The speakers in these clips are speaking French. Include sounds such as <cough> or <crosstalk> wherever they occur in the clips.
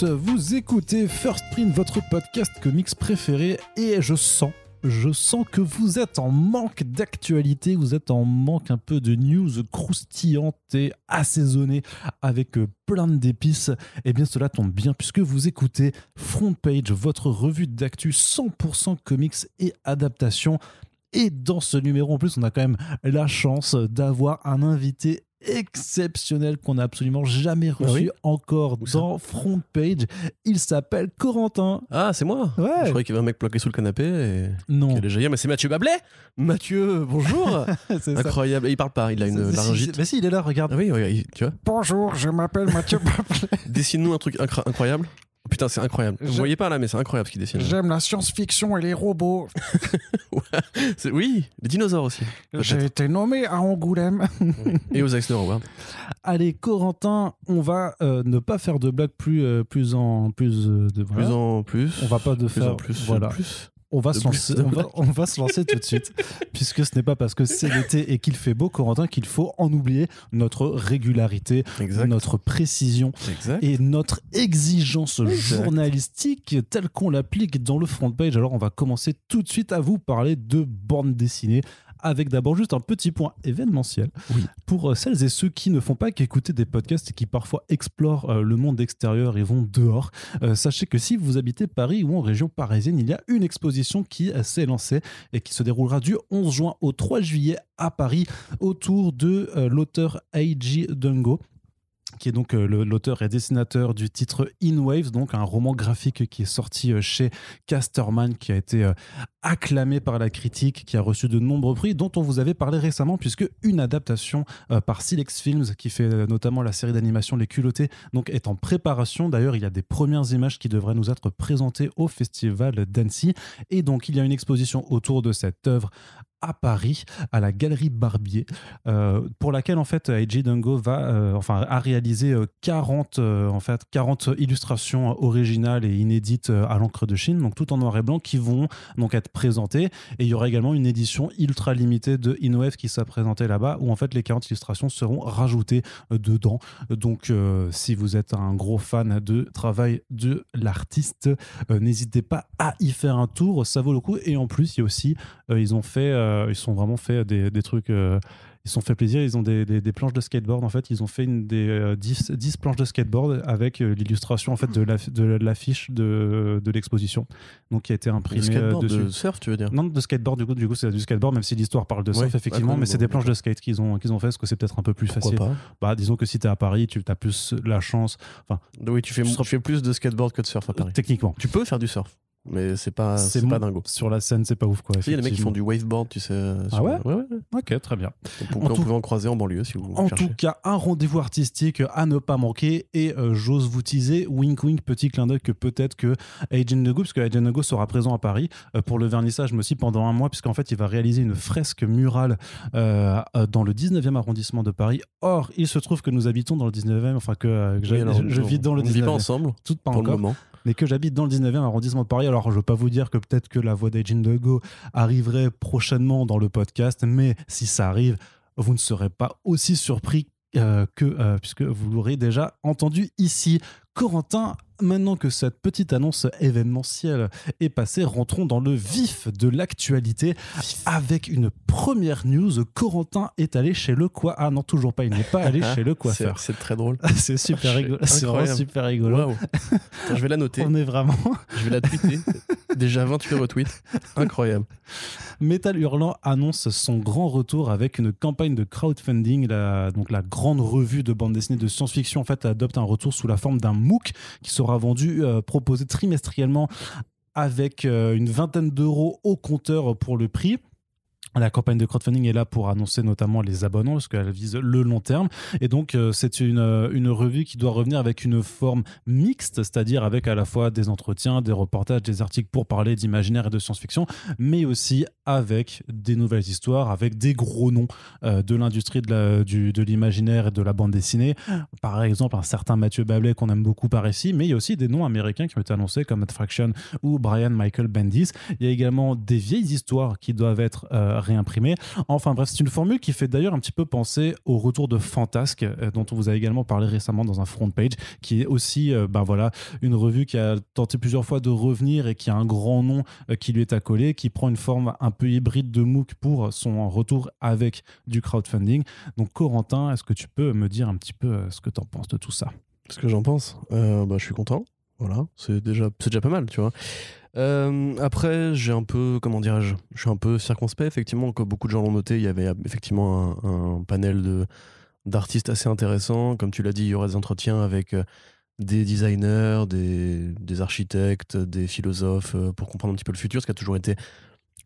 vous écoutez First Print, votre podcast comics préféré, et je sens, je sens que vous êtes en manque d'actualité, vous êtes en manque un peu de news croustillantes et assaisonnées avec euh, plein d'épices. Et bien cela tombe bien puisque vous écoutez Front Page, votre revue d'actu 100% comics et adaptation. Et dans ce numéro, en plus, on a quand même la chance d'avoir un invité exceptionnel qu'on n'a absolument jamais Ah reçu oui encore Où dans Front Page. Il s'appelle Corentin. Ah, c'est moi Ouais. Je croyais qu'il y avait un mec bloqué sous le canapé et Non, jaillir, mais c'est Mathieu Bablet Mathieu, bonjour <laughs> ça. Incroyable. Et il parle pas, il a une laryngite. Mais si, il est là, regarde. Ah oui, oui, il- tu vois Bonjour, je m'appelle Mathieu <laughs> Bablet. Dessine-nous un truc incroyable. Putain, c'est incroyable. Vous voyez pas là, mais c'est incroyable ce qu'il dessine. J'aime la science-fiction et les robots. <laughs> Oui, les dinosaures aussi. J'ai été nommé à Angoulême. Et aux Eisner Awards. <laughs> Allez, Corentin, on va euh, ne pas faire de blagues plus, euh, plus en plus euh, de voilà. Plus en plus. On va pas de plus faire en plus. voilà. Plus. On va se lancer. de On va, blagues. on va se lancer tout de suite, <laughs> puisque ce n'est pas parce que c'est l'été et qu'il fait beau, Corentin, qu'il faut en oublier notre régularité, Exact. notre précision Exact. et notre exigence Exact. journalistique telle qu'on l'applique dans le front page. Alors on va commencer tout de suite à vous parler de bande dessinée avec d'abord juste un petit point événementiel Oui. pour euh, celles et ceux qui ne font pas qu'écouter des podcasts et qui parfois explorent euh, le monde extérieur et vont dehors. Euh, sachez que si vous habitez Paris ou en région parisienne, il y a une exposition qui s'est lancée et qui se déroulera du 11 juin au 3 juillet à Paris autour de euh, l'auteur Eiji Dungo qui est donc euh, l'auteur et dessinateur du titre In Waves, donc un roman graphique qui est sorti euh, chez Casterman, qui a été euh, acclamé par la critique, qui a reçu de nombreux prix, dont on vous avait parlé récemment, puisque une adaptation par Silex Films, qui fait notamment la série d'animation Les Culottés, donc est en préparation. D'ailleurs, il y a des premières images qui devraient nous être présentées au festival d'Annecy. Et donc, il y a une exposition autour de cette œuvre à Paris, à la Galerie Barbier, euh, pour laquelle en fait AJ Dungo va, euh, enfin, a réalisé euh, 40, euh, en fait, 40 illustrations originales et inédites à l'encre de Chine, donc tout en noir et blanc, qui vont donc être présentées. Et il y aura également une édition ultra limitée de InWave qui sera présentée là-bas, où en fait les 40 illustrations seront rajoutées dedans. Donc si vous êtes un gros fan de travail de l'artiste, n'hésitez pas à y faire un tour, ça vaut le coup. Et en plus, il y a aussi, ils ont fait, euh, ils sont vraiment fait des, des trucs. euh, ils sont fait plaisir, ils ont des, des- des planches de skateboard en fait, ils ont fait une, des euh, 10, 10 planches de skateboard avec euh, l'illustration en fait de la- de l'affiche de, de l'exposition, donc qui a été imprimée euh, skateboard dessus. de surf, tu veux dire? Non, de skateboard, du coup, du coup c'est du skateboard, même si l'histoire parle de surf, Ouais. effectivement, mais c'est des planches de skate qu'ils ont, qu'ils ont fait, parce que c'est peut-être un peu plus Pourquoi facile. Bah, disons que si t'es à Paris, tu as plus la chance, Oui, tu fais, Tu seras- tu fais plus de skateboard que de surf à Paris. techniquement. Tu peux faire du surf, mais c'est pas, C'est pas dingo. Sur la scène, c'est pas ouf, quoi. Il y a des mecs qui font du waveboard, tu sais. euh, Ah ouais ouais, ouais. Ok, très bien. On, En on tout- pouvait en croiser en banlieue si vous En cherchez. tout cas, un rendez-vous artistique à ne pas manquer et euh, j'ose vous teaser, wink wink, petit clin d'œil que peut-être que Agent Nego, puisque Agent Nego sera présent à Paris euh, pour le vernissage, mais aussi pendant un mois, puisqu'en fait il va réaliser une fresque murale euh, dans le 19e arrondissement de Paris. Or, il se trouve que nous habitons dans le 19e, enfin que, que Oui, j'ai- alors, je, je on- vis dans le On ne vit 19e. pas ensemble Tout pas pour encore le moment. Mais que j'habite dans le 19e arrondissement de Paris. Alors, je ne veux pas vous dire que peut-être que la voix d'Agent Go arriverait prochainement dans le podcast, mais si ça arrive, vous ne serez pas aussi surpris euh, que, euh, puisque vous l'aurez déjà entendu ici. Corentin, maintenant que cette petite annonce événementielle est passée, rentrons dans le vif de l'actualité avec une première news. Corentin est allé chez le quoi Ah non, toujours pas, il n'est pas allé <laughs> chez le coiffeur. c'est très drôle. C'est super <laughs> rigolo. C'est vraiment super rigolo. Attends, je vais la noter. On est vraiment Je vais la tweeter. Déjà 28 retweets. Incroyable. Metal Hurlant annonce son grand retour avec une campagne de crowdfunding. La, donc la grande revue de bande dessinée de science-fiction en fait adopte un retour sous la forme d'un MOOC qui sera vendu, euh, proposé trimestriellement avec euh, une vingtaine d'euros au compteur pour le prix. La campagne de crowdfunding est là pour annoncer notamment les abonnements parce qu'elle vise le long terme. Et donc, euh, c'est une, euh, une revue qui doit revenir avec une forme mixte, c'est-à-dire avec à la fois des entretiens, des reportages, des articles pour parler d'imaginaire et de science-fiction, mais aussi avec des nouvelles histoires, avec des gros noms euh, de l'industrie de l'imaginaire et de la bande dessinée. Par exemple, un certain Mathieu Bablet qu'on aime beaucoup par ici, mais il y a aussi des noms américains qui ont été annoncés comme Matt Fraction ou Brian Michael Bendis. Il y a également des vieilles histoires qui doivent être euh, réimprimé. Enfin bref, c'est une formule qui fait d'ailleurs un petit peu penser au retour de Fantasque, euh, dont on vous a également parlé récemment dans un front page, qui est aussi euh, ben voilà, une revue qui a tenté plusieurs fois de revenir et qui a un grand nom euh, qui lui est accolé, qui prend une forme un peu hybride de MOOC pour son retour avec du crowdfunding. Donc Corentin, est-ce que tu peux me dire un petit peu ce que tu en penses de tout ça? Ce que j'en pense, euh, bah, je suis content. Voilà, c'est déjà, déjà pas mal, tu vois. Euh, après, j'ai un peu, comment dirais-je, je suis un peu circonspect. Effectivement, comme beaucoup de gens l'ont noté, il y avait effectivement un, un panel de d'artistes assez intéressants. Comme tu l'as dit, il y aura des entretiens avec euh, des designers, des, des architectes, des philosophes euh, pour comprendre un petit peu le futur, ce qui a toujours été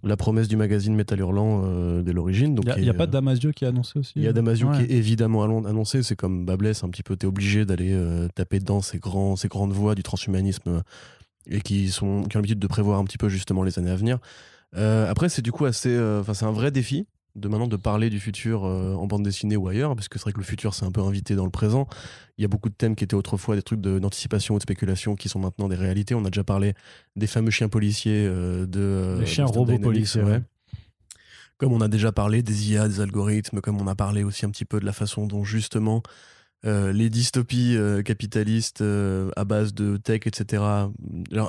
la promesse du magazine Métal Hurlant euh, dès l'origine. Il n'y a, est, pas Damasio qui a annoncé aussi il y a Damasio Ouais. qui est évidemment annoncé, c'est comme Babless, un petit peu, t'es obligé d'aller euh, taper dedans ces, grands, ces grandes voies du transhumanisme et qui, sont, qui ont l'habitude de prévoir un petit peu justement les années à venir. Euh, après, c'est du coup assez. euh, Enfin, c'est un vrai défi de maintenant de parler du futur euh, en bande dessinée ou ailleurs, parce que c'est vrai que le futur c'est un peu invité dans le présent. Il y a beaucoup de thèmes qui étaient autrefois des trucs de- d'anticipation ou de spéculation qui sont maintenant des réalités. On a déjà parlé des fameux chiens policiers de. Les chiens robots policiers, ouais. Comme on a déjà parlé des IA, des algorithmes, comme on a parlé aussi un petit peu de la façon dont justement euh, les dystopies euh, capitalistes euh, à base de tech, etc.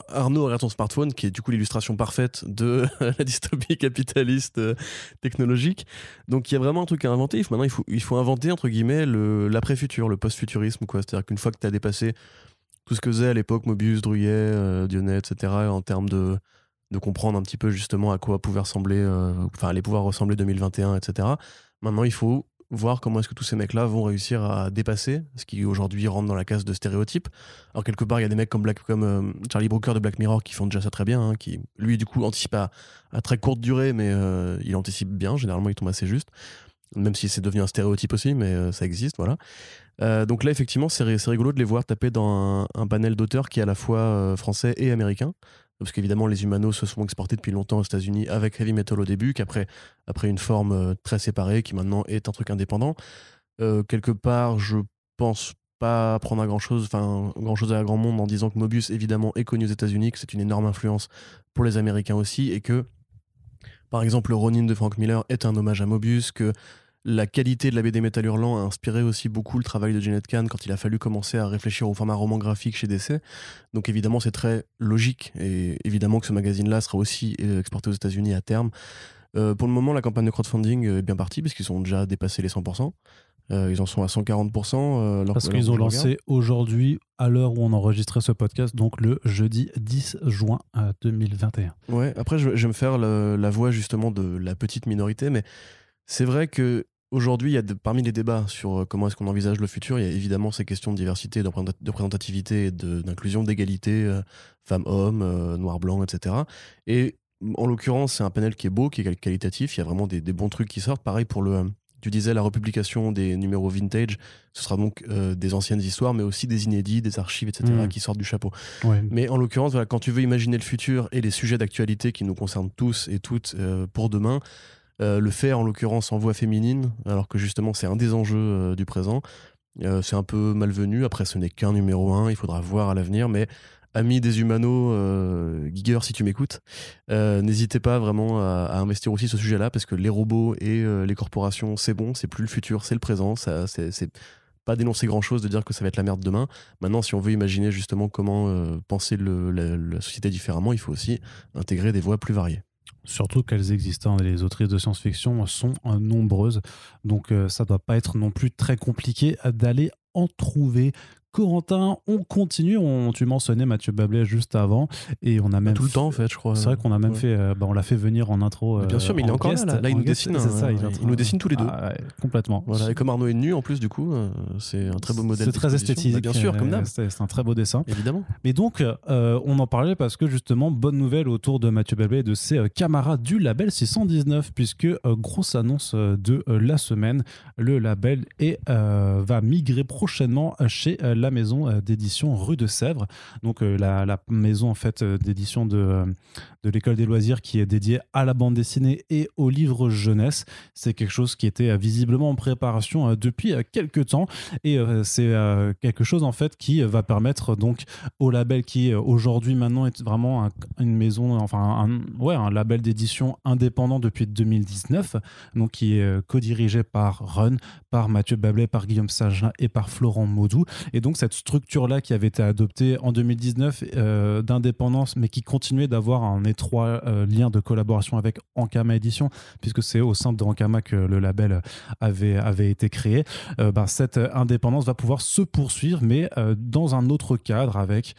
Arnaud regarde son smartphone, qui est du coup l'illustration parfaite de <laughs> la dystopie capitaliste technologique. Donc il y a vraiment un truc à inventer. Maintenant, il faut, il faut inventer, entre guillemets, le- l'après-futur, le post-futurisme. C'est-à-dire qu'une fois que tu as dépassé tout ce que faisait à l'époque Mobius, euh, Dionnet, etc., en termes de, de comprendre un petit peu justement à quoi pouvait ressembler, enfin, allait pouvoir ressembler 2021, etc. Maintenant, il faut voir comment est-ce que tous ces mecs-là vont réussir à dépasser ce qui aujourd'hui rentre dans la case de stéréotypes. Alors quelque part, il y a des mecs comme, euh, Charlie Brooker de Black Mirror qui font déjà ça très bien, hein, qui lui du coup anticipe à, très courte durée, mais euh, il anticipe bien. Généralement, il tombe assez juste, même si c'est devenu un stéréotype aussi, mais euh, ça existe, voilà. Donc là, effectivement, c'est ri- c'est rigolo de les voir taper dans un, panel d'auteurs qui est à la fois français et américain. Parce qu'évidemment, les humanos se sont exportés depuis longtemps aux États-Unis avec heavy metal au début, qu'après après une forme euh, très séparée, qui maintenant est un truc indépendant. Euh, quelque part, je pense pas prendre à grand chose, enfin grand chose à grand monde en disant que Mobius évidemment est connu aux États-Unis, que c'est une énorme influence pour les Américains aussi, et que par exemple le Ronin de Frank Miller est un hommage à Mobius, que la qualité de la BD Metal Hurlant a inspiré aussi beaucoup le travail de Janet Kahn quand il a fallu commencer à réfléchir au format roman graphique chez DC. Donc évidemment c'est très logique et évidemment que ce magazine-là sera aussi euh, exporté aux États-Unis à terme. Euh, pour le moment, la campagne de crowdfunding est bien partie puisqu'ils ont déjà dépassé les 100%. Euh, ils en sont à 140%. euh, Parce qu'ils ont lancé aujourd'hui, à l'heure où on enregistrait ce podcast, donc le jeudi 10 juin euh, 2021. Ouais, après, je, je vais me faire le- la voix justement de la petite minorité, mais c'est vrai que aujourd'hui, il y a de- parmi les débats sur euh, comment est-ce qu'on envisage le futur, il y a évidemment ces questions de diversité, de représenta- de représentativité, d'inclusion, d'égalité, euh, femmes-hommes, euh, noir-blanc, etc. Et en l'occurrence, c'est un panel qui est beau, qui est qual- qualitatif, il y a vraiment des, des bons trucs qui sortent. Pareil pour le... euh, Tu disais la republication des numéros vintage, ce sera donc euh, des anciennes histoires, mais aussi des inédits, des archives, etc., Mm. qui sortent du chapeau. Ouais. Mais en l'occurrence, voilà, quand tu veux imaginer le futur et les sujets d'actualité qui nous concernent tous et toutes euh, pour demain, euh, le faire en l'occurrence en voix féminine, alors que justement c'est un des enjeux euh, du présent, euh, c'est un peu malvenu. Après, ce n'est qu'un numéro un, il faudra voir à l'avenir, mais amis des humanos, euh, Giger, si tu m'écoutes, euh, n'hésitez pas vraiment à, investir aussi ce sujet-là, parce que les robots et euh, les corporations, c'est bon, c'est plus le futur, c'est le présent, ça, c'est, pas dénoncer grand-chose de dire que ça va être la merde demain. Maintenant, si on veut imaginer justement comment euh, penser la société différemment, il faut aussi intégrer des voix plus variées. Surtout qu'elles existent. hein. Les autrices de science-fiction sont euh, nombreuses. Donc euh, ça doit pas être non plus très compliqué d'aller en trouver. Corentin, on continue. On, tu mentionnais Mathieu Bablet juste avant. Et on a même tout le fait- temps, en fait, je crois. C'est vrai qu'on a même Ouais. fait, euh, bah, on l'a fait venir en intro. Bien euh, sûr, mais il est en encore là, guest, là. Là, il nous guest, dessine, C'est ça, hein, il, il nous dessine tous les deux. Ah, ouais, complètement. Voilà, et comme Arnaud est nu en plus, du coup, euh, c'est un très beau modèle. C'est très esthétique. Bah, bien sûr, comme euh, d'hab. C'est un très beau dessin. Évidemment. Mais donc, euh, on en parlait parce que justement, bonne nouvelle autour de Mathieu Babet et de ses euh, camarades du label 619, puisque euh, grosse annonce euh, de euh, la semaine, le label est, euh, va migrer prochainement chez euh, maison euh, d'édition rue de Sèvres. Donc, euh, la, maison en fait euh, d'édition de, de l'école des loisirs qui est dédié à la bande dessinée et aux livres jeunesse. C'est quelque chose qui était euh, visiblement en préparation euh, depuis euh, quelques temps et c'est quelque chose en fait qui va permettre donc au label qui aujourd'hui maintenant est vraiment un- une maison, enfin un, ouais, un label d'édition indépendant depuis 2019, donc qui est co-dirigé par Run, par Mathieu Bablet, par Guillaume Sagelin et par Florent Maudou. Et donc cette structure-là qui avait été adoptée en 2019 euh, d'indépendance, mais qui continuait d'avoir un étroit euh, lien de collaboration avec Ankama Édition, puisque c'est au sein de Ankama que le label avait, avait été créé, euh, ben, cette indépendance va pouvoir se poursuivre, mais euh, dans un autre cadre avec,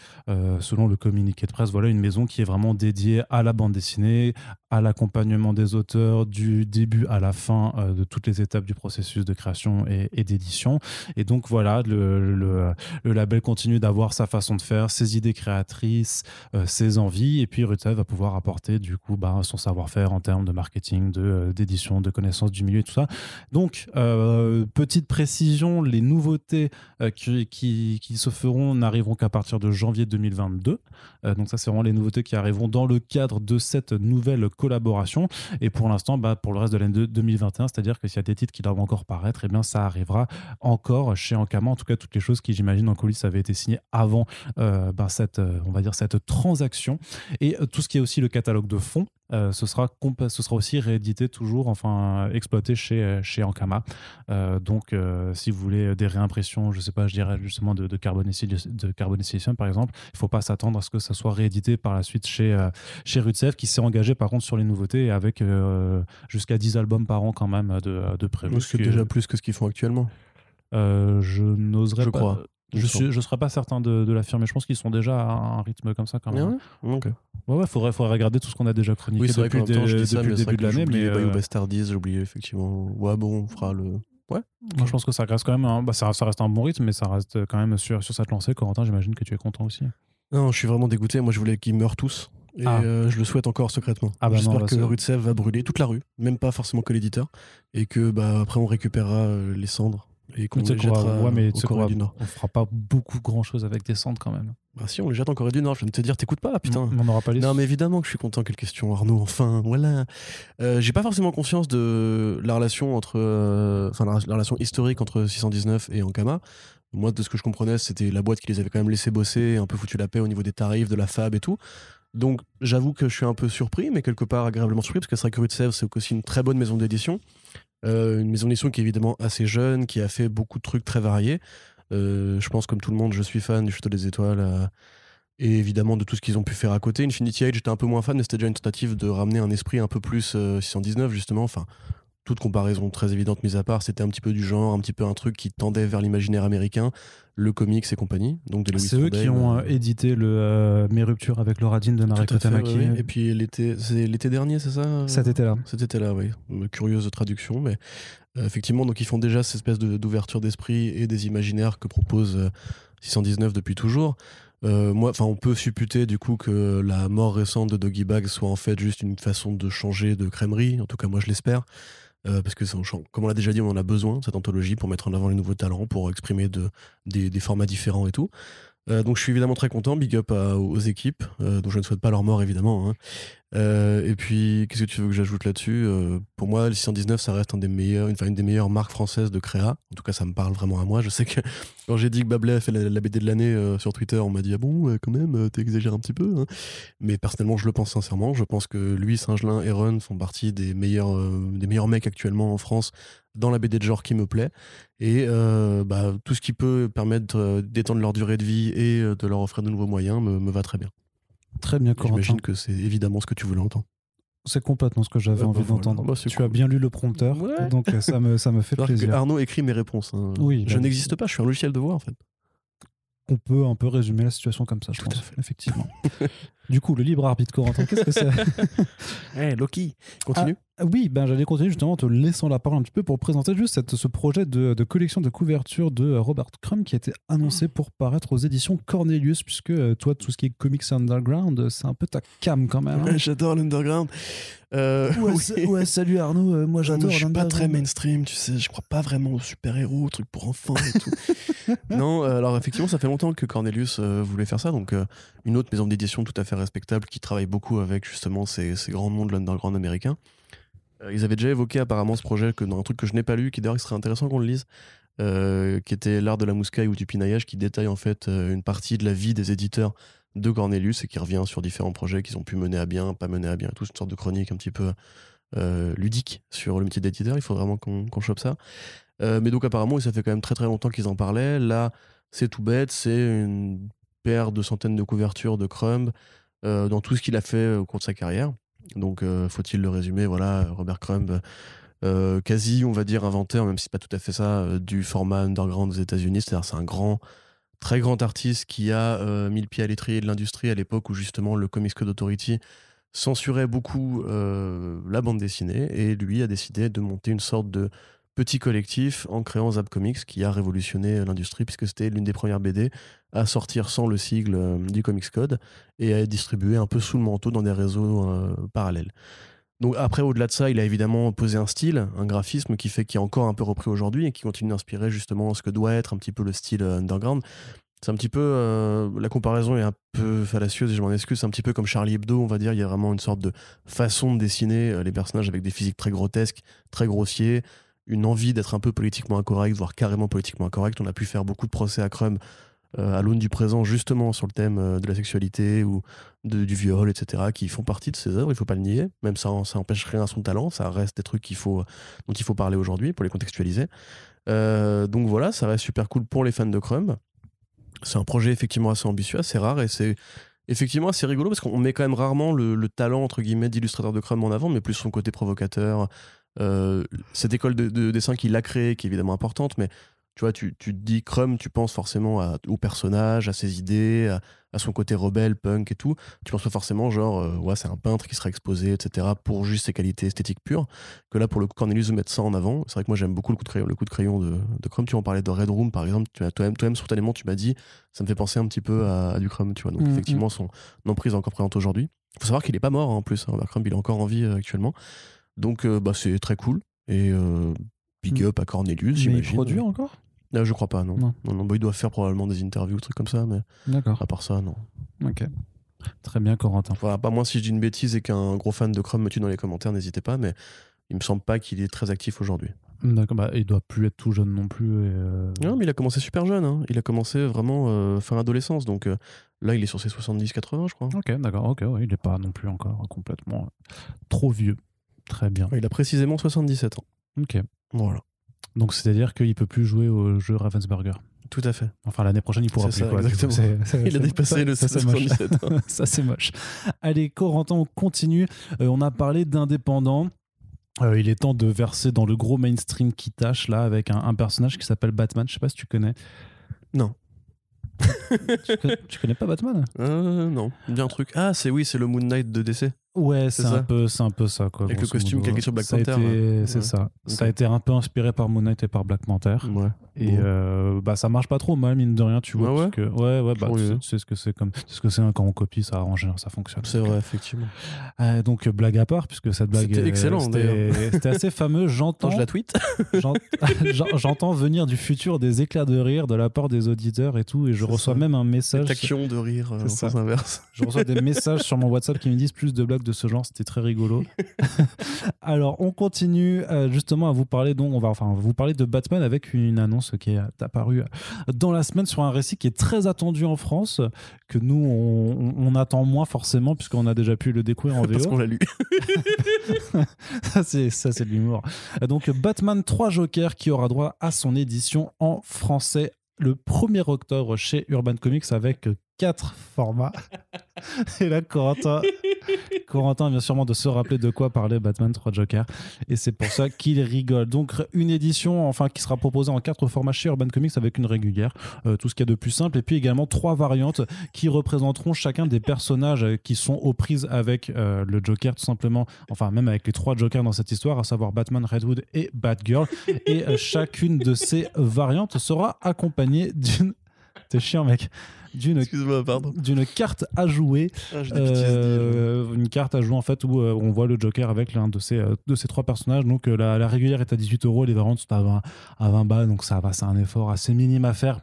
selon le communiqué de presse, voilà une maison qui est vraiment dédiée à la bande dessinée, à l'accompagnement des auteurs du début à la fin euh, de toutes les étapes du processus de création et, d'édition. Et donc voilà, le, le- label continue d'avoir sa façon de faire, ses idées créatrices, euh, ses envies, et puis Rutel va pouvoir apporter du coup bah, son savoir-faire en termes de marketing, de, euh, d'édition, de connaissance du milieu et tout ça. Donc, euh, petite précision, les nouveautés qui, qui, qui se feront n'arriveront qu'à partir de janvier 2022. Euh, donc ça, c'est vraiment les nouveautés qui arriveront dans le cadre de cette nouvelle collaboration. Et pour l'instant, bah, pour le reste de l'année de- 2021, c'est-à-dire que s'il y a des titres qui doivent encore paraître, eh bien, ça arrivera encore chez Ankama. En tout cas, toutes les choses qui, j'imagine, en coulisses avaient été signées avant euh, bah, cette, euh, on va dire, cette transaction. Et euh, tout ce qui est aussi le catalogue de fonds, euh, ce, sera ce sera aussi réédité toujours, enfin exploité chez, chez Ankama. Euh, donc, euh, si vous voulez des réimpressions, je sais pas, je dirais justement de, de Carbon de Carbon par exemple, il ne faut pas s'attendre à ce que ça soit réédité par la suite chez, chez Rutsev, qui s'est engagé par contre sur les nouveautés avec jusqu'à 10 albums par an quand même de, de prévu. Ce qui est ce qui- déjà plus que ce qu'ils font actuellement. je n'oserais pas. crois. Je ne je serais pas certain de, de l'affirmer. Je pense qu'ils sont déjà à un rythme comme ça quand Ah même. ouais Ok. Ouais, ouais, faudrait, faudrait regarder tout ce qu'on a déjà chroniqué Oui, depuis, temps, je le- ça, début de l'année. Mais oublié Bayou euh, Bastardies, j'ai oublié effectivement. Ouais, bon, on fera le. moi, je pense que ça reste quand même un, bah, ça, ça reste un bon rythme, mais ça reste quand même sur, sur cette lancée. Corentin, j'imagine que tu es content aussi. Non, je suis vraiment dégoûté. Moi, je voulais qu'ils meurent tous. Et Ah. euh, je le souhaite encore secrètement. Ah bah J'espère bah que Rutsev va brûler toute la rue, même pas forcément que l'éditeur, et que bah, après on récupérera euh, les cendres et qu'on les ouais, mais qu'on Corée du Nord. on fera pas beaucoup grand chose avec des cendres quand même. Bah si, on les jette en Corée du Nord. Je viens de te dire, t'écoutes pas putain. On n'aura pas les Non, mais évidemment que je suis content. Quelle question, Arnaud. Enfin, voilà. Euh, J'ai pas forcément conscience de la relation entre, euh, enfin, la, la relation historique entre 619 et Ankama. Moi, de ce que je comprenais, c'était la boîte qui les avait quand même laissé bosser, un peu foutu la paix au niveau des tarifs, de la fab et tout. Donc, j'avoue que je suis un peu surpris, mais quelque part agréablement surpris, parce que c'est vrai que Rutsev, c'est aussi une très bonne maison d'édition. Euh, une maison d'édition qui est évidemment assez jeune, qui a fait beaucoup de trucs très variés. Euh, je pense, comme tout le monde, je suis fan du Château des Étoiles. euh, et évidemment de tout ce qu'ils ont pu faire à côté. Infinity Age, j'étais un peu moins fan, mais c'était déjà une tentative de ramener un esprit un peu plus euh, 619, justement. Enfin, toute comparaison très évidente mise à part, c'était un petit peu du genre, un petit peu un truc qui tendait vers l'imaginaire américain, le comics et compagnie. Donc de Louis C'est eux qui ont euh, euh, édité le euh, Mes ruptures avec Laura Jean de fait, Tamaki. ouais. Et puis l'été, c'est l'été dernier, c'est ça Cet été-là. Cet été-là, oui. Curieuse traduction, mais euh, effectivement, donc ils font déjà cette espèce de- d'ouverture d'esprit et des imaginaires que propose euh, 619 depuis toujours. Euh, moi, enfin, on peut supputer du coup que la mort récente de Doggy Bag soit en fait juste une façon de changer de crèmerie. En tout cas, moi, je l'espère. Euh, parce que, comme on l'a déjà dit, on en a besoin, cette anthologie, pour mettre en avant les nouveaux talents, pour exprimer de, des, formats différents et tout. Euh, donc je suis évidemment très content, big up aux équipes, euh, dont je ne souhaite pas leur mort évidemment. hein. Euh, et puis, qu'est-ce que tu veux que j'ajoute là-dessus? Euh, Pour moi, le 619, ça reste une, des meilleures marques françaises de créa. En tout cas, ça me parle vraiment à moi. Je sais que <laughs> quand j'ai dit que Bablet a fait la, BD de l'année euh, sur Twitter, on m'a dit ah bon, quand même, t'exagères un petit peu. hein. Mais personnellement, je le pense sincèrement. Je pense que lui, Singelin et Ron font partie des meilleurs, des meilleurs mecs actuellement en France dans la BD de genre qui me plaît. Et bah, tout ce qui peut permettre d'étendre leur durée de vie et de leur offrir de nouveaux moyens me va très bien. Très bien, Corentin. J'imagine que c'est évidemment ce que tu voulais entendre. C'est complètement ce que j'avais Ouais, envie bah voilà. d'entendre. Bah, tu as bien lu le prompteur, Ouais. donc euh, ça me, ça me fait que plaisir. Arnaud écrit mes réponses. hein. Oui, je bah, n'existe pas, je suis un logiciel de voix en fait. On peut un peu résumer la situation comme ça, je Tout à pense. fait. Effectivement. <laughs> du coup, le libre arbitre, Corentin, qu'est-ce que c'est Hey, <laughs> Loki, continue. Ah, Oui, ben, j'allais continuer justement en te laissant la parole un petit peu pour présenter juste cette- ce projet de, de collection de couverture de Robert Crumb qui a été annoncé pour paraître aux éditions Cornelius, puisque euh, toi, tout ce qui est comics underground, euh, c'est un peu ta cam quand même. hein. J'adore l'underground. Euh, Ouais, oui. ouais, salut Arnaud, euh, moi j'adore je suis pas très mainstream, tu sais, je crois pas vraiment aux super-héros, trucs pour enfants et tout. <laughs> non, euh, alors effectivement, ça fait longtemps que Cornelius euh, voulait faire ça, donc euh, une autre maison d'édition tout à fait respectable qui travaille beaucoup avec justement ces, ces grands noms de l'underground américain. Euh, ils avaient déjà évoqué apparemment ce projet que dans un truc que je n'ai pas lu, qui d'ailleurs il serait intéressant qu'on le lise, euh, qui était l'art de la mouscaille ou du pinaillage, qui détaille en fait euh, une partie de la vie des éditeurs de Cornelius et qui revient sur différents projets qu'ils ont pu mener à bien, pas mener à bien, toute une sorte de chronique un petit peu euh, ludique sur le métier d'éditeur. Il faut vraiment qu'on qu'on chope ça. Mais donc apparemment, ça fait quand même très très longtemps qu'ils en parlaient. Là, c'est tout bête, c'est une paire de centaines de couvertures de Crumb dans tout ce qu'il a fait au cours de sa carrière. Donc, euh, faut-il le résumer Voilà, Robert Crumb, euh, quasi, on va dire, inventeur, même si c'est pas tout à fait ça, euh, du format underground aux États-Unis. C'est un grand, très grand artiste qui a euh, mis le pied à l'étrier de l'industrie à l'époque où justement le Comics Code Authority censurait beaucoup euh, la bande dessinée et lui a décidé de monter une sorte de petit collectif en créant Zap Comics qui a révolutionné l'industrie puisque c'était l'une des premières BD à sortir sans le sigle euh, du Comics Code et à être distribuée un peu sous le manteau dans des réseaux euh, parallèles. Donc après, au-delà de ça, il a évidemment posé un style, un graphisme qui fait qu'il est encore un peu repris aujourd'hui et qui continue d'inspirer justement ce que doit être un petit peu le style euh, underground. C'est un petit peu la comparaison est un peu fallacieuse et je m'en excuse. C'est un petit peu comme Charlie Hebdo, on va dire. Il y a vraiment une sorte de façon de dessiner les personnages avec des physiques très grotesques, très grossiers, une envie d'être un peu politiquement incorrect, voire carrément politiquement incorrect. On a pu faire beaucoup de procès à Crumb euh, à l'aune du présent, justement sur le thème euh, de la sexualité ou de- du viol, etc., qui font partie de ses œuvres. Il faut pas le nier. Même ça, ça empêche rien à son talent. Ça reste des trucs faut, dont il faut parler aujourd'hui pour les contextualiser. Euh, donc voilà, ça reste super cool pour les fans de Crumb. C'est un projet effectivement assez ambitieux, assez rare et c'est effectivement assez rigolo parce qu'on met quand même rarement le, le talent entre guillemets d'illustrateur de Crumb en avant, mais plus son côté provocateur. Euh, cette école de dessin qu'il a créée, qui est évidemment importante, mais tu vois, tu, tu te dis Crumb, tu penses forcément à, au personnage, à ses idées, à, à son côté rebelle, punk et tout. Tu penses pas forcément genre, euh, ouais, c'est un peintre qui sera exposé, etc., pour juste ses qualités esthétiques pures. Que là, pour le coup, Cornelius mettre ça en avant. C'est vrai que moi, j'aime beaucoup le coup de crayon, le coup de, crayon de, de Crumb. Tu en parlais de Red Room, par exemple. Tu as- Toi-même, toi-même, spontanément, tu m'as dit, ça me fait penser un petit peu à, à du Crumb, tu vois. Donc, Mhm. effectivement, son emprise est encore présente aujourd'hui. Il faut savoir qu'il est pas mort, hein, en plus. Hein. Robert Crumb, il est encore en vie euh, actuellement. Donc, euh, bah, c'est très cool. Et big Mhm. up à Cornelius, Mais il j'imagine. produit encore? Euh, je crois pas, non. Non. Non, non, bah, il doit faire probablement des interviews, trucs comme ça, mais D'accord. à part ça, non. Ok. Très bien, Corentin. Pas moins si je dis une bêtise et qu'un gros fan de Chrome me tue dans les commentaires, n'hésitez pas, mais il me semble pas qu'il est très actif aujourd'hui. D'accord. Bah, il doit plus être tout jeune non plus. et, euh, Non, mais il a commencé super jeune, hein. il a commencé vraiment euh, fin adolescence, donc euh, là il est sur ses 70-80, je crois. Ok, d'accord. Ok, ouais, il n'est pas non plus encore complètement trop vieux. Très bien. Il a précisément 77 ans. Ok. Voilà, Donc c'est-à-dire qu'il peut plus jouer au jeu Ravensburger. tout à fait. Enfin, l'année prochaine, il pourra plus. ça, quoi. exactement. C'est- c'est- <laughs> Il a dépassé le ça, c'est moche. 77 ans. <laughs> ça, c'est moche. Allez, Corentin, on continue. Euh, on a parlé d'indépendants. Euh, il est temps de verser dans le gros mainstream qui tâche là avec un, un personnage qui s'appelle Batman. Je sais pas si tu connais. Non. tu, connais tu connais pas Batman? Euh, non, bien un truc. Ah, c'est oui, c'est le Moon Knight de DC. Ouais, C'est un peu, c'est un peu ça quoi. Avec le costume calqué sur Black Panther, hein. C'est Ouais. ça. Ça a été un peu inspiré par Moon Knight et par Black Panther. Ouais. Et Bon. euh, bah ça marche pas trop mal mine de rien tu vois Ah ouais parce que ouais ouais bah c'est c'est ce que c'est comme ce que c'est hein, quand on copie ça arrange ça fonctionne C'est vrai, effectivement. euh, donc blague à part puisque cette blague C'était euh, excellent, c'était c'était assez fameux j'entends je la tweet. <laughs> j'en- j'en- j'entends venir du futur des éclats de rire de la part des auditeurs et tout et je reçois ça. même un message Action de rire euh, en ça. sens inverse. je reçois des messages sur mon WhatsApp qui me disent plus de blagues de ce genre, c'était très rigolo. <laughs> Alors, on continue euh, justement à vous parler donc on va enfin vous parler de Batman avec une annonce qui est apparue dans la semaine sur un récit qui est très attendu en France que nous on, on attend moins forcément puisqu'on a déjà pu le découvrir en Parce VO. qu'on l'a lu. <laughs> ça c'est ça c'est de l'humour. Donc Batman 3 Joker qui aura droit à son édition en français le 1er octobre chez Urban Comics avec quatre formats. Et là, Corentin, Corentin vient sûrement de se rappeler de quoi parlait Batman 3 Joker. Et c'est pour ça qu'il rigole. Donc, une édition enfin, qui sera proposée en quatre formats chez Urban Comics avec une régulière, euh, tout ce qu'il y a de plus simple. Et puis également trois variantes qui représenteront chacun des personnages qui sont aux prises avec euh, le Joker, tout simplement. Enfin, même avec les trois Jokers dans cette histoire, à savoir Batman, Red Hood et Batgirl. Et euh, chacune de ces variantes sera accompagnée d'une. T'es chiant, mec. D'une carte à jouer Ah, euh, une carte à jouer en fait où euh, on voit le Joker avec l'un de ces, euh, de ces trois personnages. Donc la, la régulière est à 18 euros, les variantes sont à 20, à 20 balles, donc ça va, c'est un effort assez minime à faire.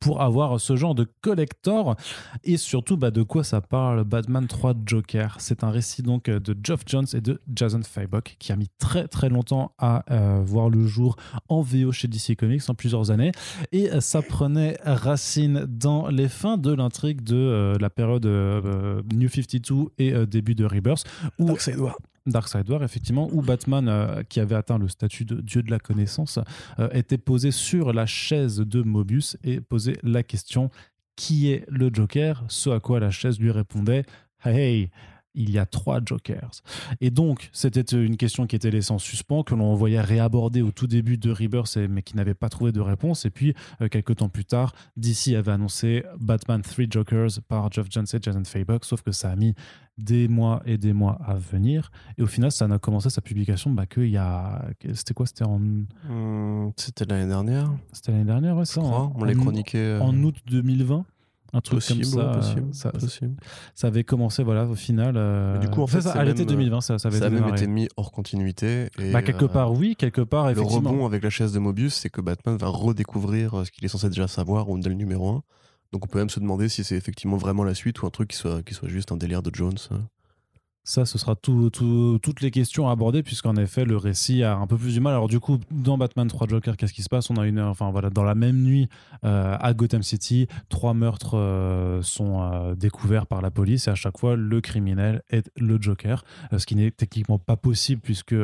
Pour avoir ce genre de collector. Et surtout bah, de quoi ça parle? Batman 3 Joker c'est un récit donc euh, de Geoff Jones et de Jason Fabok qui a mis très très longtemps à euh, voir le jour en VO chez DC Comics en plusieurs années. Et euh, ça prenait racine dans les fins de l'intrigue de la période New 52 et début de Rebirth où. Darkseid War, effectivement, où Batman, euh, qui avait atteint le statut de dieu de la connaissance, euh, était posé sur la chaise de Mobius et posait la question qui est le Joker? Ce à quoi la chaise lui répondait Hey, il y a trois Jokers. Et donc, c'était une question qui était laissée en suspens, que l'on voyait réaborder au tout début de Rebirth, mais qui n'avait pas trouvé de réponse. Et puis, euh, quelques temps plus tard, DC avait annoncé Batman 3 Jokers par Geoff Jones et Jason Fabok, sauf que ça a mis des mois et des mois à venir. Et au final, ça n'a commencé sa publication bah, qu'il y a. C'était quoi C'était en... Hum, C'était l'année dernière, c'était l'année dernière, ouais, je ça crois. en- On l'a en- chroniqué. euh, En août 2020 un truc possible, comme ça, euh, possible, ça, possible. ça avait commencé voilà au final euh, Du coup, en fait, ça, à l'été même, euh, 2020 ça, ça avait Ça même été mis hors continuité. Et, bah, quelque euh, part oui quelque part Le rebond avec la chaise de Mobius, c'est que Batman va redécouvrir ce qu'il est censé déjà savoir au numéro 1. Donc on peut même se demander si c'est effectivement vraiment la suite ou un truc qui soit, qui soit juste un délire de Jones. hein. Ça, ce sera tout, tout- toutes les questions à aborder, puisqu'en effet, le récit a un peu plus du mal. Alors, du coup, dans Batman 3 Joker, qu'est-ce qui se passe? On a une enfin voilà, dans la même nuit euh, à Gotham City, trois meurtres euh, sont euh, découverts par la police, et à chaque fois, le criminel est le Joker, ce qui n'est techniquement pas possible, puisque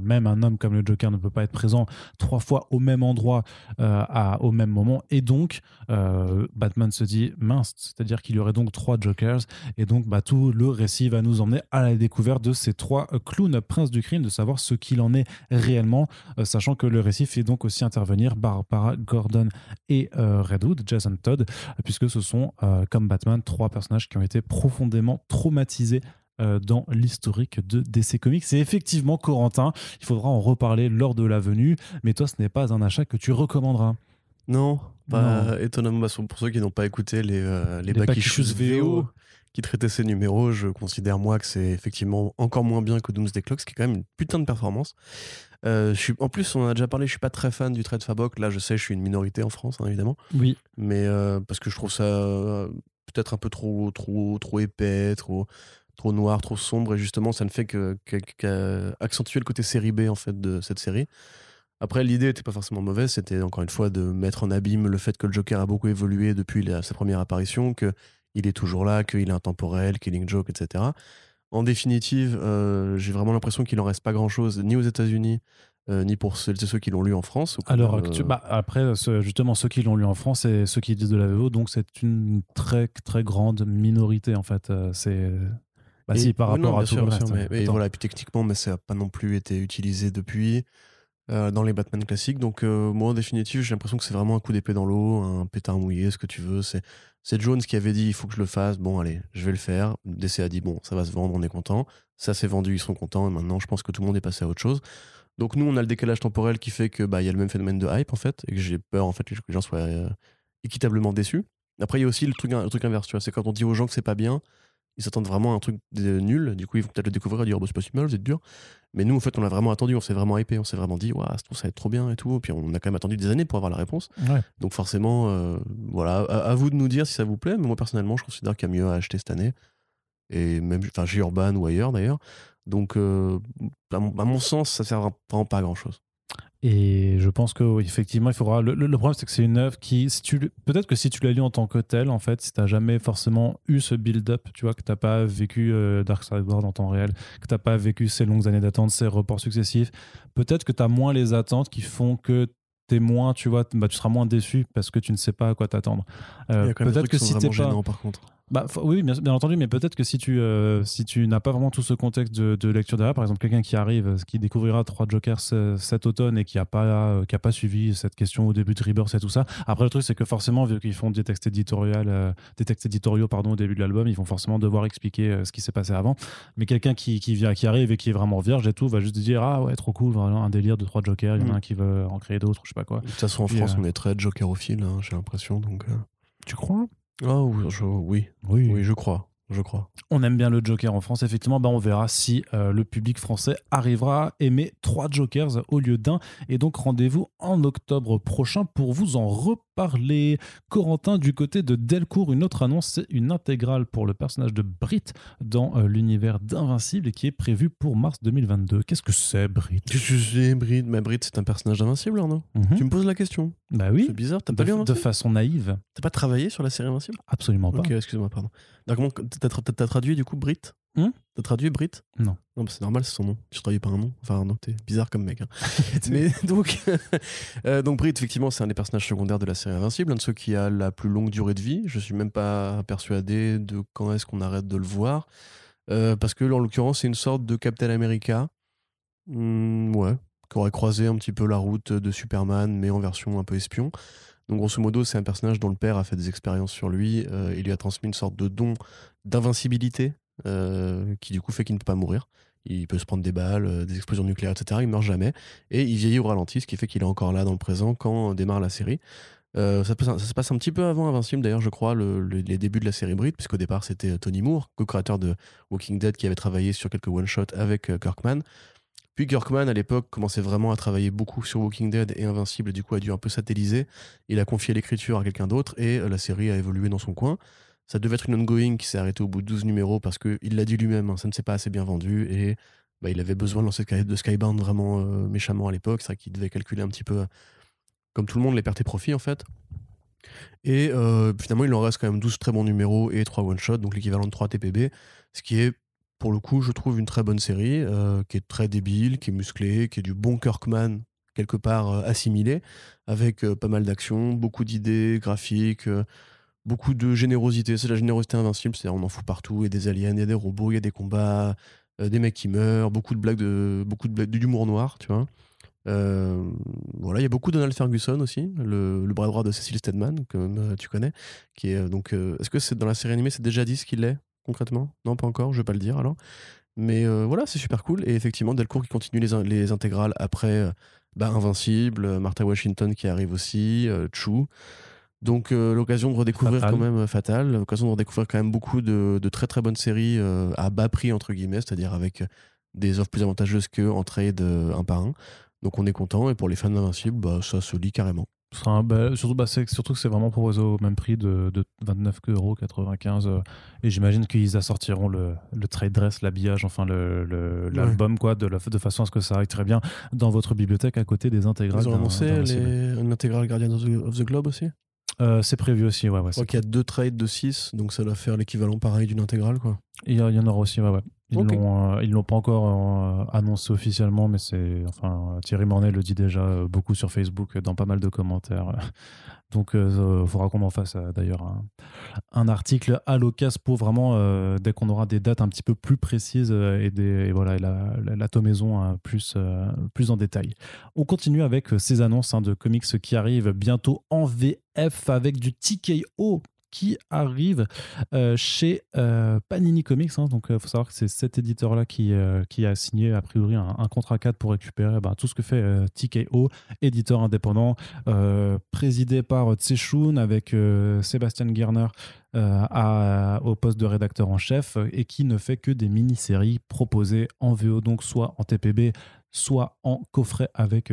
même un homme comme le Joker ne peut pas être présent trois fois au même endroit à- au même moment. Et donc, Batman se dit mince, c'est-à-dire qu'il y aurait donc trois Jokers, et donc, bah, tout le récit va nous emmener à la découverte de ces trois euh, clowns princes du crime, de savoir ce qu'il en est réellement, euh, sachant que le récit fait donc aussi intervenir Barbara Gordon et euh, Redwood, Jason Todd, euh, puisque ce sont, euh, comme Batman, trois personnages qui ont été profondément traumatisés euh, dans l'historique de DC Comics. C'est effectivement, Corentin, il faudra en reparler lors de la venue, mais toi, ce n'est pas un achat que tu recommanderas. Non, pas étonnamment. Bah, pour ceux qui n'ont pas écouté les, euh, les, Les Back Back Issues Issues VO VO. Qui traitaient ces numéros, je considère moi que c'est effectivement encore moins bien que Doomsday Clock, ce qui est quand même une putain de performance. Euh, je suis, en plus, on en a déjà parlé, je suis pas très fan du trade Fabok. Là, je sais, je suis une minorité en France, hein, évidemment. Oui. mais euh, parce que je trouve ça euh, peut-être un peu trop trop trop épais trop trop noir trop sombre et justement ça ne fait qu'accentuer le côté série B en fait de cette série après l'idée n'était pas forcément mauvaise c'était encore une fois de mettre en abîme le fait que le Joker a beaucoup évolué depuis la- sa première apparition que il est toujours là qu'il est intemporel Killing Joke etc en définitive euh, j'ai vraiment l'impression qu'il en reste pas grand chose ni aux États-Unis euh, ni pour ceux, ceux qui l'ont lu en France Alors, euh, bah, après, ce- justement, ceux qui l'ont lu en France et ceux qui disent de la VO, donc c'est une très très grande minorité en fait. C'est bah, Et- si par oui, rapport non, à tout sûr, le reste. sûr, mais, mais Attends. voilà, et puis techniquement, mais ça n'a pas non plus été utilisé depuis dans les Batman classiques. Donc, moi, en définitive, j'ai l'impression que c'est vraiment un coup d'épée dans l'eau, un pétard mouillé, ce que tu veux. C'est, c'est Jones qui avait dit il faut que je le fasse. Bon, allez, je vais le faire. DC a dit bon, ça va se vendre, on est content. Ça s'est vendu, ils sont contents. Et maintenant, je pense que tout le monde est passé à autre chose. Donc, nous, on a le décalage temporel qui fait que bah, y a le même phénomène de hype, en fait, et que j'ai peur, en fait, que les gens soient euh, équitablement déçus. Après, il y a aussi le truc, le truc inverse, tu vois. C'est quand on dit aux gens que c'est pas bien, ils s'attendent vraiment à un truc de nul. Du coup, ils vont peut-être le découvrir et dire, oh, bah, c'est pas si mal, vous êtes dur. Mais nous, en fait, on l'a vraiment attendu, on s'est vraiment hypé, on s'est vraiment dit, waouh, ça va être trop bien et tout. Et puis, on a quand même attendu des années pour avoir la réponse. Ouais. Donc, forcément, euh, voilà, à, à vous de nous dire si ça vous plaît. Mais moi, personnellement, je considère qu'il y a mieux à acheter cette année. Et même, enfin, chez Urban ou ailleurs d'ailleurs. Donc, euh, à, mon, à mon sens, ça sert vraiment pas à grand chose. Et je pense que oui, effectivement, il faudra. Le, le- le problème, c'est que c'est une œuvre qui, si tu, peut-être que si tu l'as lu en tant que tel, en fait, si t'as jamais forcément eu ce build-up, tu vois, que t'as pas vécu euh, Dark Side War en temps réel, que t'as pas vécu ces longues années d'attente, ces reports successifs, peut-être que t'as moins les attentes qui font que t'es moins, tu vois, bah, tu seras moins déçu parce que tu ne sais pas à quoi t'attendre. Euh, peut-être que si t'es pas, gênants, par contre. Bah, oui, bien, bien entendu, mais peut-être que si tu, euh, si tu n'as pas vraiment tout ce contexte de, de lecture derrière, par exemple, quelqu'un qui arrive, euh, qui découvrira trois Jokers ce- cet automne et qui n'a pas, euh, qui a pas suivi cette question au début de Rebirth et tout ça. Après, le truc, c'est que forcément, vu qu'ils font des textes, éditoriaux, euh, des textes éditoriaux pardon, au début de l'album, ils vont forcément devoir expliquer euh, ce qui s'est passé avant. Mais quelqu'un qui, qui, vient, qui arrive et qui est vraiment vierge et tout, va juste dire Ah ouais, trop cool, vraiment un délire de trois Jokers, il y en a Mm. un qui veut en créer d'autres, je sais pas quoi. De toute façon, en France, euh, on est très jokerophile, hein, j'ai l'impression. Donc, euh. Tu crois? Ah, oui, je- oui, oui, je crois. Je crois. On aime bien le Joker en France. Effectivement, bah, on verra si euh, le public français arrivera à aimer trois Jokers au lieu d'un. Et donc, rendez-vous en octobre prochain pour vous en reparler. Parler. Corentin, du côté de Delcourt, une autre annonce, c'est une intégrale pour le personnage de Brit dans euh, l'univers d'Invincible et qui est prévue pour mars 2022. Qu'est-ce que c'est, Brit Qu'est-ce que c'est, Brit Mais Brit, c'est un personnage d'invincible, non Mhm. Tu me poses la question. Bah oui, C'est bizarre. T'as pas lu de, façon naïve. T'as pas travaillé sur la série Invincible? Absolument pas. Ok, excuse-moi, pardon. Donc, t'as traduit du coup Brit Hmm T'as traduit Brit? Non. Non, bah, c'est normal, c'est son nom. Tu traduis pas un nom. Enfin, non, t'es bizarre comme mec. hein. <laughs> <laughs> Mais donc, <laughs> euh, donc Brit, effectivement, c'est un des personnages secondaires de la série Invincible, un de ceux qui a la plus longue durée de vie. Je suis même pas persuadé de quand est-ce qu'on arrête de le voir. Euh, parce que, en l'occurrence, c'est une sorte de Captain America. Hmm, ouais. Qui aurait croisé un petit peu la route de Superman, mais en version un peu espion. Donc, grosso modo, c'est un personnage dont le père a fait des expériences sur lui. euh, il lui a transmis une sorte de don d'invincibilité, euh, qui du coup fait qu'il ne peut pas mourir. Il peut se prendre des balles, euh, des explosions nucléaires, etc. Il meurt jamais. Et il vieillit au ralenti, ce qui fait qu'il est encore là dans le présent quand démarre la série. Euh, ça, se passe un petit peu avant Invincible, d'ailleurs, je crois, le- le- les débuts de la série Brit, puisqu'au départ, c'était euh, Tony Moore, co-créateur de Walking Dead, qui avait travaillé sur quelques one-shots avec euh, Kirkman. Puis Kirkman, à l'époque, commençait vraiment à travailler beaucoup sur Walking Dead et Invincible, du coup, a dû un peu satelliser. Il a confié l'écriture à quelqu'un d'autre, et euh, la série a évolué dans son coin. Ça devait être une ongoing qui s'est arrêtée au bout de 12 numéros, parce qu'il l'a dit lui-même, hein, ça ne s'est pas assez bien vendu, et bah, il avait besoin de lancer de Skybound vraiment euh, méchamment à l'époque. C'est vrai qu'il devait calculer un petit peu, comme tout le monde, les pertes et profits, en fait. Et euh, finalement, il en reste quand même 12 très bons numéros et 3 one-shots, donc l'équivalent de 3 TPB, ce qui est, pour le coup, je trouve une très bonne série, euh, qui est très débile, qui est musclée, qui est du bon Kirkman, quelque part assimilé, avec pas mal d'actions, beaucoup d'idées graphiques, beaucoup de générosité. C'est la générosité invincible, c'est-à-dire on en fout partout, il y a des aliens, il y a des robots, il y a des combats, euh, des mecs qui meurent, beaucoup de blagues, beaucoup de blagues d'humour noir, tu vois. Euh, voilà, il y a beaucoup Donald Ferguson aussi, le, bras droit de Cecil Stedman, que euh, tu connais, qui est donc. Est-ce que c'est dans la série animée, c'est déjà dit ce qu'il est concrètement? Non, pas encore. Je vais pas le dire alors. Mais voilà, c'est super cool. Et effectivement, Delcourt qui continue les, in- les intégrales après bah, Invincible, Martha Washington qui arrive aussi, Chou. Donc euh, l'occasion de redécouvrir Fatal. quand même euh, Fatal, l'occasion de redécouvrir quand même beaucoup de, de très très bonnes séries euh, à bas prix entre guillemets, c'est-à-dire avec des offres plus avantageuses que en trade euh, un par un. Donc on est content et pour les fans d'Invincible, bah, ça se lit carrément. Un- bah, surtout, bah, surtout que c'est vraiment proposé au même prix de, de 29,95€. euh, et j'imagine qu'ils assortiront le, le trade dress, l'habillage, enfin le- le- l'album, quoi, de, la- de façon à ce que ça aille très bien dans votre bibliothèque à côté des intégrales. Ils ont annoncé Guardian of the Globe aussi? Euh, c'est prévu aussi, ouais. ouais Je crois qu'il y a deux trades de 6, donc ça doit faire l'équivalent pareil d'une intégrale. quoi. Il y, y en aura aussi, ouais, ouais. Ils Ok. l'ont, euh, ils l'ont pas encore euh, annoncé officiellement, mais c'est, enfin, Thierry Mornay le dit déjà euh, beaucoup sur Facebook, dans pas mal de commentaires. <laughs> Donc, il faudra qu'on en fasse d'ailleurs un, un article à l'occasion pour vraiment, dès qu'on aura des dates un petit peu plus précises et, des, et voilà, et la, la, la tomaison euh, plus, plus en détail. On continue avec ces annonces hein, de comics qui arrivent bientôt en VF avec du TKO qui arrive euh, chez euh, Panini Comics. hein. donc, il faut savoir que c'est cet éditeur-là qui, euh, qui a signé, a priori, un, contrat 4 pour récupérer bah, tout ce que fait euh, TKO, éditeur indépendant, euh, présidé par Tsechun avec euh, Sébastien Gerner euh, à- au poste de rédacteur en chef et qui ne fait que des mini-séries proposées en VO, donc soit en TPB, soit en coffret avec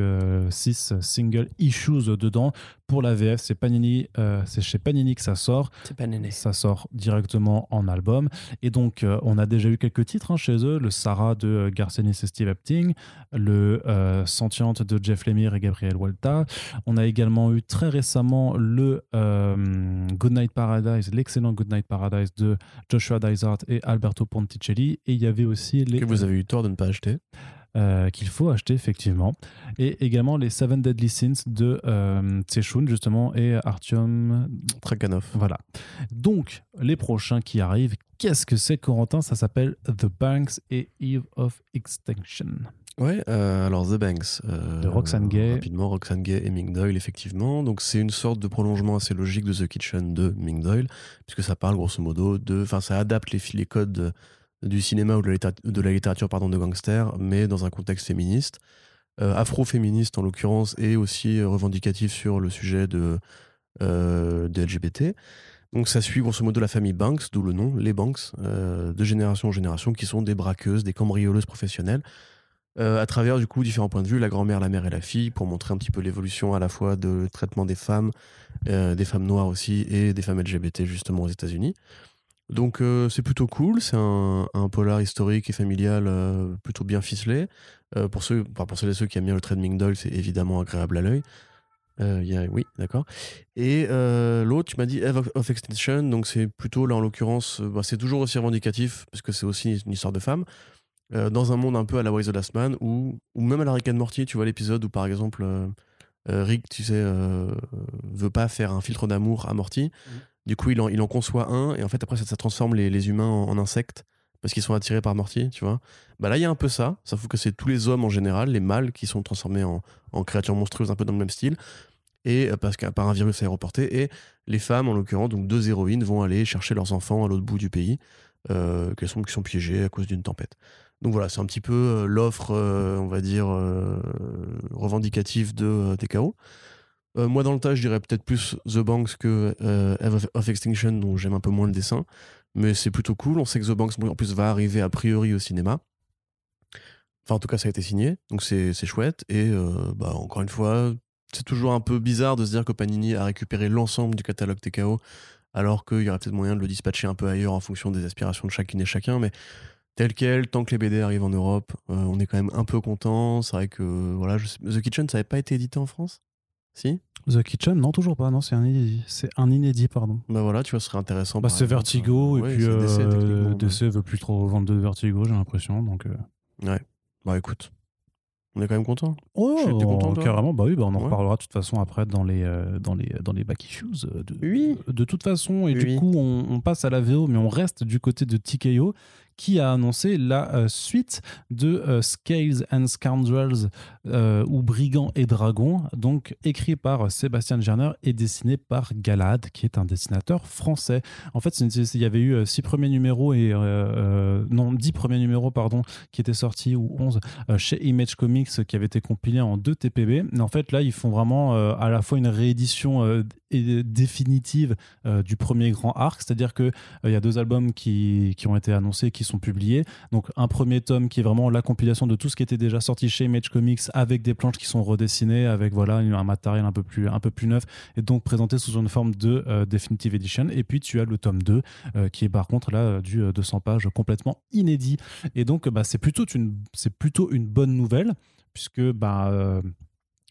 6 single issues dedans. Pour la VF, c'est Panini, euh, c'est chez Panini que ça sort. C'est pas néné. Ça sort directement en album. Et donc, euh, on a déjà eu quelques titres hein, chez eux le Sarah de euh, Garcenis et Steve Epting, le euh, Sentiente de Jeff Lemire et Gabriel Walta. On a également eu très récemment le euh, Goodnight Paradise, l'excellent Goodnight Paradise de Joshua Dysart et Alberto Ponticelli. Et il y avait aussi les Que vous avez eu tort de ne pas acheter. Euh, qu'il faut acheter effectivement. Et également les Seven Deadly Sins de euh, Tsechun justement et Artyom Trakhanov. voilà. Donc, les prochains qui arrivent, qu'est-ce que c'est, Corentin? Ça s'appelle The Banks et Eve of Extinction. Ouais, euh, alors The Banks. euh, De Roxane Gay. Rapidement, Roxane Gay et Ming Doyle, effectivement. Donc c'est une sorte de prolongement assez logique de The Kitchen de Ming Doyle, puisque ça parle grosso modo de. Enfin, ça adapte les, les codes de- du cinéma ou de la, littérature- de pardon, de gangster, mais dans un contexte féministe. Euh, afro-féministe en l'occurrence, et aussi euh, revendicatif sur le sujet de, euh, LGBT. Donc ça suit grosso modo la famille Banks, d'où le nom, les Banks, de génération en génération, qui sont des braqueuses, des cambrioleuses professionnelles. à travers du coup différents points de vue, la grand-mère, la mère et la fille, pour montrer un petit peu l'évolution à la fois de traitement des femmes, des femmes noires aussi, et des femmes LGBT justement aux États-Unis. Donc euh, c'est plutôt cool, c'est un, un polar historique et familial euh, plutôt bien ficelé. Euh, pour ceux, pour celles et ceux qui aiment bien le trade Doll, c'est évidemment agréable à l'œil. Il y a, oui, d'accord. Et l'autre, tu m'as dit Eve of, Extinction, donc c'est plutôt là en l'occurrence, bah, c'est toujours aussi revendicatif parce que c'est aussi une histoire de femme. Dans un monde un peu à la Wise the Last Man ou, même à la Rick and Morty, tu vois l'épisode où par exemple Rick, tu sais, veut pas faire un filtre d'amour à Morty. Du coup, il en, conçoit un et en fait après ça, transforme les, humains en, insectes parce qu'ils sont attirés par Morty, tu vois. Bah là, il y a un peu ça. Ça fout que c'est tous les hommes en général, les mâles, qui sont transformés en, créatures monstrueuses un peu dans le même style. Et euh, parce qu'à par un virus aéroporté. Et les femmes, en l'occurrence, donc deux héroïnes, vont aller chercher leurs enfants à l'autre bout du pays, euh, qui, sont, qui sont piégés à cause d'une tempête. Donc voilà, c'est un petit peu euh, l'offre, on va dire, revendicative de TKO. Euh, moi, dans le tas, je dirais peut-être plus The Banks que euh, Eve of, Extinction, dont j'aime un peu moins le dessin. Mais c'est plutôt cool. On sait que The Banks, en plus, va arriver a priori au cinéma. Enfin, en tout cas, ça a été signé. Donc, c'est chouette. Et euh, bah, encore une fois, c'est toujours un peu bizarre de se dire que Panini a récupéré l'ensemble du catalogue TKO, alors qu'il y aurait peut-être moyen de le dispatcher un peu ailleurs en fonction des aspirations de chacune et chacun. Mais tel quel, tant que les BD arrivent en Europe, euh, on est quand même un peu content. C'est vrai que voilà, The Kitchen, ça n'avait pas été édité en France? Si? The Kitchen, non, toujours pas. Non, c'est un inédit. C'est un inédit, pardon. Bah voilà, tu vois, ce serait intéressant. Bah, c'est. Vertigo, Ouais, et puis DC, euh, DC veut plus trop vendre de Vertigo, j'ai l'impression. Donc, euh, Bah écoute, on est quand même content. Oh, t'es content, on- toi? carrément, bah oui, bah on en Ouais. reparlera de toute façon après dans les, euh, dans les, dans les back issues. euh, De, Oui. de toute façon, et Oui, du coup, on, on passe à la VO, mais on reste du côté de TKO qui a annoncé la euh, suite de euh, Scales and Scoundrels euh, ou Brigands et Dragons, donc écrit par Sébastien Gerner et dessiné par Galad, qui est un dessinateur français. En fait, il y avait eu six premiers numéros et non dix premiers numéros pardon qui étaient sortis ou 11 euh, chez Image Comics qui avait été compilé en deux TPB. Mais en fait, là, ils font vraiment à la fois une réédition euh, définitive du premier grand arc, c'est-à-dire euh, il y a deux albums qui, qui ont été annoncés, qui sont publiés. Donc un premier tome qui est vraiment la compilation de tout ce qui était déjà sorti chez Image Comics avec des planches qui sont redessinées, avec voilà un matériel un peu plus un peu plus neuf et donc présenté sous une forme de euh, definitive edition. Et puis tu as le tome 2 euh, qui est par contre là euh, du euh, 200 pages complètement inédit. Et donc bah, c'est plutôt une plutôt une bonne nouvelle puisque bah euh,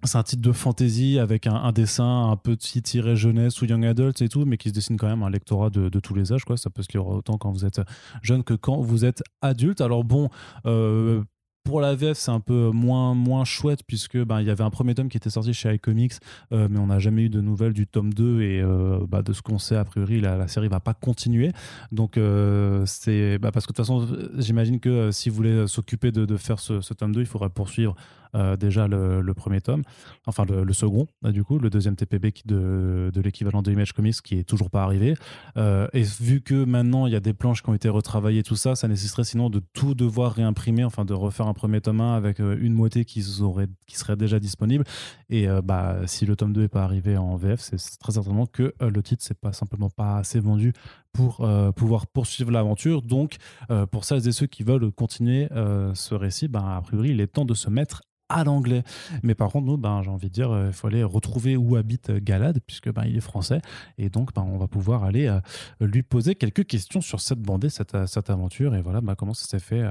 c'est un titre de fantasy avec un, dessin un petit tiré jeunesse ou young adult et tout, mais qui se dessine quand même un lectorat de, tous les âges. Quoi. Ça peut se lire autant quand vous êtes jeune que quand vous êtes adulte. Alors bon, euh, pour la VF, c'est un peu moins, moins chouette puisque ben, il y avait un premier tome qui était sorti chez iComics, euh, mais on n'a jamais eu de nouvelles du tome 2 et euh, bah, de ce qu'on sait, a priori, la, la série va pas continuer. Donc euh, c'est bah, parce que de toute façon, j'imagine que si vous voulez s'occuper de, faire ce, ce tome 2, il faudrait poursuivre euh, déjà le, premier tome, enfin le, second, là, du coup, le deuxième TPB de, de l'équivalent de Image Comics qui est toujours pas arrivé. Euh, et vu que maintenant il y a des planches qui ont été retravaillées, tout ça, ça nécessiterait sinon de tout devoir réimprimer, enfin de refaire un premier tome 1 avec euh, une moitié qui, serait déjà disponible. Et euh, bah, si le tome 2 n'est pas arrivé en VF, c'est très certainement que euh, le titre c'est pas simplement pas assez vendu pour euh, pouvoir poursuivre l'aventure. Donc, euh, pour celles et ceux qui veulent continuer euh, ce récit, ben, a priori, il est temps de se mettre à l'anglais. Mais par contre, nous, ben, j'ai envie de dire, il faut aller retrouver où habite Galad, puisque ben, il est français. Et donc, ben, on va pouvoir aller lui poser quelques questions sur cette bandée, cette, cette aventure. Et voilà ben, comment ça s'est fait,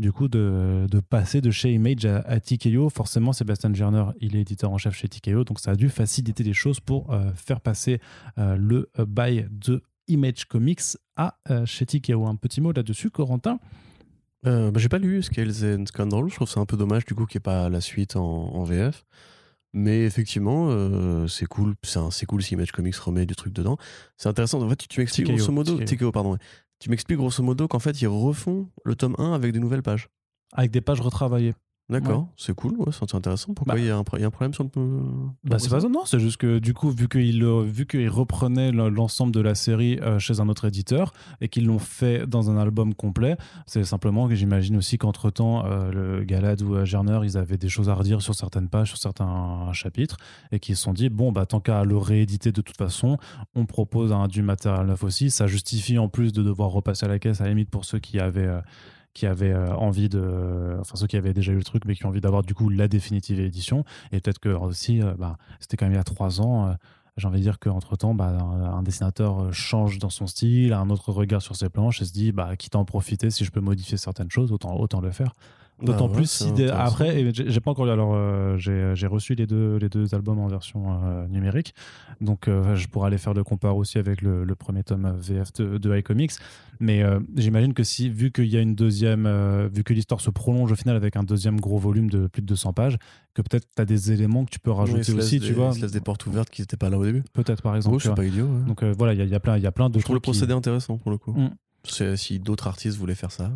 du coup, de, passer de chez Image à, à TKO. Forcément, Sébastien Gerner, il est éditeur en chef chez TKO, donc ça a dû faciliter les choses pour faire passer le bail de Image Comics à euh, chez TKO. Un petit mot là-dessus, Corentin? Euh, bah, j'ai pas lu Scales and Scandal, je trouve ça un peu dommage du coup qu'il n'y ait pas la suite en, en VF. Mais effectivement, euh, c'est cool, c'est c'est cool si Image Comics remet du truc dedans. C'est intéressant. En fait, tu, tu m'expliques grosso modo, TKO. Pardon. Tu m'expliques grosso modo qu'en fait ils refont le tome 1 avec des nouvelles pages. avec des pages retravaillées. D'accord, c'est cool, ouais, c'est intéressant. Pourquoi Bah. il y, a un pro- il y a un problème sur le. Bah, c'est pas ça, non, c'est juste que du coup, vu qu'il euh, vu qu'il reprenait le- l'ensemble de la série euh, chez un autre éditeur et qu'ils l'ont fait dans un album complet, c'est simplement que j'imagine aussi qu'entre temps, le Galad ou euh, Gerner, ils avaient des choses à redire sur certaines pages, sur certains chapitres et qu'ils se sont dit, bon, bah, tant qu'à le rééditer de toute façon, on propose du matériel neuf aussi. Ça justifie en plus de devoir repasser à la caisse à la limite pour ceux qui avaient. Qui avaient euh, envie de, enfin ceux qui avaient déjà eu le truc, mais qui ont envie d'avoir du coup la définitive édition. Et peut-être que aussi, euh, bah, c'était quand même il y a trois ans. euh, j'ai envie de dire qu'entre temps, bah, un, dessinateur change dans son style, a un autre regard sur ses planches et se dit, bah, quitte à en profiter, si je peux modifier certaines choses, autant, autant le faire. D'autant Bah ouais, plus si des- après, j'ai pas encore alors euh, j'ai reçu les deux, les deux albums en version euh, numérique, donc euh, je pourrais aller faire le compare aussi avec le, le premier tome VF de, de iComics. Mais j'imagine que si, vu qu'il y a une deuxième, vu que l'histoire se prolonge au final avec un deuxième gros volume de plus de 200 pages, que peut-être tu as des éléments que tu peux rajouter aussi, des- tu vois. Il se laisse des portes ouvertes qui n'étaient pas là au début. Peut-être par exemple. Oh, tu c'est vois. pas idiot. ouais. Donc voilà, il y, a- il y a plein, y a plein de je trouve le qui- procédé intéressant pour le coup. Mm. Si d'autres artistes voulaient faire ça.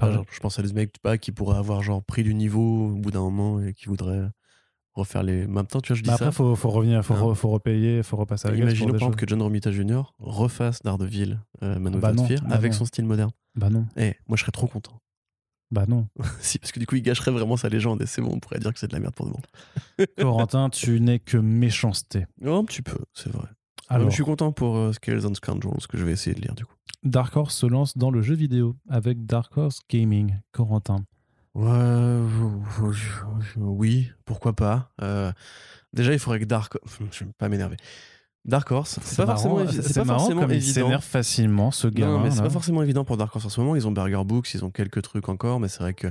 Ah ouais. genre, je pense à des mecs pas, qui pourraient avoir genre pris du niveau au bout d'un moment et qui voudraient refaire les. Maintenant, tu vois, je dis Mais ça. après, faut, faut revenir, faut, Hein. re- faut repayer, faut repasser à la Imaginons par exemple que John Romita Jr. refasse Daredevil, euh, Man of Bah non, bah avec non. son style moderne. Bah non, Eh, moi je serais trop content. bah non. <laughs> si, parce que du coup, il gâcherait vraiment sa légende et c'est bon, on pourrait dire que c'est de la merde pour le monde. Corentin, tu n'es que méchanceté. Oh, un petit peu, c'est vrai. Alors, je suis content pour euh, Scales and Scoundrels que je vais essayer de lire du coup. Dark Horse se lance dans le jeu vidéo avec Dark Horse Gaming. Corentin. Euh, oui, pourquoi pas. Euh, déjà, il faudrait que Dark. <laughs> Je vais pas m'énerver. Dark Horse, c'est pas marrant, forcément, évi- pas marrant forcément comme il évident. s'énerve facilement, ce gamin. Non, mais c'est pas forcément évident pour Dark Horse en ce moment. Ils ont Burger Books, ils ont quelques trucs encore, mais c'est vrai que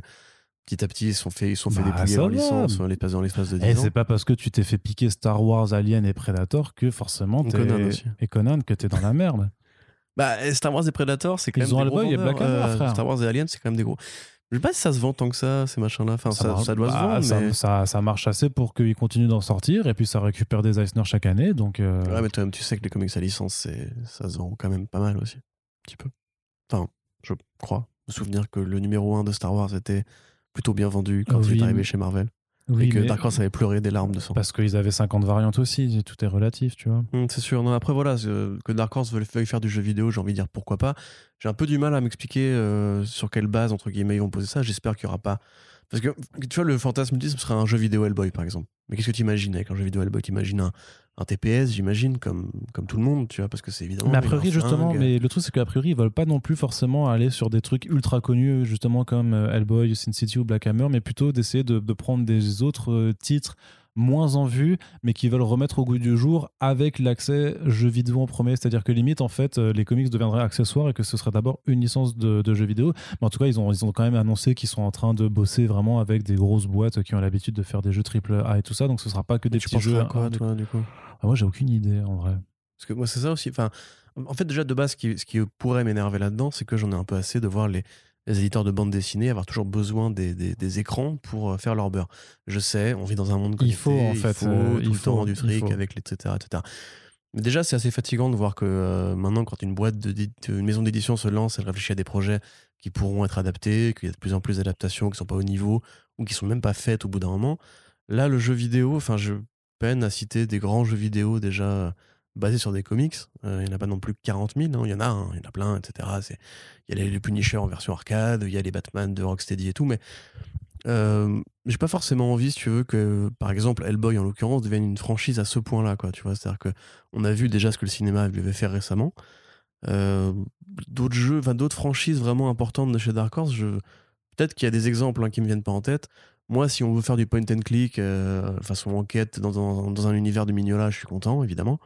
petit à petit, ils sont fait, ils sont fait Bah, dépouiller ça leur licence dans l'espace dans l'espace de 10 Et ans. c'est pas parce que tu t'es fait piquer Star Wars, Alien et Predator que forcément t'es... Conan aussi. Et Conan que t'es dans la merde. <laughs> Bah, et Star Wars et Predator, c'est quand Ils même ont des gros. Hammer, frère. Star Wars et Alien, c'est quand même des gros. Je sais pas si ça se vend tant que ça, ces machins-là. Enfin, ça, doit se vendre, ça, mais. ça, ça marche assez pour qu'ils continuent d'en sortir et puis ça récupère des Eisner chaque année. Donc, euh, Ouais, mais toi-même, tu sais que les comics à licence, c'est... ça se vend quand même pas mal aussi. Un petit peu. Enfin, je crois. Me souvenir que le numéro 1 de Star Wars était plutôt bien vendu quand Oui, il est arrivé mais- chez Marvel. oui, et que Dark Horse avait pleuré des larmes de sang. Parce qu'ils avaient 50 variantes aussi, tout est relatif, tu vois. Hum, c'est sûr. Non, après, voilà, euh, que Dark Horse veuille faire du jeu vidéo, j'ai envie de dire pourquoi pas. J'ai un peu du mal à m'expliquer euh, sur quelle base, entre guillemets, ils vont poser ça. J'espère qu'il y aura pas. Parce que, tu vois, le fantasme ultime serait un jeu vidéo Hellboy, par exemple. Mais qu'est-ce que tu imagines avec un jeu vidéo Hellboy? Tu imagines un, un TPS, j'imagine, comme, comme tout le monde, tu vois, parce que c'est évidemment. mais a priori, justement, flingue. mais le truc, c'est qu'a priori, ils veulent pas non plus forcément aller sur des trucs ultra connus, justement, comme euh, Hellboy, Sin City ou Black Hammer, mais plutôt d'essayer de, de prendre des autres euh, titres moins en vue, mais qui veulent remettre au goût du jour avec l'accès jeu vidéo en premier. C'est-à-dire que limite, en fait, euh, les comics deviendraient accessoires et que ce serait d'abord une licence de, de jeux vidéo. Mais en tout cas, ils ont, ils ont quand même annoncé qu'ils sont en train de bosser vraiment avec des grosses boîtes qui ont l'habitude de faire des jeux triple A et tout ça. Donc ce sera pas que des petits jeux. à quoi, toi, du coup? Ah, moi, j'ai aucune idée, en vrai. Parce que moi, c'est ça aussi. Enfin, en fait, déjà, de base, ce qui, ce qui pourrait m'énerver là-dedans, c'est que j'en ai un peu assez de voir les, les éditeurs de bande dessinée avoir toujours besoin des, des- des écrans pour euh, faire leur beurre. Je sais, on vit dans un monde Il connecté. faut, en fait, faut euh, tout il le faut, temps du il fric faut. avec les etc., etc. Mais déjà, c'est assez fatigant de voir que euh, maintenant, quand une boîte, de, une maison d'édition se lance, elle réfléchit à des projets qui pourront être adaptés, qu'il y a de plus en plus d'adaptations qui sont pas au niveau ou qui sont même pas faites au bout d'un moment. Là, le jeu vidéo, enfin, je peine à citer des grands jeux vidéo déjà basés sur des comics. Euh, il n'y en a pas non plus que 40 000, hein. il y en a, hein, y en a plein, etc. Il y a les, Punisher en version arcade, il y a les Batman de Rocksteady et tout, mais euh, j'ai pas forcément envie, si tu veux, que par exemple Hellboy en l'occurrence devienne une franchise à ce point-là, quoi. Tu vois, c'est-à-dire que on a vu déjà ce que le cinéma lui avait fait récemment. Euh, d'autres jeux, enfin d'autres franchises vraiment importantes de chez Dark Horse, peut-être qu'il y a des exemples hein, qui me viennent pas en tête. Moi, si on veut faire du point and click, euh, façon enquête dans, dans un univers de Mignola, je suis content, évidemment.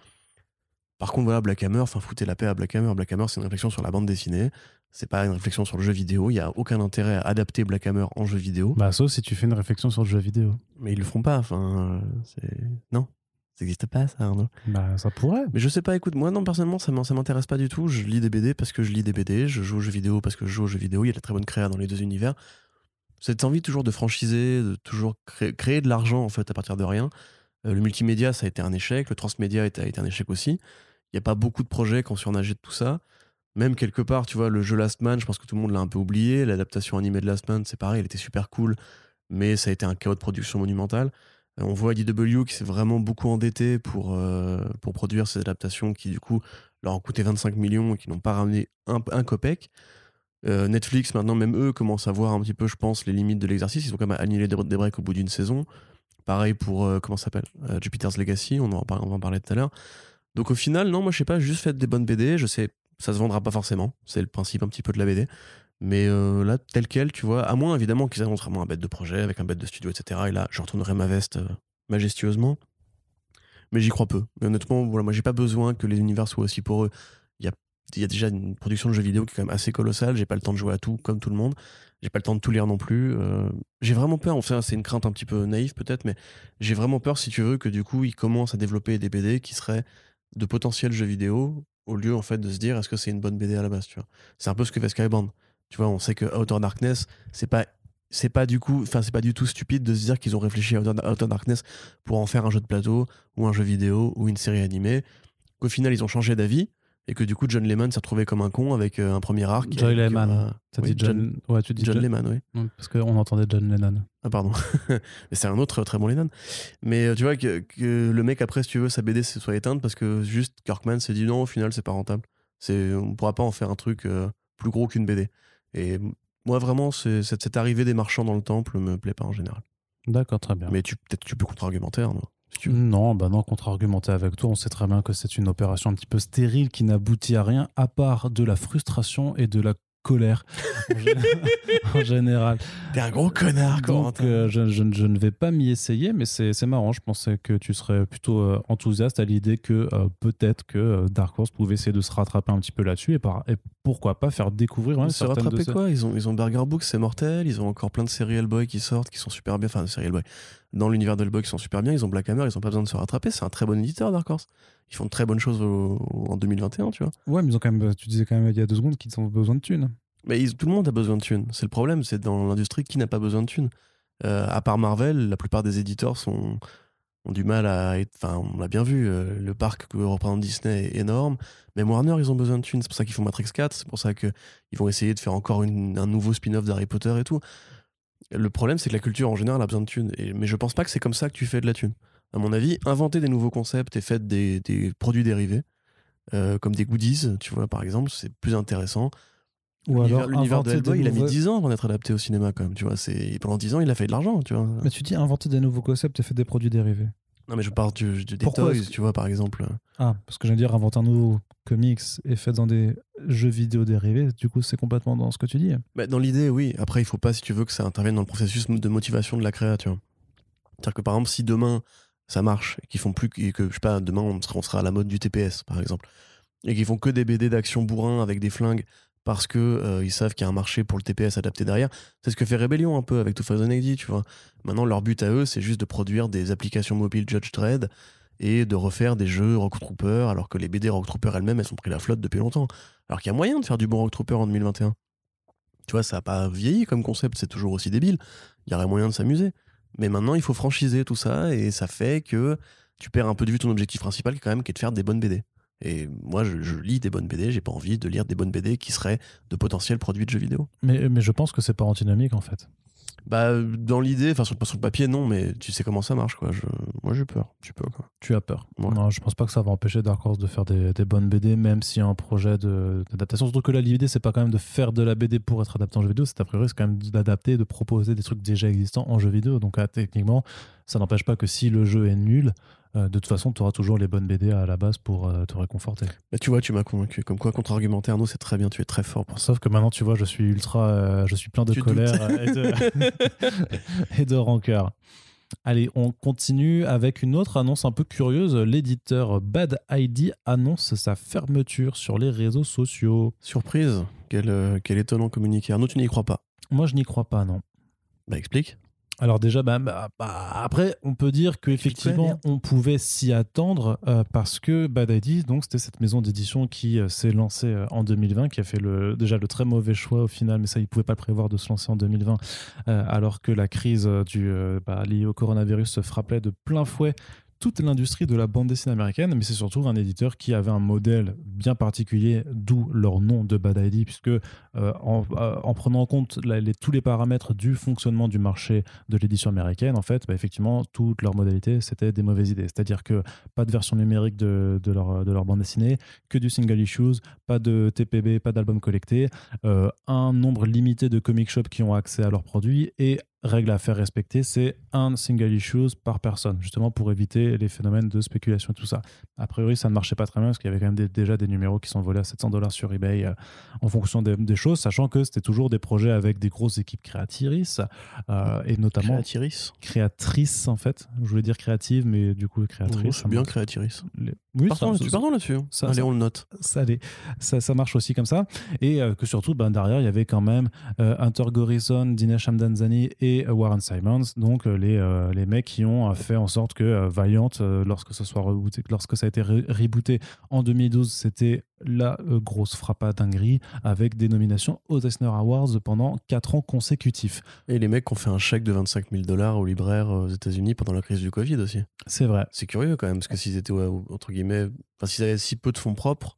Par contre, voilà, Black Hammer, enfin, foutez la paix à Black Hammer. Black Hammer, c'est une réflexion sur la bande dessinée. C'est pas une réflexion sur le jeu vidéo. Il y a aucun intérêt à adapter Black Hammer en jeu vidéo. Bah, sauf si tu fais une réflexion sur le jeu vidéo. Mais ils le feront pas. Enfin, euh, c'est non, ça n'existe pas, ça, Arnaud. Bah, ça pourrait. Mais je sais pas. Écoute, moi, non, personnellement, ça m'in- ça m'intéresse pas du tout. Je lis des BD parce que je lis des BD. Je joue aux jeux vidéo parce que je joue aux jeux vidéo. Il y a de la très bonne créa dans les deux univers. Cette envie toujours de franchiser, de toujours créer, créer de l'argent en fait à partir de rien. Euh, le multimédia, ça a été un échec. Le transmédia a été, a été un échec aussi. Il n'y a pas beaucoup de projets qui ont surnagé de tout ça. Même quelque part, tu vois, le jeu Last Man, je pense que tout le monde l'a un peu oublié. L'adaptation animée de Last Man, c'est pareil, elle était super cool, mais ça a été un chaos de production monumental. Euh, On voit IDW qui s'est vraiment beaucoup endetté pour, euh, pour produire ces adaptations qui, du coup, leur ont coûté 25 millions et qui n'ont pas ramené un, un copec. Euh, Netflix, maintenant, même eux, commencent à voir un petit peu, je pense, les limites de l'exercice. Ils ont quand même annulé des, des breaks au bout d'une saison. Pareil pour, comment s'appelle? Jupiter's Legacy, on, en on va en parler tout à l'heure. Donc au final, non, moi je sais pas, juste faites des bonnes BD. Je sais, ça se vendra pas forcément. C'est le principe un petit peu de la BD. Mais euh, là, tel quel, tu vois, à moins évidemment qu'ils annoncent vraiment un bête de projet avec un bête de studio, etc. Et là, je retournerai ma veste euh, majestueusement. Mais j'y crois peu. Honnêtement, voilà, moi, j'ai pas besoin que les univers soient aussi y a, il y a déjà une production de jeux vidéo qui est quand même assez colossale. J'ai pas le temps de jouer à tout comme tout le monde. J'ai pas le temps de tout lire non plus. Euh, j'ai vraiment peur. Enfin, c'est une crainte un petit peu naïve peut-être, mais j'ai vraiment peur, si tu veux, que du coup, ils commencent à développer des BD qui seraient de potentiels jeux vidéo au lieu en fait de se dire est-ce que c'est une bonne BD à la base, tu vois? C'est un peu ce que fait Skybound. Tu vois, on sait que Outer Darkness, c'est pas c'est pas du coup enfin c'est pas du tout stupide de se dire qu'ils ont réfléchi à Outer, Outer Darkness pour en faire un jeu de plateau ou un jeu vidéo ou une série animée qu'au final ils ont changé d'avis et que du coup John Lehman s'est retrouvé comme un con avec euh, un premier arc avec, Lehman. euh, T'as oui, dit John... Ouais, tu dis John John, Lehman oui. Parce qu'on entendait John Lennon. ah pardon. <laughs> Mais c'est un autre très bon Lennon. Mais euh, tu vois que, que le mec après si tu veux sa BD se soit éteinte parce que juste Kirkman s'est dit non au final c'est pas rentable. C'est on pourra pas en faire un truc euh, plus gros qu'une BD et moi vraiment c'est- cette, cette arrivée des marchands dans le temple me plaît pas en général. D'accord, très bien. mais tu peut-être tu peux contre-argumenter Arnaud, si tu. Non, bah non, contre-argumenter avec toi, on sait très bien que c'est une opération un petit peu stérile qui n'aboutit à rien à part de la frustration et de la colère en, gé- <laughs> en général. t'es un gros connard Donc, euh, je, je- je ne vais pas m'y essayer, mais c'est marrant. Je pensais que tu serais plutôt euh, enthousiaste à l'idée que euh, peut-être que euh, Dark Horse pouvait essayer de se rattraper un petit peu là-dessus et, par- et pourquoi pas faire découvrir ouais, se certaines de rattraper ces- quoi? Ils ont, ils ont Burger Books, c'est mortel. Ils ont encore plein de séries Hellboy qui sortent, qui sont super bien. Enfin, des séries Hellboy. Dans l'univers d'Hellboy, qui sont super bien. Ils ont Black Hammer, ils ont pas besoin de se rattraper. C'est un très bon éditeur, Dark Horse. Ils font de très bonnes choses au- au- en 2021, tu vois. Ouais, mais ils ont quand même, tu disais quand même il y a deux secondes qu'ils ont besoin de thunes. Mais ils- tout le monde a besoin de thunes. C'est le problème, c'est dans l'industrie qui n'a pas besoin de thunes? Euh, à part Marvel, la plupart des éditeurs sont, ont du mal à être. Enfin, on l'a bien vu, euh, le parc que représente Disney est énorme. Même Warner, ils ont besoin de thunes. C'est pour ça qu'ils font Matrix 4. C'est pour ça qu'ils vont essayer de faire encore une- un nouveau spin-off d'Harry Potter et tout. Le problème, c'est que la culture en général a besoin de thunes. Et- mais je pense pas que c'est comme ça que tu fais de la thune. À mon avis, inventer des nouveaux concepts et faire des, des produits dérivés, euh, comme des goodies, tu vois, par exemple, c'est plus intéressant. Ou L'univers- alors L'univers de Hellboy, il a mis nouveaux- 10 ans avant d'être adapté au cinéma, quand même. Tu vois, c'est pendant 10 ans, il a fait de l'argent, tu vois. Mais tu dis inventer des nouveaux concepts et faire des produits dérivés. Non, mais je parle du, du- des Pourquoi toys, tu vois, par exemple. Ah, parce que j'allais dire inventer un nouveau comics et fait dans des jeux vidéo dérivés. Du coup, c'est complètement dans ce que tu dis. Bah, dans l'idée, oui. Après, il faut pas, si tu veux, que ça intervienne dans le processus de motivation de la créa, tu vois. C'est-à-dire que, par exemple, si demain ça marche et qu'ils font plus que, que, je sais pas, demain on sera, on sera à la mode du TPS, par exemple, et qu'ils font que des BD d'action bourrin avec des flingues parce que euh, savent qu'il y a un marché pour le TPS adapté derrière. C'est ce que fait Rebellion un peu avec 2080, tu vois. Maintenant, leur but à eux, c'est juste de produire des applications mobiles Judge Dredd et de refaire des jeux Rock Trooper, alors que les BD Rock Trooper elles-mêmes, elles ont pris la flotte depuis longtemps. Alors qu'il y a moyen de faire du bon Rock Trooper en 2021. Tu vois, ça n'a pas vieilli comme concept, c'est toujours aussi débile. Il y aurait moyen de s'amuser. Mais maintenant, il faut franchiser tout ça et ça fait que tu perds un peu de vue ton objectif principal quand même, qui est de faire des bonnes BD. Et moi, je, je lis des bonnes BD, j'ai pas envie de lire des bonnes BD qui seraient de potentiels produits de jeux vidéo. Mais, mais je pense que c'est pas antinomique en fait. Bah, dans l'idée, enfin, sur, sur le papier, non, mais tu sais comment ça marche, quoi. Je, moi, j'ai peur, un petit peu, quoi. Tu as peur. Ouais. Non, je pense pas que ça va empêcher Dark Horse de faire des, des bonnes BD, même s'il y a un projet d'adaptation. Surtout que là, l'idée, c'est pas quand même de faire de la BD pour être adapté en jeu vidéo, c'est a priori, c'est quand même d'adapter, de proposer des trucs déjà existants en jeu vidéo. Donc, ah, techniquement, ça n'empêche pas que si le jeu est nul, de toute façon, tu auras toujours les bonnes BD à la base pour euh, te réconforter. Bah, tu vois, tu m'as convaincu. Comme quoi, contre-argumenter, Arnaud, c'est très bien, tu es très fort pour ça. Sauf que maintenant, tu vois, je suis ultra. euh, je suis plein de Tu colère euh, et de, <laughs> et de rancœur. Allez, on continue avec une autre annonce un peu curieuse. L'éditeur Bad ID annonce sa fermeture sur les réseaux sociaux. Surprise, quel, euh, quel étonnant communiqué. Arnaud, tu n'y crois pas. Moi, je n'y crois pas, non. Bah, explique. Alors déjà, bah, bah, bah, après, on peut dire qu'effectivement, on pouvait s'y attendre euh, parce que Bad ID, donc c'était cette maison d'édition qui euh, s'est lancée euh, en 2020, qui a fait le, déjà le très mauvais choix au final, mais ça, ils ne pouvaient pas le prévoir de se lancer en 2020, euh, alors que la crise du, bah, liée au coronavirus se frappait de plein fouet toute l'industrie de la bande dessinée américaine, mais c'est surtout un éditeur qui avait un modèle bien particulier, d'où leur nom de Bad ID, puisque euh, en, euh, en prenant en compte tous les paramètres du fonctionnement du marché de l'édition américaine, en fait, bah, effectivement, toutes leurs modalités, c'était des mauvaises idées. C'est-à-dire que pas de version numérique de, leur, de leur bande dessinée, que du single issues, pas de TPB, pas d'album collecté, euh, un nombre limité de comic shops qui ont accès à leurs produits et règle à faire respecter, c'est un single issue par personne, justement pour éviter les phénomènes de spéculation et tout ça. A priori, ça ne marchait pas très bien parce qu'il y avait quand même des- déjà des numéros qui sont volés à 700 dollars sur eBay euh, en fonction des, des choses, sachant que c'était toujours des projets avec des grosses équipes créatrices euh, et notamment Créatiris. créatrices en fait. Je voulais dire créative, mais du coup créatrice. Oh, bien. Créatiris. Les- Oui, Pardon, ça- là-dessus, hein. Allez, on le note. ça, ça, ça marche aussi comme ça. Et euh, que surtout, ben, derrière, il y avait quand même Hunter Gorison, Dinesh Hamdanzani et euh, Warren Simons, donc euh, les, euh, les mecs qui ont euh, fait en sorte que euh, Valiant, euh, lorsque, ce soit rebooté, lorsque ça a été re- rebooté en 2012, c'était la grosse frappe à dinguerie avec des nominations aux Eisner Awards pendant 4 ans consécutifs. Et les mecs ont fait un chèque de 25 000 dollars aux libraires aux États-Unis pendant la crise du Covid aussi. C'est vrai. C'est curieux quand même, parce que s'ils étaient, ouais, entre guillemets, enfin, s'ils avaient si peu de fonds propres,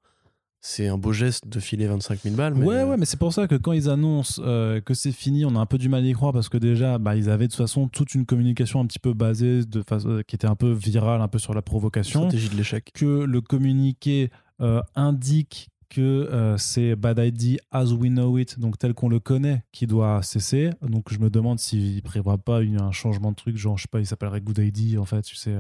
c'est un beau geste de filer 25 000 balles. Mais Ouais, euh, ouais, mais c'est pour ça que quand ils annoncent euh, que c'est fini, on a un peu du mal à y croire parce que déjà, bah, ils avaient de toute façon toute une communication un petit peu basée, de façon, euh, qui était un peu virale, un peu sur la provocation. stratégie de l'échec. Que le communiqué euh, indique que c'est Bad ID as we know it, donc tel qu'on le connaît, qui doit cesser. Donc je me demande s'il prévoit pas une- un changement de truc, genre je sais pas, il s'appellerait Good ID en fait, tu sais,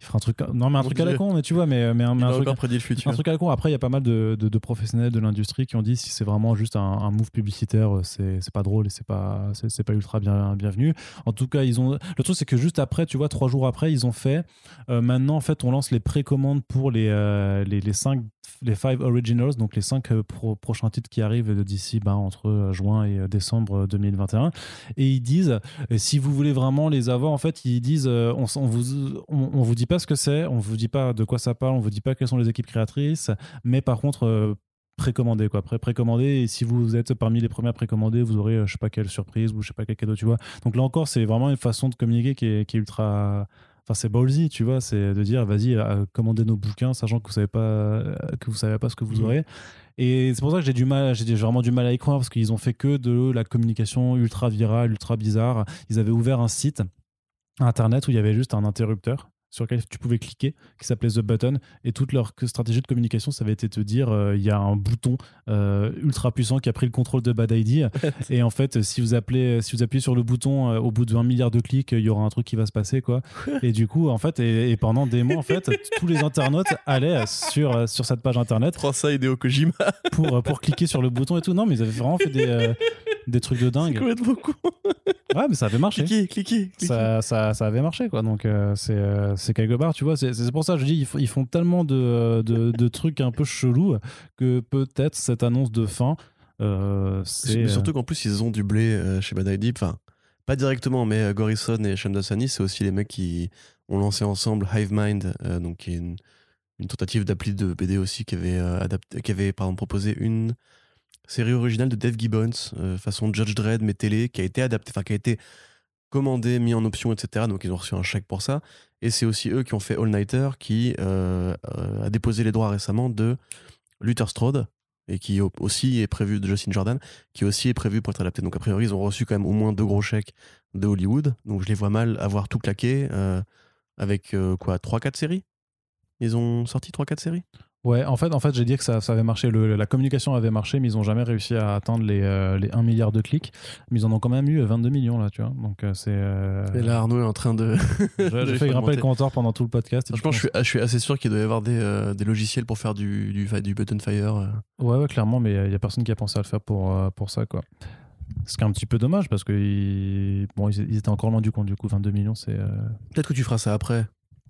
il fera un truc, non mais un truc à la con, mais tu vois, mais, mais un, mais un truc, prédit le futur. un truc à la con. Après, il y a pas mal de, de- de professionnels de l'industrie qui ont dit si c'est vraiment juste un, un move publicitaire, euh, c'est c'est pas drôle et c'est pas, c'est c'est pas ultra bien, bienvenu. En tout cas, ils ont. Le truc, c'est que juste après, tu vois, trois jours après, ils ont fait. euh, maintenant, en fait, on lance les précommandes pour les, euh, les, les cinq. Les five originals, donc les cinq euh, pro- prochains titres qui arrivent d'ici bah, entre euh, juin et euh, décembre 2021. Et ils disent, euh, si vous voulez vraiment les avoir, en fait, ils disent, euh, on vous, on, on vous dit pas ce que c'est, on vous dit pas de quoi ça parle, on vous dit pas quelles sont les équipes créatrices, mais par contre, euh, précommandez quoi, pré précommandez. Et si vous êtes parmi les premiers à précommander, vous aurez, euh, je sais pas quelle surprise ou je sais pas quel cadeau, tu vois. Donc là encore, c'est vraiment une façon de communiquer qui est, qui est ultra. Enfin, c'est ballsy, tu vois, c'est de dire, vas-y, euh, commandez nos bouquins, sachant que vous savez pas, euh, que vous savez pas ce que vous Mhm. aurez. Et c'est pour ça que j'ai du mal, j'ai vraiment du mal à y croire parce qu'ils ont fait que de la communication ultra virale, ultra bizarre. Ils avaient ouvert un site internet où il y avait juste un interrupteur sur lequel tu pouvais cliquer qui s'appelait The Button et toute leur stratégie de communication ça avait été de te dire euh, il y a un bouton euh, ultra puissant qui a pris le contrôle de Bad ID <laughs> et en fait si vous appelez si vous appuyez sur le bouton euh, au bout de 20 milliards de clics il y aura un truc qui va se passer quoi et du coup en fait et, et pendant des mois en fait <laughs> tous les internautes allaient sur euh, sur cette page internet Prends ça, Hideo Kojima. pour, euh, pour cliquer sur le bouton et tout. Non, mais ils avaient vraiment fait des, euh, des trucs de dingue. complètement con. <laughs> Ouais, mais ça avait marché. Cliquez, cliquez, cliquez. Ça, ça, ça avait marché, quoi. Donc, euh, c'est euh, c'est quelque part, tu vois. C'est c'est pour ça que je dis, ils, font- ils font tellement de, de, de trucs un peu chelous que peut-être cette annonce de fin, euh, c'est. Surtout qu'en plus, ils ont du blé euh, chez Bad ID. Enfin, pas directement, mais euh, Gorison et Shamdasani, c'est aussi les mecs qui ont lancé ensemble Hive Mind, euh, donc qui est une, une tentative d'appli de BD aussi, qui avait, euh, adapté, qui avait pardon, proposé une série originale de Dave Gibbons, euh, façon Judge Dredd, mais télé, qui a été adaptée, enfin, qui a été commandé, mis en option, etc. Donc ils ont reçu un chèque pour ça. Et c'est aussi eux qui ont fait All Nighter, qui euh, euh, a déposé les droits récemment de Luther Strode, et qui au- aussi est prévu de Justin Jordan, qui aussi est prévu pour être adapté. Donc a priori, ils ont reçu quand même au moins deux gros chèques de Hollywood. Donc je les vois mal avoir tout claqué avec quoi 3-4 séries? Ils ont sorti 3-4 séries? Ouais, en fait, en fait j'ai dit que ça, ça avait marché. Le- la communication avait marché, mais ils n'ont jamais réussi à atteindre les, euh, les 1 milliard de clics. Mais ils en ont quand même eu 22 millions, là, tu vois. Donc, euh, c'est. euh, Et là, Arnaud est en train de. J'ai fait grimper le compteur pendant tout le podcast. et Franchement, du je coup, suis, je suis assez sûr qu'il doit y avoir des, euh, des logiciels pour faire du, du, du button fire. euh. Ouais, ouais, clairement, mais il n'y a personne qui a pensé à le faire pour, euh, pour ça, quoi. Ce qui est un petit peu dommage parce que ils, bon, ils, ils étaient encore loin du compte, du coup, 22 millions, c'est. euh, Peut-être que tu feras ça après,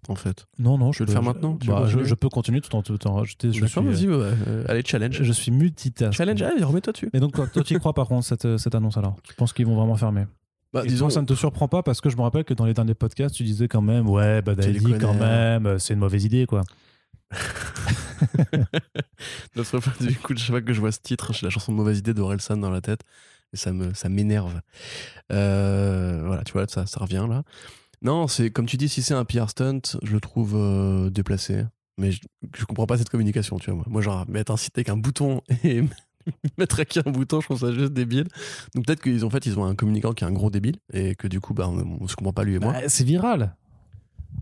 en fait. Non, non, je veux le faire maintenant Tu bah, je, peux continuer tout en tout en rajouter. Je suis, vas-y, ouais, euh, allez, challenge. je suis multitask. Challenge, allez, remets-toi dessus. Et donc, toi, tu y crois par contre, cette, cette annonce alors? Tu penses qu'ils vont vraiment fermer? Bah, disons, toi, ça ne te surprend pas parce que je me rappelle que dans les derniers podcasts, tu disais quand même, ouais, bah, Daily, quand connais. même, euh, c'est une mauvaise idée, quoi. <laughs> Notre fois, du coup, chaque fois que je vois ce titre, j'ai la chanson Mauvaise idée d'Orelsan dans la tête et ça me ça m'énerve. Euh, voilà, tu vois, ça, ça revient là. Non, c'est comme tu dis, si c'est un PR stunt, je le trouve euh, déplacé. Mais je, je comprends pas cette communication, tu vois. Moi, moi genre, mettre un site avec un bouton <laughs> et <laughs> mettre avec un bouton, je trouve ça juste débile. Donc peut-être qu'ils ont fait, ils ont un communicant qui est un gros débile et que du coup, bah, on, on se comprend pas lui et moi. Bah, c'est viral.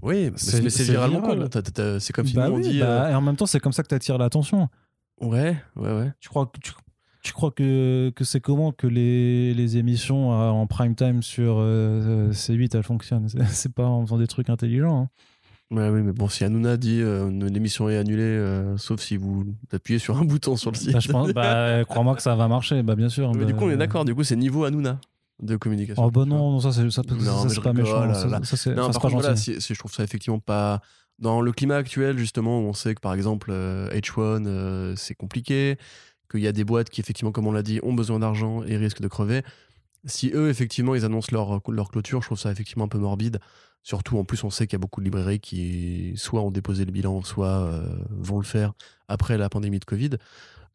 oui, mais c'est- mais c'est viralement viral. t'as- C'est comme si Bah nous on dit. bah, Et en même temps, c'est comme ça que tu attires l'attention. euh, Ouais, ouais, ouais. Tu crois que tu, Tu crois que, que c'est comment que les, les émissions euh, en prime time sur euh, C8 elles fonctionnent? C'est- pas en faisant des trucs intelligents. hein. Ouais, oui, mais bon, si Hanouna dit euh, l'émission est annulée, euh, sauf si vous appuyez sur un <laughs> bouton sur le site. Bah, je pense, bah, crois-moi que ça va marcher. Bah, bien sûr. Mais bah, du coup, on est d'accord. Du coup, c'est niveau Hanouna de communication. Oh bah non, non, ça c'est ça, c'est pas méchant. là, ça, là. ça, c'est Non, c'est par pas voilà, si- si je trouve ça effectivement pas. Dans le climat actuel, justement, où on sait que par exemple, euh, H1, euh, c'est compliqué, qu'il y a des boîtes qui, effectivement, comme on l'a dit, ont besoin d'argent et risquent de crever. Si eux, effectivement, ils annoncent leur, clôture, je trouve ça effectivement un peu morbide. Surtout, en plus, on sait qu'il y a beaucoup de librairies qui soit ont déposé le bilan, soit euh, vont le faire après la pandémie de Covid.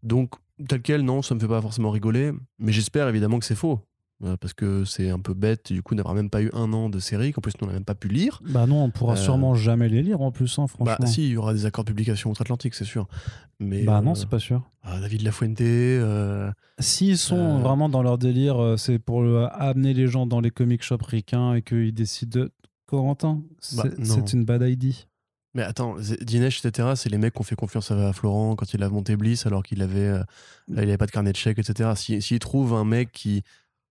Donc, tel quel, non, ça me fait pas forcément rigoler. Mais j'espère évidemment que c'est faux. Euh, Parce que c'est un peu bête, du coup, d'avoir même pas eu un an de série, qu'en plus, nous, on n'a même pas pu lire. Bah non, on pourra Euh, sûrement jamais les lire en plus, hein, franchement. Bah, si, il y aura des accords de publication outre-Atlantique, c'est sûr. Mais Bah euh, non, c'est pas sûr. ah, David Lafuente, euh, S'ils sont Euh, vraiment dans leur délire, euh, c'est pour euh, amener les gens dans les comic shops ricains et qu'ils décident de. Corentin, c'est Bah, une bad idea. Mais attends, Dinesh, etc., c'est les mecs qui ont fait confiance à, Florent quand il a monté Bliss alors qu'il avait, euh, il avait pas de carnet de chèques, etc. Si- S'ils trouvent un mec qui.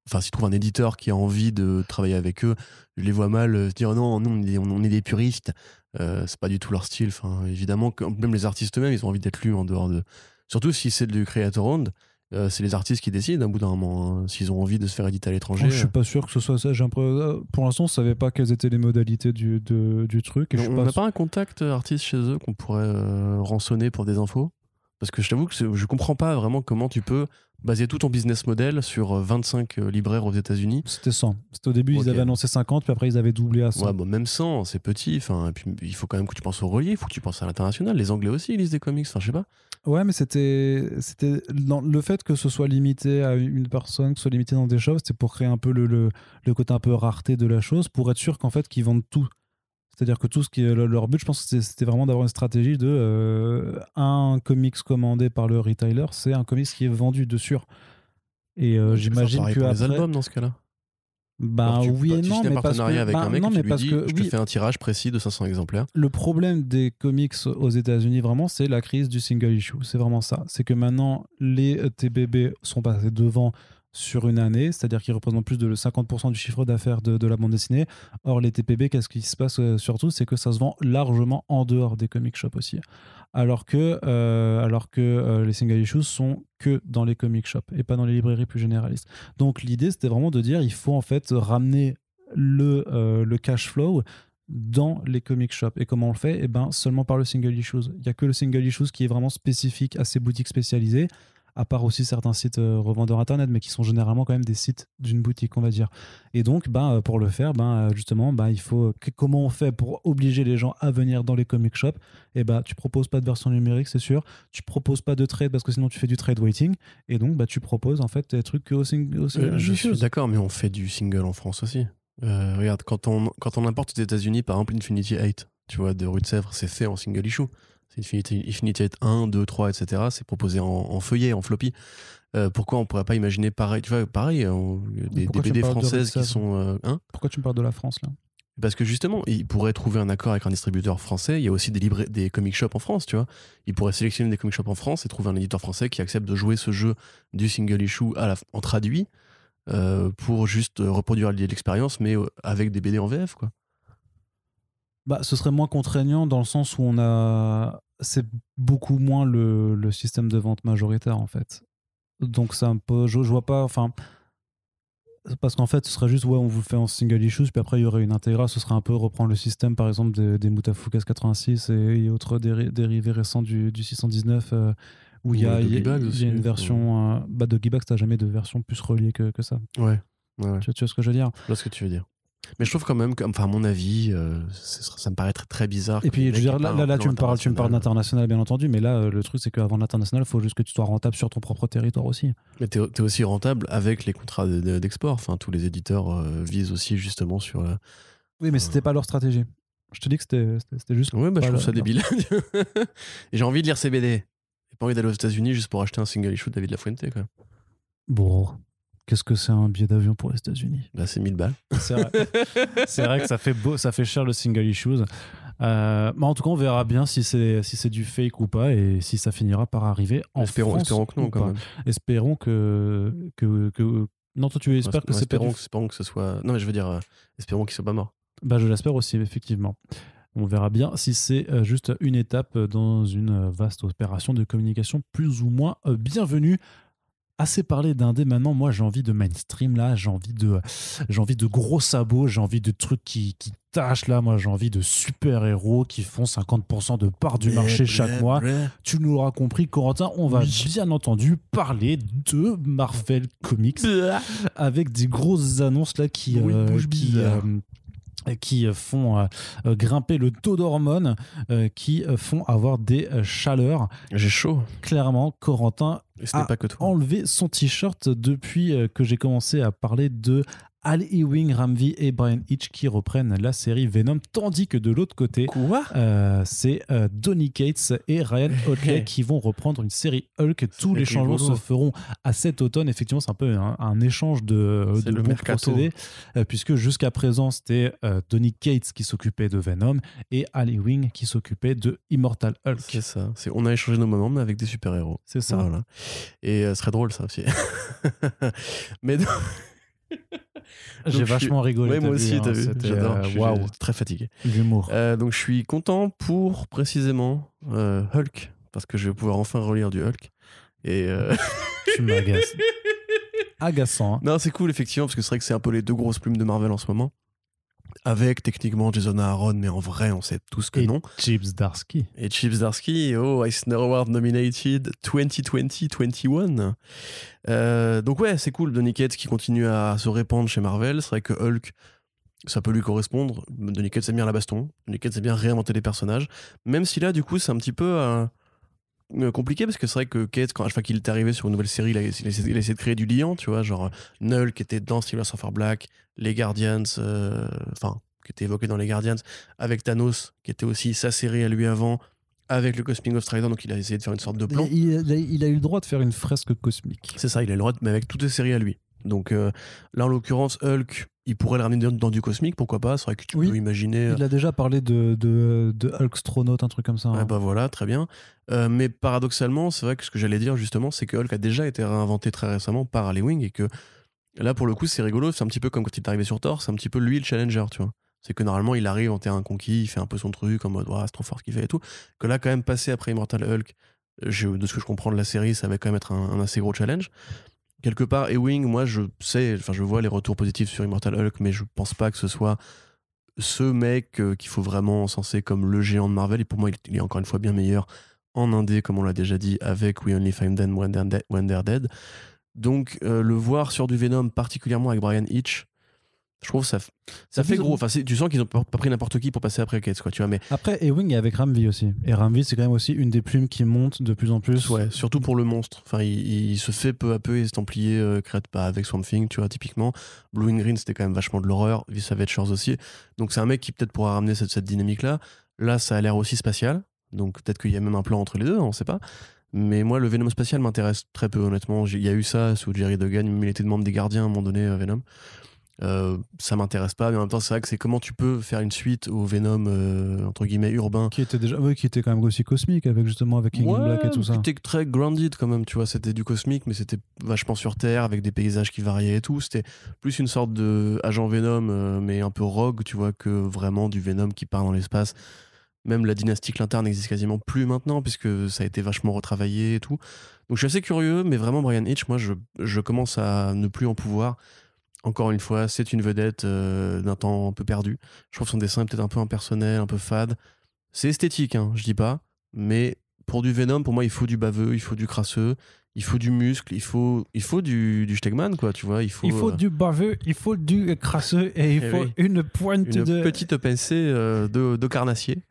Enfin, s'ils trouvent un éditeur qui a envie de travailler avec eux, je les vois mal euh, se dire non, nous, on est, on est des puristes. Euh, c'est pas du tout leur style. Enfin, évidemment, même les artistes eux-mêmes, ils ont envie d'être lus en dehors de. Surtout si c'est du Creator Round, euh, c'est les artistes qui décident, à bout d'un moment, hein, s'ils ont envie de se faire éditer à l'étranger. Oh, je suis pas sûr que ce soit ça. J'ai euh, Pour l'instant, on savait pas quelles étaient les modalités du, de- du truc. Et je suis on n'a pas un contact artiste chez eux qu'on pourrait euh, rançonner pour des infos? Parce que je t'avoue que je comprends pas vraiment comment tu peux baser tout ton business model sur euh, 25 euh, libraires aux États-Unis. C'était 100. C'était au début, ils avaient annoncé 50, puis après, ils avaient doublé à 100. Ouais, bon, même 100, c'est petit. Enfin, puis, il faut quand même que tu penses au relief, il faut que tu penses à l'international. Les Anglais aussi, ils lisent des comics. Enfin, je sais pas. Ouais, mais c'était c'était le fait que ce soit limité à une personne, que ce soit limité dans des shops, c'était pour créer un peu le, le, le côté un peu rareté de la chose, pour être sûr qu'en fait qu'ils vendent tout. C'est-à-dire que tout ce qui est le- leur but, je pense que c'était- vraiment d'avoir une stratégie de euh, un comics commandé par le retailer, c'est un comics qui est vendu de sûr. Et euh, Tu j'imagine que les après, albums dans ce cas-là. bah tu- oui et tu non, mais parce que, avec bah, un mec non, et mais tu lui parce dis que je oui, te fais un tirage précis de 500 exemplaires. le problème des comics aux États-Unis, vraiment, c'est la crise du single issue. C'est vraiment ça. C'est que maintenant, les euh, TBB sont passés devant sur une année, c'est-à-dire qu'ils représentent plus de 50% du chiffre d'affaires de, la bande dessinée. Or, les TPB, qu'est-ce qui se passe euh, surtout C'est que ça se vend largement en dehors des comic shops aussi. Alors que, euh, alors que euh, les single issues sont que dans les comic shops et pas dans les librairies plus généralistes. Donc, l'idée, c'était vraiment de dire il faut en fait ramener le, le cash flow dans les comic shops. Et comment on le fait? Eh ben, seulement par le single issues. Il n'y a que le single issues qui est vraiment spécifique à ces boutiques spécialisées, à part aussi certains sites euh, revendeurs internet, mais qui sont généralement quand même des sites d'une boutique, on va dire. Et donc, ben, euh, pour le faire, ben, euh, justement, ben, il faut. comment on fait pour obliger les gens à venir dans les comic shops? Eh ben, tu proposes pas de version numérique, c'est sûr. Tu proposes pas de trade parce que sinon tu fais du trade waiting. Et donc, bah, tu proposes en fait des trucs au, sing- au single Euh, je suis d'accord, mais on fait du single en France aussi. Euh, regarde, quand on, quand on importe aux États-Unis, par exemple, Infinity 8, tu vois, de Rue de Sèvres, c'est fait en single issue. C'est Infinity, Infinity 8 1, 2, 3, etc. C'est proposé en, en feuillet, en floppy. Euh, pourquoi on pourrait pas imaginer pareil Tu vois, pareil, on- des, BD de françaises qui sont. euh, hein? Pourquoi tu me parles de la France là? Parce que justement, ils pourraient trouver un accord avec un distributeur français. Il y a aussi des, libra- des comic shops en France, tu vois. Ils pourraient sélectionner des comic shops en France et trouver un éditeur français qui accepte de jouer ce jeu du single issue à la, en traduit euh, pour juste euh, reproduire l'expérience, mais euh, avec des BD en VF, quoi. Bah, ce serait moins contraignant dans le sens où on a. C'est beaucoup moins le, le système de vente majoritaire en fait. Donc c'est un peu. Je, je vois pas. Enfin. Parce qu'en fait, ce serait juste, ouais, on vous le fait en single issues, puis après, il y aurait une intégrale. Ce serait un peu reprendre le système, par exemple, des, des Mutafukas 86 et, et autres déri- dérivés récents du, du 619, euh, où il y y y a une version. euh, bah, de Gibax, t'as jamais de version plus reliée que, que ça. Ouais. Tu, tu vois ce que je veux dire? Je vois ce que tu veux dire. Mais je trouve quand même, que, enfin, à mon avis, euh, ça me paraît très, très bizarre. Et puis, je veux dire, là, là, tu me parles, tu me parles international. d'international, bien entendu, mais là, euh, le truc, c'est qu'avant l'international, il faut juste que tu sois rentable sur ton propre territoire aussi. Mais t'es es aussi rentable avec les contrats de- de- d'export. Enfin, tous les éditeurs euh, visent aussi justement sur. euh, Oui, mais c'était pas leur stratégie. Je te dis que c'était juste. Ouais, bah, je trouve ça le- débile. <laughs> Et j'ai envie de lire ces BD. J'ai pas envie d'aller aux États-Unis juste pour acheter un single issue de David Lafuente. Quoi. Bon, qu'est-ce que c'est un billet d'avion pour les États-Unis? Bah, c'est 1000 balles. C'est vrai. <laughs> C'est vrai que ça fait beau, ça fait cher le single issues. Euh, mais en tout cas, on verra bien si c'est si c'est du fake ou pas et si ça finira par arriver en espérons, France espérons que ou non, quand pas. même. Espérons que que, que... non toi tu espères que Ouais, c'est pas espérons, du- espérons que ce soit. Non, mais je veux dire, euh, espérons qu'il soit pas mort. Bah, je l'espère aussi, effectivement. On verra bien si c'est euh, juste une étape dans une euh, vaste opération de communication plus ou moins bienvenue. Assez parlé d'indé maintenant, moi j'ai envie de mainstream là, j'ai envie de j'ai envie de gros sabots, j'ai envie de trucs qui, qui tâchent là, moi j'ai envie de super-héros qui font 50% de part du marché chaque mois. Tu nous l'auras compris, Corentin, on va Oui. bien entendu parler de Marvel Comics avec des grosses annonces là qui, Oui, euh, euh, qui font euh, euh, grimper le taux d'hormones, euh, qui euh, font avoir des euh, chaleurs. J'ai chaud. Clairement, Corentin Et ce n'est pas que toi. enlevé son t-shirt depuis euh, que j'ai commencé à parler de Al Ewing, Ramvi et Brian Hitch qui reprennent la série Venom, tandis que de l'autre côté, euh, c'est euh, Donny Cates et Ryan Otley qui vont reprendre une série Hulk. Tous les changements se feront à cet automne. Effectivement, c'est un peu un, un échange de, C'est de le bons procédés, euh, puisque jusqu'à présent, c'était euh, Donny Cates qui s'occupait de Venom et Ali Wing qui s'occupait de Immortal Hulk. C'est ça. C'est- On a échangé nos moments, mais avec des super-héros. C'est ça. Voilà. Et euh, ce serait drôle, ça aussi. <laughs> mais non, <laughs> J'ai vachement rigolé. ouais, moi aussi, hein, t'as vu. c'était, J'adore. euh, très fatigué. l'humour. Euh, donc, je suis content pour précisément euh, Hulk, parce que je vais pouvoir enfin relire du Hulk. Et euh, <laughs> Tu m'agaces. <laughs> Agaçant. hein. non, c'est cool, effectivement, parce que c'est vrai que c'est un peu les deux grosses plumes de Marvel en ce moment. Avec techniquement Jason Aaron, mais en vrai, on sait tous que Et non. Chips Darsky. Et Chips Darsky, oh, Eisner Award nominated 2020-21. Euh, donc ouais, c'est cool, Donny Cates qui continue à se répandre chez Marvel. C'est vrai que Hulk, ça peut lui correspondre. Donny Cates aime bien la baston. Donny Cates aime bien réinventer les personnages. Même si là, du coup, c'est un petit peu compliqué parce que c'est vrai que Cates, quand à chaque fois qu'il est arrivé sur une nouvelle série, il a, il a essayé, il a essayé de créer du liant, tu vois, genre euh, Null qui était dans Silver Surfer Black, les Guardians, euh, enfin, qui était évoqué dans les Guardians, avec Thanos, qui était aussi sa série à lui avant, avec le Cosmic of Strider, donc il a essayé de faire une sorte de plan. Il, il a, il a eu le droit de faire une fresque cosmique. C'est ça, il a le droit, de- mais avec toutes les séries à lui. Donc euh, là, en l'occurrence, Hulk, il pourrait le ramener dans, du cosmique, pourquoi pas? C'est vrai que tu Oui. peux imaginer. euh, Il a déjà parlé de, de, de Hulkstronaut, un truc comme ça. Hein. bah voilà, très bien. Euh, mais paradoxalement, c'est vrai que ce que j'allais dire justement, c'est que Hulk a déjà été réinventé très récemment par Ali Wing et que là, pour le coup, c'est rigolo. C'est un petit peu comme quand il est arrivé sur Thor, c'est un petit peu lui le challenger, tu vois. C'est que normalement, il arrive en terrain conquis, il fait un peu son truc en mode, c'est trop fort ce qu'il fait et tout. Que là, quand même, passer après Immortal Hulk, je- de ce que je comprends de la série, ça va quand même être un, un assez gros challenge. Quelque part, Ewing, moi, je sais, enfin, je vois les retours positifs sur Immortal Hulk, mais je pense pas que ce soit ce mec euh, qu'il faut vraiment encenser comme le géant de Marvel. Et pour moi, il, est encore une fois bien meilleur en indé, comme on l'a déjà dit, avec We Only Find Them When They're Dead. When They're Dead. Donc, euh, le voir sur du Venom, particulièrement avec Brian Hitch, je trouve ça, ça fait gros. Enfin, c'est- tu sens qu'ils ont pas pris n'importe qui pour passer après Cates, quoi, tu vois. Mais Après, Ewing est avec Ramvi aussi. Et Ramvi, c'est quand même aussi une des plumes qui monte de plus en plus. ouais, surtout pour le monstre. Enfin, il, il se fait peu à peu estampiller, euh, créate pas avec Swamp Thing, tu vois, typiquement. Blue and Green, c'était quand même vachement de l'horreur. Vis Avengers aussi. Donc, c'est un mec qui peut-être pourra ramener cette, cette dynamique-là. Là, ça a l'air aussi spatial. Donc, peut-être qu'il y a même un plan entre les deux, on sait pas. Mais moi, le Venom spatial m'intéresse très peu, honnêtement. Il y a eu ça sous Jerry Duggan, il était membre des Gardiens à un moment donné, euh, Venom. Euh, ça m'intéresse pas, mais en même temps, c'est vrai que c'est comment tu peux faire une suite au Venom, euh, entre guillemets, urbain. Qui était déjà, ouais, qui était quand même aussi cosmique avec justement avec King in Ouais, Black et tout ça. C'était très grounded quand même, tu vois. C'était du cosmique, mais c'était vachement sur Terre avec des paysages qui variaient et tout. C'était plus une sorte de agent Venom, euh, mais un peu rogue, tu vois, que vraiment du Venom qui part dans l'espace. Même la dynastie Clintar n'existe quasiment plus maintenant, puisque ça a été vachement retravaillé et tout. Donc je suis assez curieux, mais vraiment, Brian Hitch, moi, je, je commence à ne plus en pouvoir. Encore une fois, c'est une vedette euh, d'un temps un peu perdu. Je trouve son dessin est peut-être un peu impersonnel, un peu fade. C'est esthétique, hein, je dis pas. Mais pour du Venom, pour moi, il faut du baveux, il faut du crasseux, il faut du muscle, il faut, il faut du, du Stegman, quoi, tu vois. Il faut, Il faut euh, du baveux, il faut du crasseux et il Eh faut oui. une pointe une de. petite pincée euh, de, de carnassier.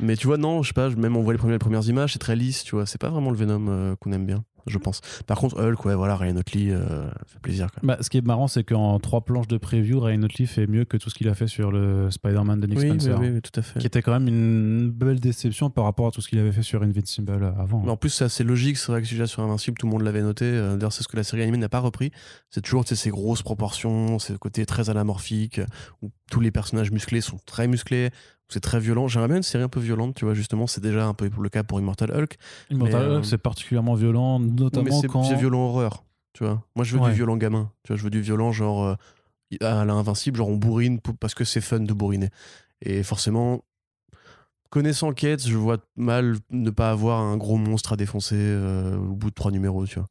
Mais tu vois, non, je sais pas, même on voit les premières, les premières images, c'est très lisse, tu vois. C'est pas vraiment le Venom euh, qu'on aime bien, je pense. Par contre, Hulk, ouais, voilà, Ryan Otley, euh, fait plaisir, quoi. Bah, ce qui est marrant, c'est qu'en trois planches de preview, Ryan Otley fait mieux que tout ce qu'il a fait sur le Spider-Man de Nick Oui, oui, Spencer. oui, oui, tout à fait. Qui était quand même une belle déception par rapport à tout ce qu'il avait fait sur Invincible avant. Mais en plus, c'est assez logique. C'est vrai que déjà sur Invincible, tout le monde l'avait noté. Euh, D'ailleurs, c'est ce que la série animée n'a pas repris. C'est toujours ces grosses proportions, ce côté très anamorphique, euh, où tous les personnages musclés sont très musclés, c'est très violent. J'aimerais bien une série un peu violente, tu vois, justement, c'est déjà un peu le cas pour Immortal Hulk. Immortal Mais, euh, Hulk, c'est particulièrement violent, Non, mais notamment quand. c'est violent horreur, tu vois. Moi, je veux Ouais. du violent gamin, tu vois, je veux du violent genre euh, à l'invincible, genre on bourrine pour- parce que c'est fun de bourriner. Et forcément, connaissant Kate, je vois mal ne pas avoir un gros monstre à défoncer euh, au bout de trois numéros, tu vois.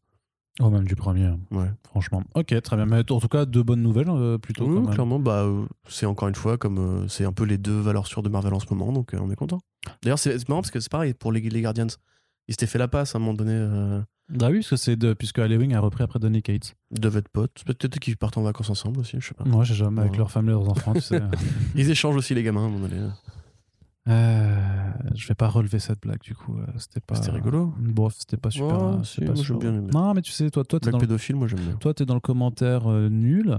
Oh, même du premier, Ouais. franchement. Ok, très bien. Mais en tout cas, deux bonnes nouvelles, euh, plutôt. Oui, quand même. clairement, bah, euh, c'est encore une fois comme euh, c'est un peu les deux valeurs sûres de Marvel en ce moment, donc on est content. D'ailleurs, c'est marrant parce que c'est pareil pour les, les Guardians. Ils s'étaient fait la passe à un moment donné. Euh, Ah oui, parce que c'est de, puisque Halloween a repris après Donny Cates. ils devaient être potes. Peut-être qu'ils partent en vacances ensemble aussi, je sais pas. Moi, j'ai jamais avec Ouais. leur femme et leurs enfants, tu sais. <laughs> Ils échangent aussi les gamins à un moment donné. Euh, je vais pas relever cette blague, du coup. euh, C'était pas. C'était rigolo. Bon, c'était pas super. Ouais, euh, si, c'était pas moi, super. j'aime bien. Non, mais tu sais, toi, toi, t'es dans, le... pédophile, moi j'aime bien. toi, t'es dans le commentaire euh, nul.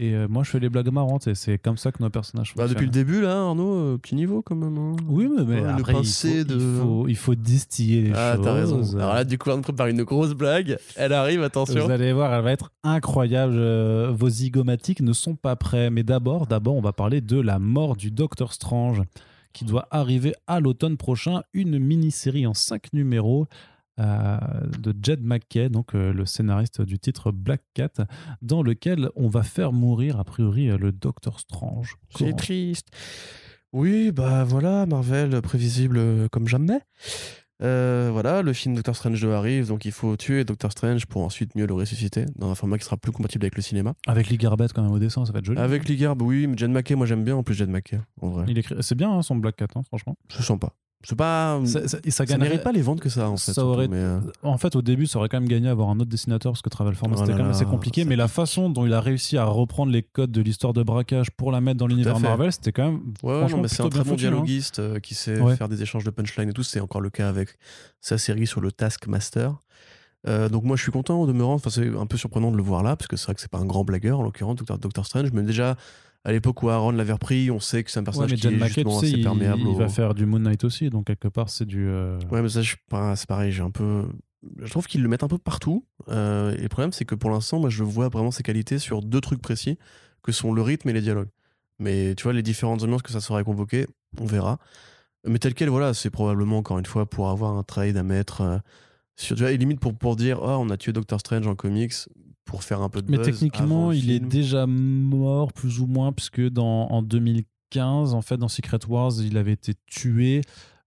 Et euh, moi, je fais les blagues marrantes. Et c'est comme ça que nos personnages Bah, depuis le début, là, Arnaud, euh, petit niveau quand même. hein. Oui, mais, mais Ouais, le il faut, de- il, faut, il faut distiller les Ah, choses. t'as raison. Alors là, du coup, on prépare une grosse blague. Elle arrive, attention. Vous allez voir, elle va être incroyable. Euh, Vos zygomatiques ne sont pas prêts. Mais d'abord, d'abord, on va parler de la mort du Docteur Strange, qui doit arriver à l'automne prochain. Une mini-série en cinq numéros euh, de Jed McKay, donc euh, le scénariste du titre Black Cat, dans lequel on va faire mourir a priori euh, le Docteur Strange. C'est triste. Oui, bah voilà, Marvel, prévisible comme jamais. Euh, voilà, le film Doctor Strange 2 arrive, donc il faut tuer Doctor Strange pour ensuite mieux le ressusciter dans un format qui sera plus compatible avec le cinéma. Avec Lee Garbett quand même au dessin, ça va être joli. Avec Ligarb, oui, mais Jen McKay, moi j'aime bien en plus Jen McKay, en vrai. C'est bien hein, son Black Cat, hein, franchement. Je sens pas. C'est pas. Ça, ça- ça ça gagnerait- mérite pas les ventes que ça, en fait. Ça surtout, aurait- mais, euh, En fait, au début, ça aurait quand même gagné à avoir un autre dessinateur parce que Travel Format Oh c'était quand même assez compliqué. ça Mais la façon dont il a réussi à reprendre les codes de l'histoire de braquage pour la mettre dans l'univers. Marvel, c'était quand même. Ouais, franchement, c'est un très bon hein. dialoguiste euh, qui sait Ouais. faire des échanges de punchline et tout. C'est encore le cas avec sa série sur le Taskmaster. Euh, donc moi je suis content de me rendre. Enfin, c'est un peu surprenant de le voir là parce que c'est vrai que c'est pas un grand blagueur en l'occurrence Doctor, Doctor Strange. Mais déjà à l'époque où Aaron l'avait repris, on sait que c'est un Ouais, personnage qui est tu justement sais, assez perméable. il au- va faire du Moon Knight aussi. Donc, quelque part, c'est du. euh, Ouais, mais ça. C'est pareil. J'ai un peu. Je trouve qu'ils le mettent un peu partout. Euh, et le problème c'est que pour l'instant moi je vois vraiment ses qualités sur deux trucs précis que sont le rythme et les dialogues. Mais tu vois les différentes ambiances que ça sera convoqué, on verra. Mais tel quel, voilà, c'est probablement encore une fois pour avoir un trade à mettre euh, sur, tu vois, et limite pour, pour dire, oh, on a tué Doctor Strange en comics pour faire un peu de Mais buzz techniquement, il est déjà mort, plus ou moins, puisque dans, en 2015, en fait, dans Secret Wars, il avait été tué.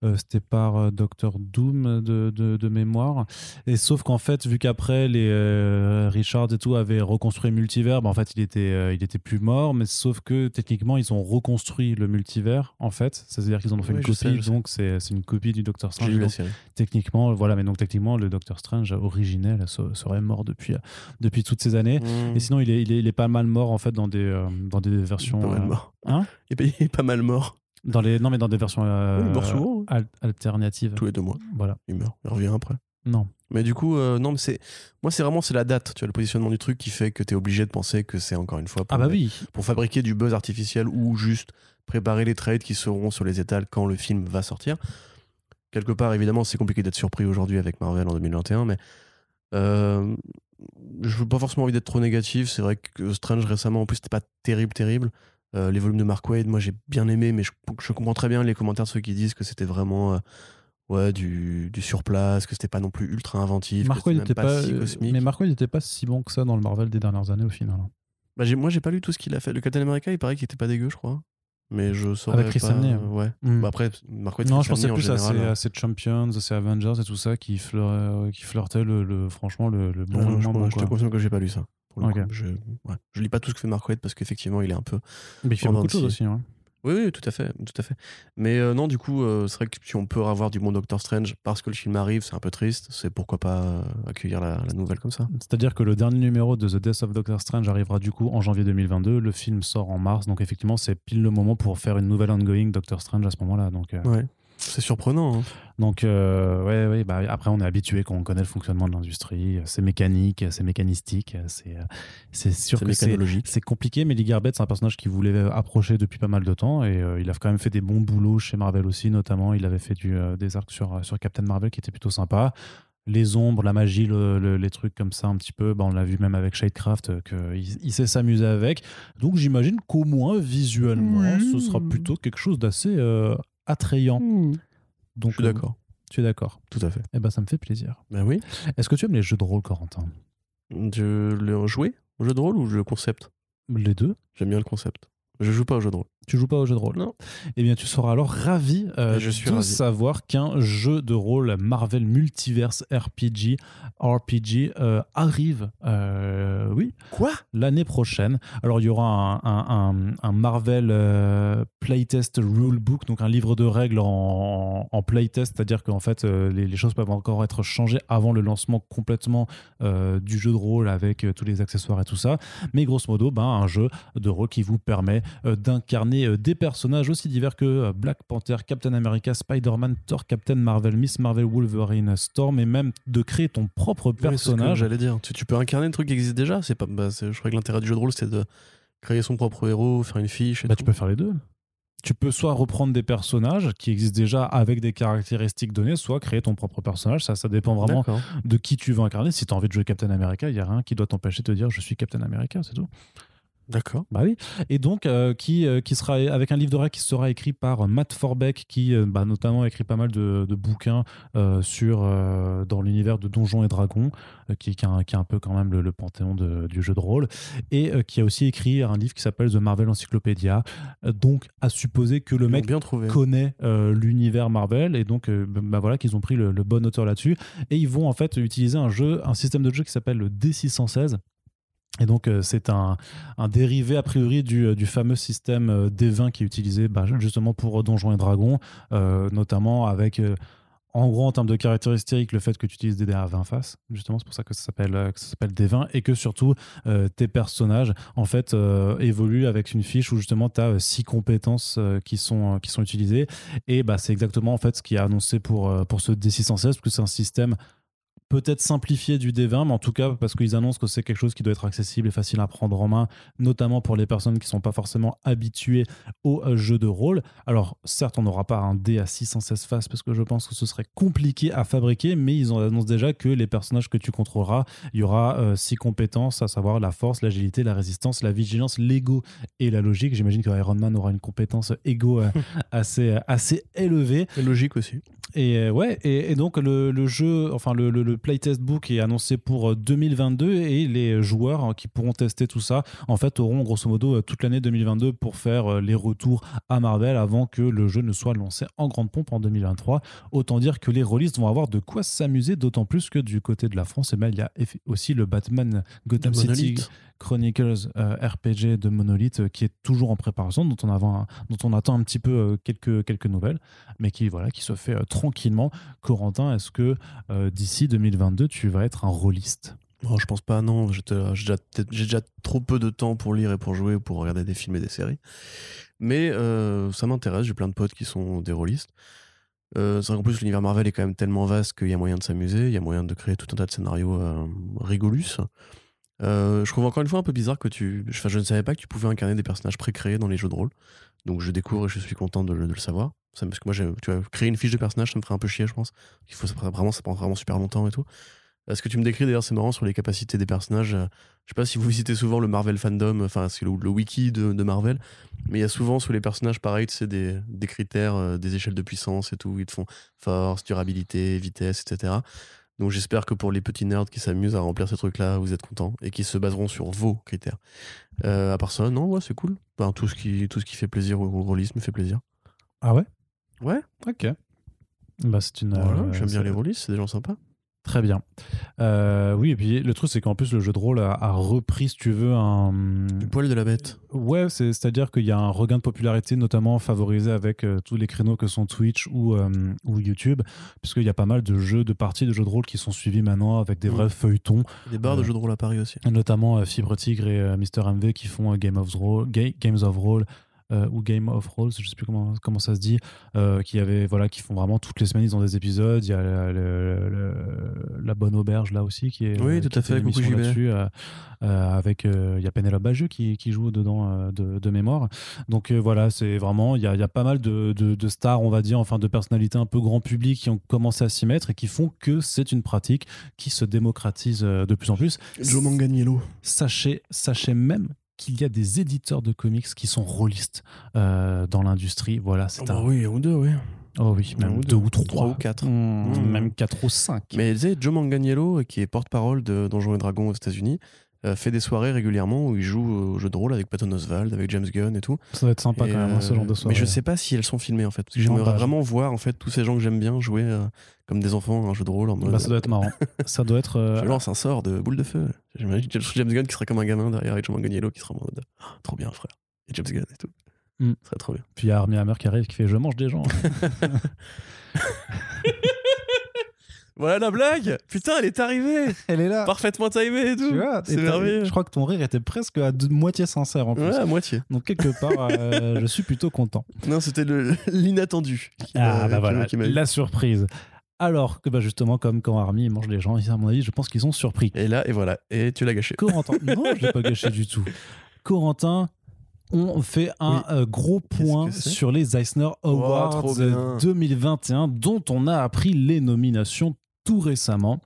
Euh, C'était par euh, Docteur Doom de, de, de mémoire. Et sauf qu'en fait, vu qu'après, les euh, Richard et tout avaient reconstruit le multivers, bah, en fait, il était, euh, il était plus mort. Mais sauf que techniquement, ils ont reconstruit le multivers, en fait. C'est-à-dire qu'ils en ont fait Oui, une copie. sais. donc, c'est une copie du Docteur J'ai Strange. Donc, techniquement, voilà. Mais donc, techniquement, le Docteur Strange originel se- serait mort depuis, depuis toutes ces années. Mmh. Et sinon, il est, il est, il est pas mal mort en fait dans des, dans des versions. pas mal mort. hein? Il est pas mal mort dans les, non, mais dans des versions euh, Oui, il meurt souvent, hein. al- alternatives. tous les deux mois. Voilà. Il meurt, il revient après. Non. Mais du coup, euh, non, mais c'est. Moi, c'est vraiment c'est la date, tu vois, le positionnement du truc qui fait que tu es obligé de penser que c'est encore une fois pour, Ah bah oui. pour fabriquer du buzz artificiel ou juste préparer les trades qui seront sur les étals quand le film va sortir. Quelque part, évidemment, c'est compliqué d'être surpris aujourd'hui avec Marvel en 2021, mais euh, je veux pas forcément envie d'être trop négatif. C'est vrai que Strange récemment, en plus, c'était pas terrible, terrible. Euh, les volumes de Mark Wade, moi j'ai bien aimé, mais je, je comprends très bien les commentaires de ceux qui disent que c'était vraiment euh, ouais, du, du surplace, que c'était pas non plus ultra inventif, Mark c'était n'était pas, pas, si euh, cosmique. mais Mark Waid n'était pas si bon que ça dans le Marvel des dernières années au final. Bah, j'ai- moi j'ai pas lu tout ce qu'il a fait. Le Captain America, il paraît qu'il était pas dégueu, je crois. Mais je saurais Avec Chris pas, Samney, hein. ouais. Mm. Bah, après, Mark Waid, Non, Chris je pensais Samney, plus à ces, général, à ces Champions, à ces Avengers et tout ça qui, fleur- qui flirtaient le, le- franchement le, le bon. le je, bon, je te quoi. confirme que j'ai pas lu ça. Pour le Ok. coup. Je, ouais. je lis pas tout ce que fait Mark Waid parce qu'effectivement, il est un peu Mais il fait beaucoup de choses aussi. hein. Oui, oui, tout à fait, tout à fait. Mais euh, non, du coup, euh, c'est vrai que si on peut avoir du bon Doctor Strange parce que le film arrive, c'est un peu triste. C'est pourquoi pas euh, accueillir la, la nouvelle comme ça. C'est-à-dire que le dernier numéro de The Death of Doctor Strange arrivera du coup en janvier 2022. Le film sort en mars, donc effectivement, c'est pile le moment pour faire une nouvelle ongoing Doctor Strange à ce moment-là. Donc, euh, Ouais. C'est surprenant. hein. donc euh, ouais, ouais, bah, après, on est habitué quand on connaît le fonctionnement de l'industrie. C'est mécanique, c'est mécanistique. C'est euh, c'est sûr que c'est compliqué, mais Lee Garbett, c'est un personnage qui voulait approcher depuis pas mal de temps et euh, il a quand même fait des bons boulots chez Marvel aussi, notamment. Il avait fait du, euh, des arcs sur, sur Captain Marvel qui étaient plutôt sympas. les ombres, la magie, le- le- les trucs comme ça un petit peu. Bah, on l'a vu même avec Shadecraft qu'il il sait s'amuser avec. Donc j'imagine qu'au moins visuellement, ce sera plutôt quelque chose d'assez euh, attrayant. Donc Je suis euh, d'accord, tu es d'accord tout à fait. Eh ben ça me fait plaisir. Ben oui. Est-ce que tu aimes les jeux de rôle, Corentin? Je le jouer au jeu de rôle ou le concept? Les deux J'aime bien le concept. Je joue pas au jeu de rôle. Tu joues pas au jeu de rôle Non. Eh bien, tu seras alors ravi euh, Je suis de ravi. savoir qu'un jeu de rôle Marvel Multiverse RPG, RPG euh, arrive, euh, oui, Quoi? l'année prochaine. Alors, il y aura un, un- un- un Marvel Playtest Rulebook, donc un livre de règles en, en playtest, c'est-à-dire qu'en fait, les, les choses peuvent encore être changées avant le lancement complètement du jeu de rôle avec tous les accessoires et tout ça. Mais grosso modo, ben, un jeu de rôle qui vous permet d'incarner euh, des personnages aussi divers que euh, Black Panther, Captain America, Spider-Man, Thor, Captain Marvel, Miss Marvel, Wolverine, Storm, et même de créer ton propre Oui, personnage. J'allais dire. Tu, tu peux incarner un truc qui existe déjà. C'est pas. bah, je crois que l'intérêt du jeu de rôle, c'est de créer son propre héros, faire une fiche. Et Bah, tout. tu peux faire les deux. Tu peux soit reprendre des personnages qui existent déjà avec des caractéristiques données, soit créer ton propre personnage. Ça, ça dépend vraiment de qui tu veux incarner. Si tu as envie de jouer Captain America, il n'y a rien qui doit t'empêcher de te dire je suis Captain America, c'est tout. D'accord. Bah oui. Et donc, euh, qui, euh, qui sera avec un livre de règles qui sera écrit par Matt Forbeck, qui euh, bah, notamment a écrit pas mal de, de bouquins euh, sur, euh, dans l'univers de Donjons et Dragons, euh, qui, qui, est un, qui est un peu quand même le, le panthéon de- du jeu de rôle, et euh, qui a aussi écrit un livre qui s'appelle The Marvel Encyclopedia. Euh, donc, à supposer que le Ils mec l'ont bien trouvé. connaît euh, l'univers Marvel et donc euh, bah voilà qu'ils ont pris le, le bon auteur là-dessus et ils vont en fait utiliser un jeu un système de jeu qui s'appelle le D616 et donc euh, c'est un, dérivé a priori du, euh, fameux système euh, D20 qui est utilisé bah, justement pour Donjons et Dragons notamment avec en gros, en termes de caractéristiques, le fait que tu utilises des dés à 20 faces, justement, c'est pour ça que ça s'appelle euh, que ça s'appelle D20, et que surtout, tes personnages, en fait, évoluent avec une fiche où justement, tu as six compétences qui, sont, qui sont utilisées. Et bah, c'est exactement en fait ce qui est annoncé pour, pour ce D616, parce que c'est un système peut-être simplifié du D20, mais en tout cas parce qu'ils annoncent que c'est quelque chose qui doit être accessible et facile à prendre en main, notamment pour les personnes qui sont pas forcément habituées au euh, jeu de rôle. Alors certes, on n'aura pas un dé à 616 faces parce que je pense que ce serait compliqué à fabriquer, mais ils en annoncent déjà que les personnages que tu contrôleras, il y aura euh, six compétences, à savoir la force, l'agilité, la résistance, la vigilance, l'ego et la logique. J'imagine que Iron Man aura une compétence ego euh, <laughs> assez, assez élevée. C'est logique aussi. Et euh, ouais, et, et donc le, le jeu, enfin le, le- le playtest book est annoncé pour euh, 2022 et les joueurs hein, qui pourront tester tout ça, en fait, auront grosso modo euh, toute l'année 2022 pour faire euh, les retours à Marvel avant que le jeu ne soit lancé en grande pompe en 2023. Autant dire que les releases vont avoir de quoi s'amuser, d'autant plus que du côté de la France, eh ben, il y a aussi le Batman Gotham City. Chronicles euh, RPG de Monolith euh, qui est toujours en préparation, dont on, attend un petit peu euh, quelques, nouvelles, mais qui, voilà, qui se fait tranquillement. Corentin, est-ce que d'ici 2022, tu vas être un rôliste Oh, je pense pas, non. J'ai déjà, déjà- trop peu de temps pour lire et pour jouer ou pour regarder des films et des séries. Mais ça m'intéresse, j'ai plein de potes qui sont des rôlistes. C'est vrai qu'en plus, l'univers Marvel est quand même tellement vaste qu'il y a moyen de s'amuser, il y a moyen de créer tout un tas de scénarios rigolus. Euh, je trouve encore une fois un peu bizarre que tu. Enfin, je ne savais pas que tu pouvais incarner des personnages pré-créés dans les jeux de rôle. Donc je découvre et je suis content de, le- savoir. Parce que moi, tu vois, créer une fiche de personnage, ça me ferait un peu chier, je pense. Il faut ça vraiment, ça prend vraiment super longtemps et tout. Ce que tu me décris d'ailleurs, c'est marrant sur les capacités des personnages. euh, Je sais pas si vous visitez souvent le Marvel fandom, enfin c'est le, wiki de, Marvel, mais il y a souvent sous les personnages pareil, c'est des, des critères, euh, des échelles de puissance et tout. Ils te font force, durabilité, vitesse, etc. Donc j'espère que pour les petits nerds qui s'amusent à remplir ces trucs-là, vous êtes contents et qui se baseront sur vos critères. Euh, à part ça, non, ouais, c'est cool. Enfin, tout, ce qui, tout ce qui fait plaisir au, au rôlisme me fait plaisir. Ah ouais? Ouais, Ok. Bah, c'est une. voilà, euh, j'aime bien les rôlistes, c'est des gens sympas. Très bien. Euh, oui, et puis le truc, c'est qu'en plus, le jeu de rôle a, a repris, si tu veux, un. Du poil de la bête. Ouais, c'est- c'est-à-dire qu'il y a un regain de popularité, notamment favorisé avec euh, tous les créneaux que sont Twitch ou, euh, ou YouTube, puisqu'il y a pas mal de jeux, de parties de jeux de rôle qui sont suivis maintenant avec des vrais feuilletons, Des bars de jeux de rôle à Paris aussi. notamment Fibre Tigre et Mister MV qui font Game of Roll, Ga- Games of Roll. Euh, ou Game of Rolls, je sais plus comment, comment ça se dit, euh, qui avait voilà, qui font vraiment toutes les semaines ils ont des épisodes. Il y a le- le- le- la Bonne Auberge là aussi qui est Oui, euh, tout à fait coucou là-dessus, euh, avec il y a Pénélope Bagieux qui, qui joue dedans de, de mémoire donc voilà c'est vraiment il y a, il y a pas mal de, de- de stars on va dire enfin de personnalités un peu grand public qui ont commencé à s'y mettre et qui font que c'est une pratique qui se démocratise de plus en plus Joe Manganiello. sachez, sachez même qu'il y a des éditeurs de comics qui sont rôlistes euh, dans l'industrie. Voilà, c'est Ah bah un. oui, ou deux, oui. Oh oui, même ou deux ou trois. Trois ou quatre. Mmh, Mmh. Même quatre ou cinq. Mais tu sais, Joe Manganiello, qui est porte-parole de Donjons et Dragons aux États-Unis, fait des soirées régulièrement où il joue au jeu de rôle avec Patton Oswald, avec James Gunn et tout. Ça va être sympa Et, quand même, hein, ce euh, genre de soirée. Mais je sais pas si elles sont filmées en fait. J'aimerais bah, vraiment voir en fait tous ces gens que j'aime bien jouer euh, comme des enfants à un jeu de rôle en mode. Bah, ça doit être marrant. ça doit être. <laughs> euh, Je lance un sort de boule de feu. J'imagine James Gunn qui serait comme un gamin derrière et Joe Manganiello qui serait en mode Ah, trop bien frère. Et James Gunn et tout. Mm. Ce serait trop bien. Puis il y a Armie Hammer qui arrive qui fait Je mange des gens. <laughs> <laughs> Voilà la blague Putain, elle est arrivée <laughs> Elle est là. Parfaitement timée et tout Tu vois, C'est merveilleux. Je crois que ton rire était presque à moitié sincère en plus. Ouais, à moitié. Donc quelque part, euh, <laughs> je suis plutôt content. Non, c'était <laughs> l'inattendu. Ah bah voilà, la surprise. Alors que bah justement, comme quand Army mange les gens, à mon avis, je pense qu'ils sont surpris. Et là, et voilà. Et tu l'as gâché. Corentin, non, je l'ai pas gâché du tout. Corentin, on fait un euh, gros point sur les Eisner Awards trop euh, bien. 2021, dont on a appris les nominations tout récemment.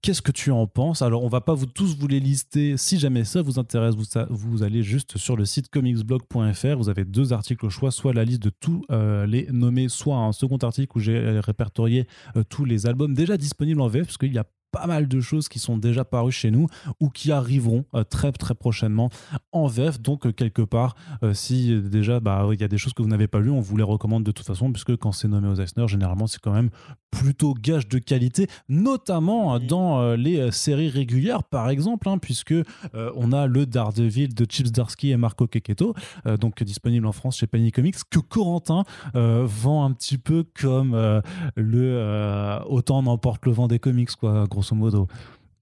Qu'est-ce que tu en penses? Alors, on va pas vous tous vous les lister. Si jamais ça vous intéresse, vous, allez juste sur le site comicsblog.fr. Vous avez deux articles au choix, soit la liste de tous euh, les nommés, soit un second article où j'ai répertorié euh, tous les albums déjà disponibles en VF, parce qu'il y a pas mal de choses qui sont déjà parues chez nous ou qui arriveront euh, très très prochainement en VF. Donc euh, quelque part, euh, si déjà bah il y a des choses que vous n'avez pas lues, on vous les recommande de toute façon, puisque quand c'est nommé aux Eisner, généralement c'est quand même plutôt gage de qualité, notamment dans les séries régulières, par exemple, hein, puisque euh, on a le Daredevil de Chips Darsky et Marco Keketto, euh, donc disponible en France chez Panini Comics, que Corentin euh, vend un petit peu comme le autant n'emporte le vent des comics, quoi, grosso modo.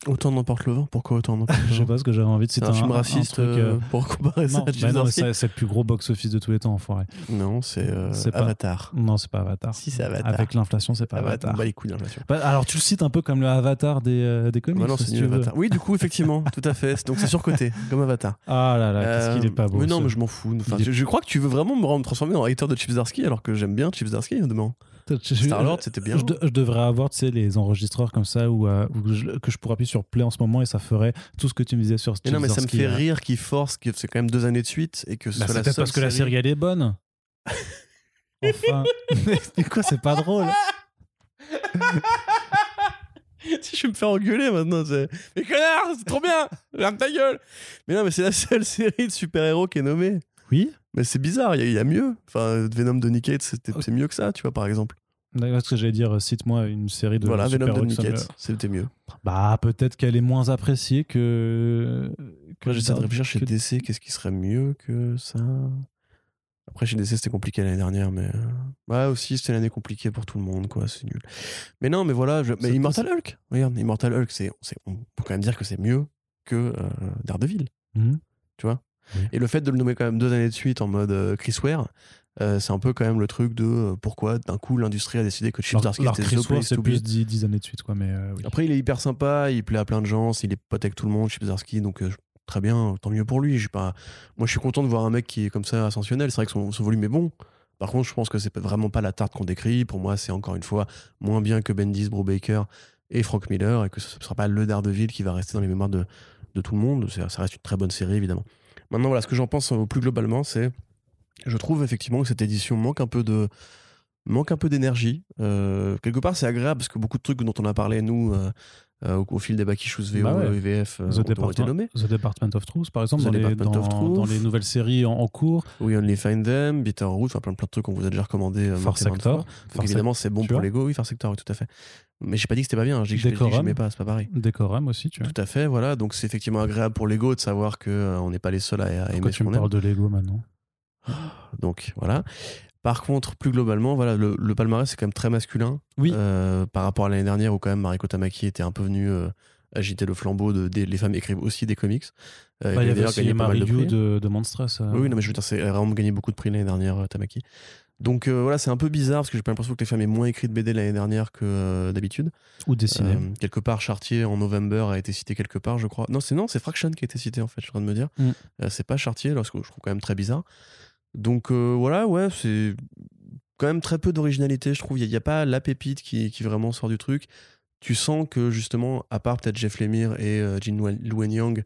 Autant n'emporte le vent Pourquoi autant n'emporte <laughs> le Je sais vent pas ce que j'avais envie de C'est citer un, film raciste truc, euh, euh, pour comparer ça non, à bah c'est c'est le plus gros box-office de tous les temps, enfoiré. Non, c'est euh, C'est pas- Avatar. Non, c'est pas Avatar. Si, c'est Avatar. Avec l'inflation, c'est pas Avatar. Avatar. Bah, les couilles d'inflation. Bah, alors, tu le cites un peu comme le Avatar des, euh, des comics. Bah non, c'est si. Avatar. Oui, du coup, effectivement, <laughs> tout à fait. Donc c'est surcoté, comme Avatar. Ah là là, qu'est-ce qu'il est pas beau. Mais non, ce- mais je m'en fous. Enfin, est- je, je crois que tu veux vraiment me rendre- transformer en hater de Chips Darsky alors que j'aime bien Chips Darsky, demain. Star-Lord, c'était bien. Je, de- je devrais avoir tu sais, les enregistreurs comme ça où, euh, où je- que je pourrais appuyer sur play en ce moment et ça ferait tout ce que tu me disais sur Mais Steve non, mais ça me fait rire qu'ils forcent, que c'est quand même deux années de suite et que ce Bah, soit la peut-être seule parce que la série elle est bonne. <laughs> enfin. <laughs> Mais quoi, c'est pas drôle. <laughs> je vais me faire engueuler maintenant. c'est- Mais connard, c'est trop bien Ferme ta gueule Mais non, mais c'est la seule série de super-héros qui est nommée. Oui. Mais c'est bizarre, il y, a- il y a mieux. Enfin, Venom de Nick Cage, c'était- c'est mieux que ça, tu vois, par exemple. D'accord, ce que j'allais dire, euh, cite-moi une série de voilà, Venom de Nick Cage, c'était mieux. Bah, peut-être qu'elle est moins appréciée que. que Moi, j'essaie de réfléchir chez que- DC, qu'est-ce qui serait mieux que ça? Après, chez DC, c'était compliqué l'année dernière, mais. euh, Ouais, aussi, c'était l'année compliquée pour tout le monde, quoi, c'est nul. Mais non, mais voilà, je- mais Immortal Hulk, regarde, Immortal Hulk, c'est, on peut quand même dire que c'est mieux que euh, Daredevil. Mhm. tu vois? Et le fait de le nommer quand même deux années de suite en mode euh, Chris Ware, euh, c'est un peu quand même le truc de euh, pourquoi d'un coup l'industrie a décidé que Chip Alors, Darsky alors était Chris Ware, c'est plus dix, dix années de suite, quoi, mais euh, oui. Après, il est hyper sympa, il plaît à plein de gens, il est pote avec tout le monde, Chip Darsky, donc très bien, tant mieux pour lui. Je pas... Moi, je suis content de voir un mec qui est comme ça ascensionnel. C'est vrai que son, son volume est bon. Par contre, je pense que c'est vraiment pas la tarte qu'on décrit. Pour moi, c'est encore une fois moins bien que Bendis, Brubaker et Frank Miller, et que ce ne sera pas le Daredevil qui va rester dans les mémoires de, de tout le monde. Ça reste une très bonne série, évidemment. Maintenant, voilà, ce que j'en pense euh, plus globalement, c'est. Je trouve effectivement que cette édition manque un peu de manque un peu d'énergie. Euh, quelque part, c'est agréable parce que beaucoup de trucs dont on a parlé, nous, euh, euh, au, au fil des Bakishus VO Bah ouais. et VF, euh, The ont- été Department, nommés. The Department of Truth, par exemple, dans les, dans, of Truth. dans les nouvelles séries en, en cours. We Only Find Them, Bitterroot, enfin plein, plein de trucs qu'on vous a déjà recommandé. euh, maintes Sector. Force évidemment, c'est bon tu pour l'ego, oui, Far Sector, oui, tout à fait. Mais j'ai pas dit que c'était pas bien, que je- je dis que Decorum. j'aimais pas, c'est pas pareil. Decorum aussi, tu vois. Tout à fait, voilà. Donc c'est effectivement agréable pour l'ego de savoir que euh, on n'est pas les seuls à, à aimer tu ce me qu'on aime. parles de Lego maintenant? Donc voilà. Par contre, plus globalement, voilà, le, le palmarès c'est quand même très masculin. Oui. Euh, par rapport à l'année dernière où quand même Mariko Tamaki était un peu venue euh, agiter le flambeau de, les femmes écrivent aussi des comics. Euh, Bah, Il y avait aussi Marie de de, de Monstress. euh. Oui, non, mais je veux dire, c'est vraiment gagné beaucoup de prix l'année dernière, Tamaki. Donc voilà, c'est un peu bizarre parce que j'ai pas l'impression que les femmes aient moins écrit de BD l'année dernière que d'habitude. Ou dessiné. Quelque part, Chartier en November a été cité quelque part, je crois. Non, c'est non, c'est Fraction qui a été cité en fait. Je suis en train de me dire. Mm. C'est pas Chartier, parce que je trouve quand même très bizarre. Donc euh, voilà, ouais, c'est quand même très peu d'originalité, je trouve. Il n'y a, pas la pépite qui, qui vraiment sort du truc. Tu sens que justement, à part peut-être Jeff Lemire et euh, Jin Luen Yang,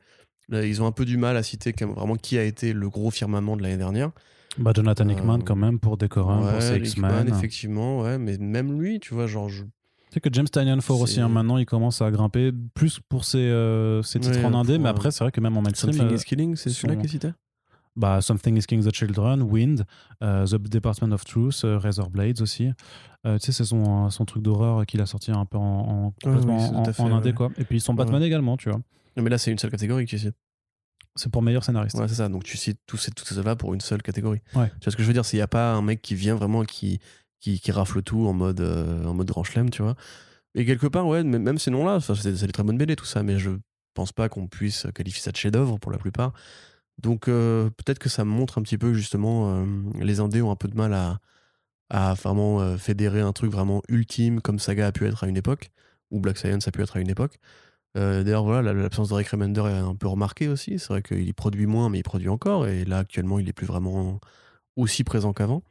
là, ils ont un peu du mal à citer vraiment qui a été le gros firmament de l'année dernière. Bah, Jonathan Euh, Hickman, quand même, pour Decorum, pour Ouais, ses Hickman, X-Men. effectivement, ouais, mais même lui, tu vois, genre, je- Tu sais que James Tynion Ford aussi, hein, maintenant, il commence à grimper plus pour ses, euh, ses titres Ouais, en indé, pour, mais après, c'est vrai que même en mainstream, Something euh, is Killing, c'est celui-là qui est cité? Bah, Something is King the Children, Wind, euh, The Department of Truth, euh, Razor Blades aussi. Euh, tu sais, c'est son, son truc d'horreur qu'il a sorti un peu en, en, complètement oui, en, fait, en indé, ouais. quoi. Et puis son Batman également, tu vois. Non, mais là, c'est une seule catégorie qui est citée. C'est pour meilleur scénariste. Ouais, c'est ça. Donc tu cites tous ces, toutes ces œuvres-là pour une seule catégorie. Ouais. Tu vois ce que je veux dire? C'est qu'il n'y a pas un mec qui vient vraiment qui, qui, qui rafle tout en mode, euh, en mode grand chelem, tu vois. Et quelque part, ouais, même, ces noms-là, c'est des très bonnes BD, tout ça, mais je pense pas qu'on puisse qualifier ça de chef-d'œuvre pour la plupart. Donc euh, peut-être que ça montre un petit peu justement, euh, les indés ont un peu de mal à, à vraiment euh, fédérer un truc vraiment ultime comme Saga a pu être à une époque, ou Black Science a pu être à une époque. D'ailleurs, voilà, la- l'absence de Rick Remender est un peu remarquée aussi. C'est vrai qu'il produit moins, mais il produit encore. Et là, actuellement, il est plus vraiment aussi présent qu'avant.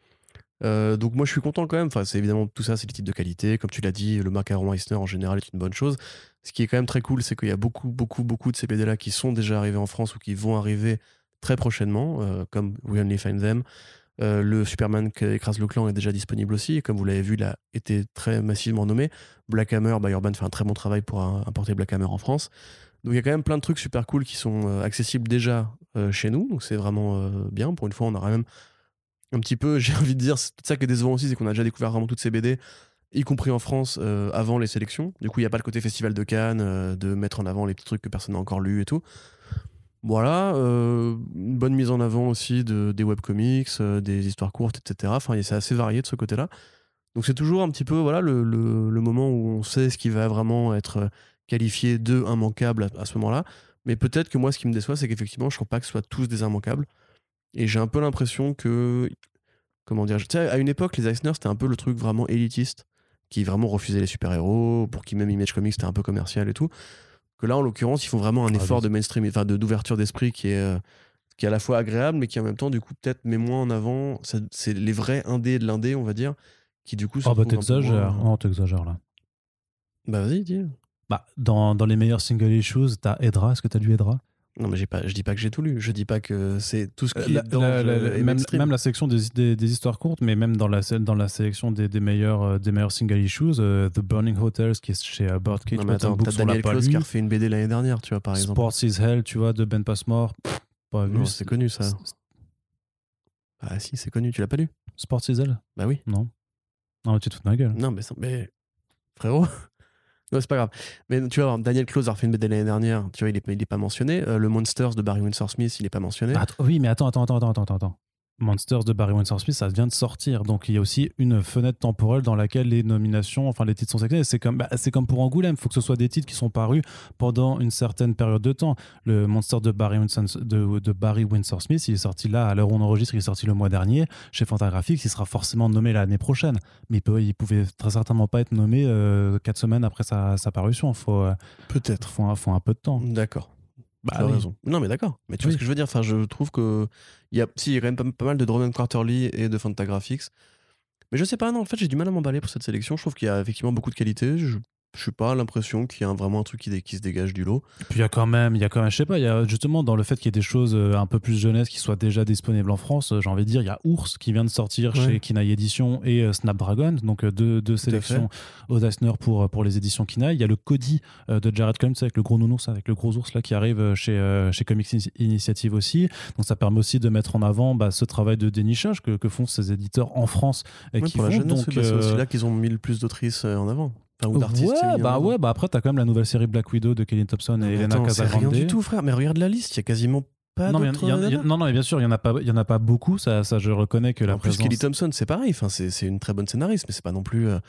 Donc moi, je suis content quand même. Enfin, c'est évidemment tout ça, c'est des titres de qualité. Comme tu l'as dit, le macaron Eisner en général est une bonne chose. Ce qui est quand même très cool, c'est qu'il y a beaucoup, beaucoup, beaucoup de ces BD là qui sont déjà arrivés en France ou qui vont arriver très prochainement, euh, comme We Only Find Them. Euh, le Superman qui écrase le clan est déjà disponible aussi. Et comme vous l'avez vu, il a été très massivement nommé. Black Hammer, bah, Urban fait un très bon travail pour euh, importer Black Hammer en France. Donc il y a quand même plein de trucs super cool qui sont accessibles déjà chez nous. Donc c'est vraiment bien. Pour une fois, on aura même un petit peu, <laughs> j'ai envie de dire, c'est ça qui est décevant aussi, c'est qu'on a déjà découvert vraiment toutes ces BD, y compris en France, avant les sélections. Du coup, il n'y a pas le côté festival de Cannes, de mettre en avant les petits trucs que personne n'a encore lus et tout. Voilà, euh, une bonne mise en avant aussi de, des webcomics, euh, des histoires courtes, etc. Enfin, c'est assez varié de ce côté-là. Donc c'est toujours un petit peu voilà le, le- moment où on sait ce qui va vraiment être qualifié de immanquable à, à ce moment-là. Mais peut-être que moi, ce qui me déçoit, c'est qu'effectivement, je ne crois pas que ce soit tous des immanquables. Et j'ai un peu l'impression que. Comment dire Tu sais, à une époque, les Eisner, c'était un peu le truc vraiment élitiste, qui vraiment refusait les super-héros, pour qui même Image Comics, c'était un peu commercial et tout. Que là, en l'occurrence, ils font vraiment un Ah, effort oui. de mainstream, enfin de- d'ouverture d'esprit qui est. euh, qui est à la fois agréable, mais qui en même temps, du coup, peut-être met moins en avant. C'est les vrais indés de l'indé, on va dire, qui du coup. Oh, bah, t'exagères. moins- Oh, t'exagères là. Bah, vas-y, dis. Bah, dans, dans les meilleurs single issues, t'as Edra. Est-ce que t'as lu Edra? Non, mais j'ai pas, je dis pas que j'ai tout lu. Je dis pas que c'est tout ce qui La- est dans la- la- la- même, la section des, des, des histoires courtes, mais même dans la, dans la sélection des, des, meilleurs, euh, des meilleurs single issues, euh, The Burning Hotels, qui est chez euh, Birdcage, Non, mais attends, t'as Daniel Close lu. qui a refait une BD l'année dernière, tu vois, par exemple. Sports is Hell, tu vois, de Ben Passmore. pff, Pas vu. C'est connu ça. Ah si, c'est connu, tu l'as pas lu? Sports is Hell? Bah oui. Non. Non, mais tu te fous de ma gueule. Non, mais, mais frérot. Non, c'est pas grave. Mais tu vois, Daniel Close a refait une BD l'année dernière, tu vois, il est, il est pas mentionné. Euh, le Monsters de Barry Windsor Smith, il est pas mentionné. Att- oui, mais attends, attends, attends, attends, attends. Monsters de Barry Windsor Smith, ça vient de sortir. Donc il y a aussi une fenêtre temporelle dans laquelle les nominations, enfin les titres sont sélectionnés. C'est comme, bah, c'est comme pour Angoulême. Il faut que ce soit des titres qui sont parus pendant une certaine période de temps. Le Monster de Barry Windsor, de, de Barry Windsor Smith, il est sorti là, à l'heure où on enregistre, il est sorti le mois dernier. Chez Fantagraphics, il sera forcément nommé l'année prochaine. Mais il, peut, il pouvait très certainement pas être nommé euh, quatre semaines après sa, sa parution. Faut, euh, Peut-être. faut, faut un peu de temps. D'accord. Bah tu as oui. raison. Non, mais d'accord. Mais tu vois ce que je veux dire Enfin, je trouve que. Il y a, si, il y a quand même pas, pas mal de Drone Quarterly et de Fantagraphics. Mais je sais pas, non, en fait, j'ai du mal à m'emballer pour cette sélection. Je trouve qu'il y a effectivement beaucoup de qualité. Je je suis pas l'impression qu'il y a vraiment un truc qui, se dégage du lot. Puis il y a quand même, il y a quand même, je sais pas, il y a justement dans le fait qu'il y ait des choses euh, un peu plus jeunesse qui soient déjà disponibles en France, euh, j'ai envie de dire, il y a Ours qui vient de sortir Ouais. chez Kinaï Édition et euh, Snapdragon, donc deux, deux sélections aux Eisner pour, pour les éditions Kinaï. Il y a le Cody euh, de Jared Combs avec le gros nounours, avec le gros ours là qui arrive chez, euh, chez Comics Ini- Initiative aussi. Donc ça permet aussi de mettre en avant bah, ce travail de dénichage que, que font ces éditeurs en France et Ouais, qui pour la font jeunesse, donc bah, c'est aussi là qu'ils ont mis le plus d'autrices en avant. Enfin, ou d'artistes. Ouais, bah ouais, bah après t'as quand même la nouvelle série Black Widow de Kelly Thompson Non, et Elena Casagrande. rien du tout, frère. Mais regarde la liste, il y a quasiment pas non, mais y y non, non, mais bien sûr, il y en a pas, il y en a pas beaucoup. Ça, ça, je reconnais que la en plus. Kelly Thompson, c'est pareil. Enfin, c'est c'est une très bonne scénariste, mais c'est pas non plus euh,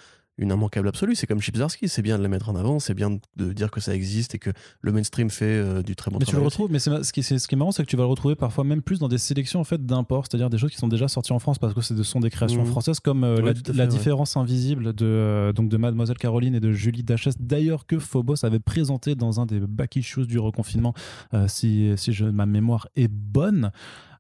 une immanquable absolue. C'est comme Chipsarski, c'est bien de la mettre en avant, c'est bien de dire que ça existe et que le mainstream fait euh, du très bon Mais tu le travail. retrouves, mais ce qui, c'est- ce qui est marrant, c'est que tu vas le retrouver parfois même plus dans des sélections en fait d'import, c'est-à-dire des choses qui sont déjà sorties en France parce que ce sont des créations Mhm. françaises, comme euh, la, tout à fait, la ouais. différence invisible de euh, donc de Mademoiselle Caroline et de Julie Dachès. D'ailleurs que Phobos avait présenté dans un des back issues du reconfinement, si si je, ma mémoire est bonne.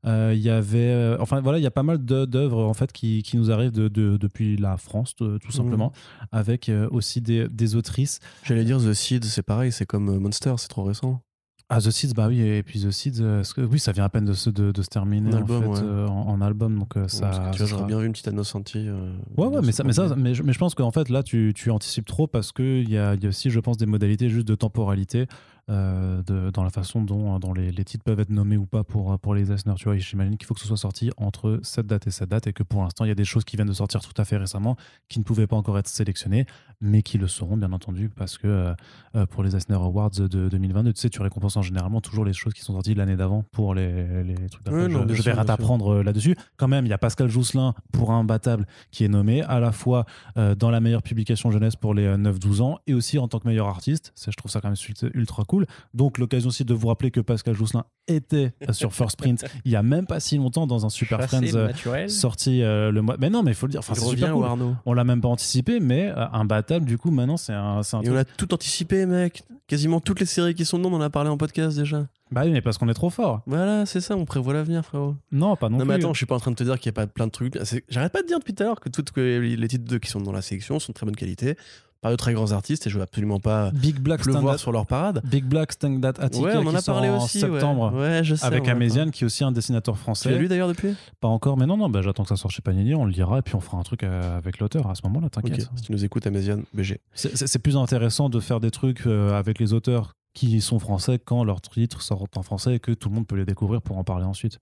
Euh, Il y avait, euh, enfin voilà, il y a pas mal d'œuvres en fait qui, qui nous arrivent de, de- depuis la France, de- tout simplement, avec euh, aussi des, des autrices. J'allais dire The Seed, c'est pareil, c'est comme Monster, c'est trop récent. Ah, The Seeds, bah oui, et puis The Seeds, que- oui, ça vient à peine de se, de, de se terminer En fait, ouais. euh, en, en album, donc euh, ça. Parce que tu vois, j'aurais bien vu une petite. Euh, Ouais, ouais, mais ça, mais, ça, mais, je, mais je pense qu'en fait, là, tu, tu anticipes trop parce qu'il y a, y a aussi, je pense, des modalités juste de temporalité euh, de, dans la façon dont, dont les, les titres peuvent être nommés ou pas pour, pour les Eisner. Tu vois, j'imagine qu'il faut que ce soit sorti entre cette date et cette date et que pour l'instant, il y a des choses qui viennent de sortir tout à fait récemment qui ne pouvaient pas encore être sélectionnées, mais qui le seront, bien entendu, parce que euh, euh, pour les Eisner Awards de 2022, tu sais, tu récompenses en généralement toujours les choses qui sont sorties l'année d'avant pour les, les trucs d'après. Non, je, je vais sûr. t'apprendre euh, là-dessus. Quand même, il y a Pascal Jousselin pour Imbattable qui est nommé à la fois euh, dans la meilleure publication jeunesse pour les euh, 9-12 ans et aussi en tant que meilleur artiste. Ça, je trouve ça quand même ultra- ultra cool. Donc, l'occasion aussi de vous rappeler que Pascal Jousselin était sur First Print <laughs> il y a même pas si longtemps dans un Super Chassé Friends euh, sorti euh, le mois. Mais non, mais il faut le dire. Enfin, c'est super cool. Arnaud. On l'a même pas anticipé, mais euh, Imbattable, du coup, maintenant, c'est un, c'est un Et truc. on a tout anticipé, mec. Quasiment toutes les séries qui sont dedans, on en a parlé en podcast déjà. Bah oui, mais parce qu'on est trop fort. Voilà, c'est ça, on prévoit l'avenir, frérot. Non, pas non, Non, plus. mais attends, je suis pas en train de te dire qu'il n'y a pas plein de trucs. C'est- J'arrête pas de dire depuis tout à l'heure que toutes que les titres de- qui sont dans la sélection sont de très bonne qualité, par de très grands artistes, et je veux absolument pas Big Black le voir sur leur parade. Big Black Stand That Attica Ouais, on en a sort parlé en aussi. ouais. septembre. Ouais, je sais. Avec en Améziane, qui est aussi un dessinateur français. Tu l'as lu d'ailleurs depuis? Pas encore, mais non, non, bah, j'attends que ça sorte chez Panini, on le lira et puis on fera un truc euh, avec l'auteur à ce moment-là, t'inquiète. si tu nous écoutes, Améziane, BG. C'est plus intéressant de faire des trucs euh, avec les auteurs qui sont français quand leurs titres sortent en français et que tout le monde peut les découvrir pour en parler ensuite.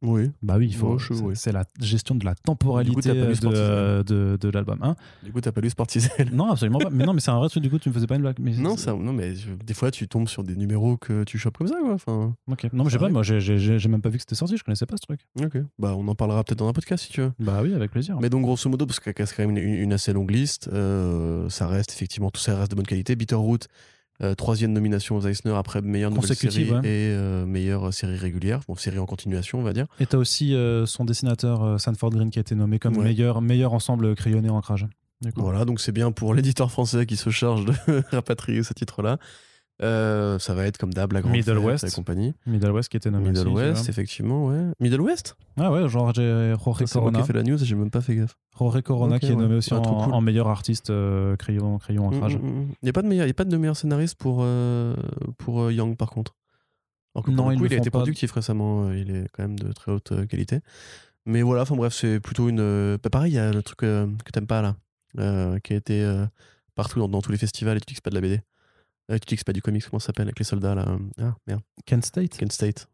Oui. Bah oui, il faut. Ouais, c'est- oui. C'est la gestion de la coup, temporalité de, de, de l'album. Hein Du coup, t'as pas lu Sportizel non, absolument pas. Mais non, mais c'est un vrai truc, du coup, tu me faisais pas une blague. Mais Non, ça, non, mais je- des fois, tu tombes sur des numéros que tu chopes comme ça, quoi. Enfin, Ok. Non, mais je sais pas, moi j'ai- j'ai j'ai même pas vu que c'était sorti, je connaissais pas ce truc. ok. Bah, on en parlera peut-être dans un podcast si tu veux. Bah oui, avec plaisir. Mais donc, grosso modo, parce que c'est quand même une, une assez longue liste, euh, ça reste effectivement, tout ça reste de bonne qualité. Bitterroot, euh, troisième nomination aux Eisner après meilleure nouvelle série ouais. et euh, meilleure série régulière, bon, série en continuation, on va dire. Et t'as aussi euh, son dessinateur Sanford Green qui a été nommé comme Ouais. meilleur, meilleur ensemble crayonné ancrage. Voilà, donc c'est bien pour l'éditeur français qui se charge de <laughs> rapatrier ce titre-là. Euh, ça va être comme d'hab la grande Middle Fête West. et compagnie. Middle West qui était nommé. Middle aussi, West, effectivement, ouais. Middle West. Ah ouais, genre j'ai Jorge qui Corona. ai fait la news et j'ai même pas fait gaffe. Jorge Corona qui est nommé aussi Ah, en, trop cool. en meilleur artiste euh, crayon, crayon ancrage. Mm, mm, mm. Il n'y a pas de meilleur, il y a pas de meilleur scénariste pour pour, pour euh, Young par contre. Alors que pour Non, le coup, il a été productif récemment, euh, il est quand même de très haute euh, qualité. Mais voilà, enfin bref, c'est plutôt une. euh, bah, pareil, il y a le truc euh, que t'aimes pas là, euh, qui a été euh, partout dans, dans tous les festivals et tu dis que c'est pas de la BD. Tu dis que c'est pas du comics, comment ça s'appelle avec les soldats là euh, Ah merde, Kent State Kent State.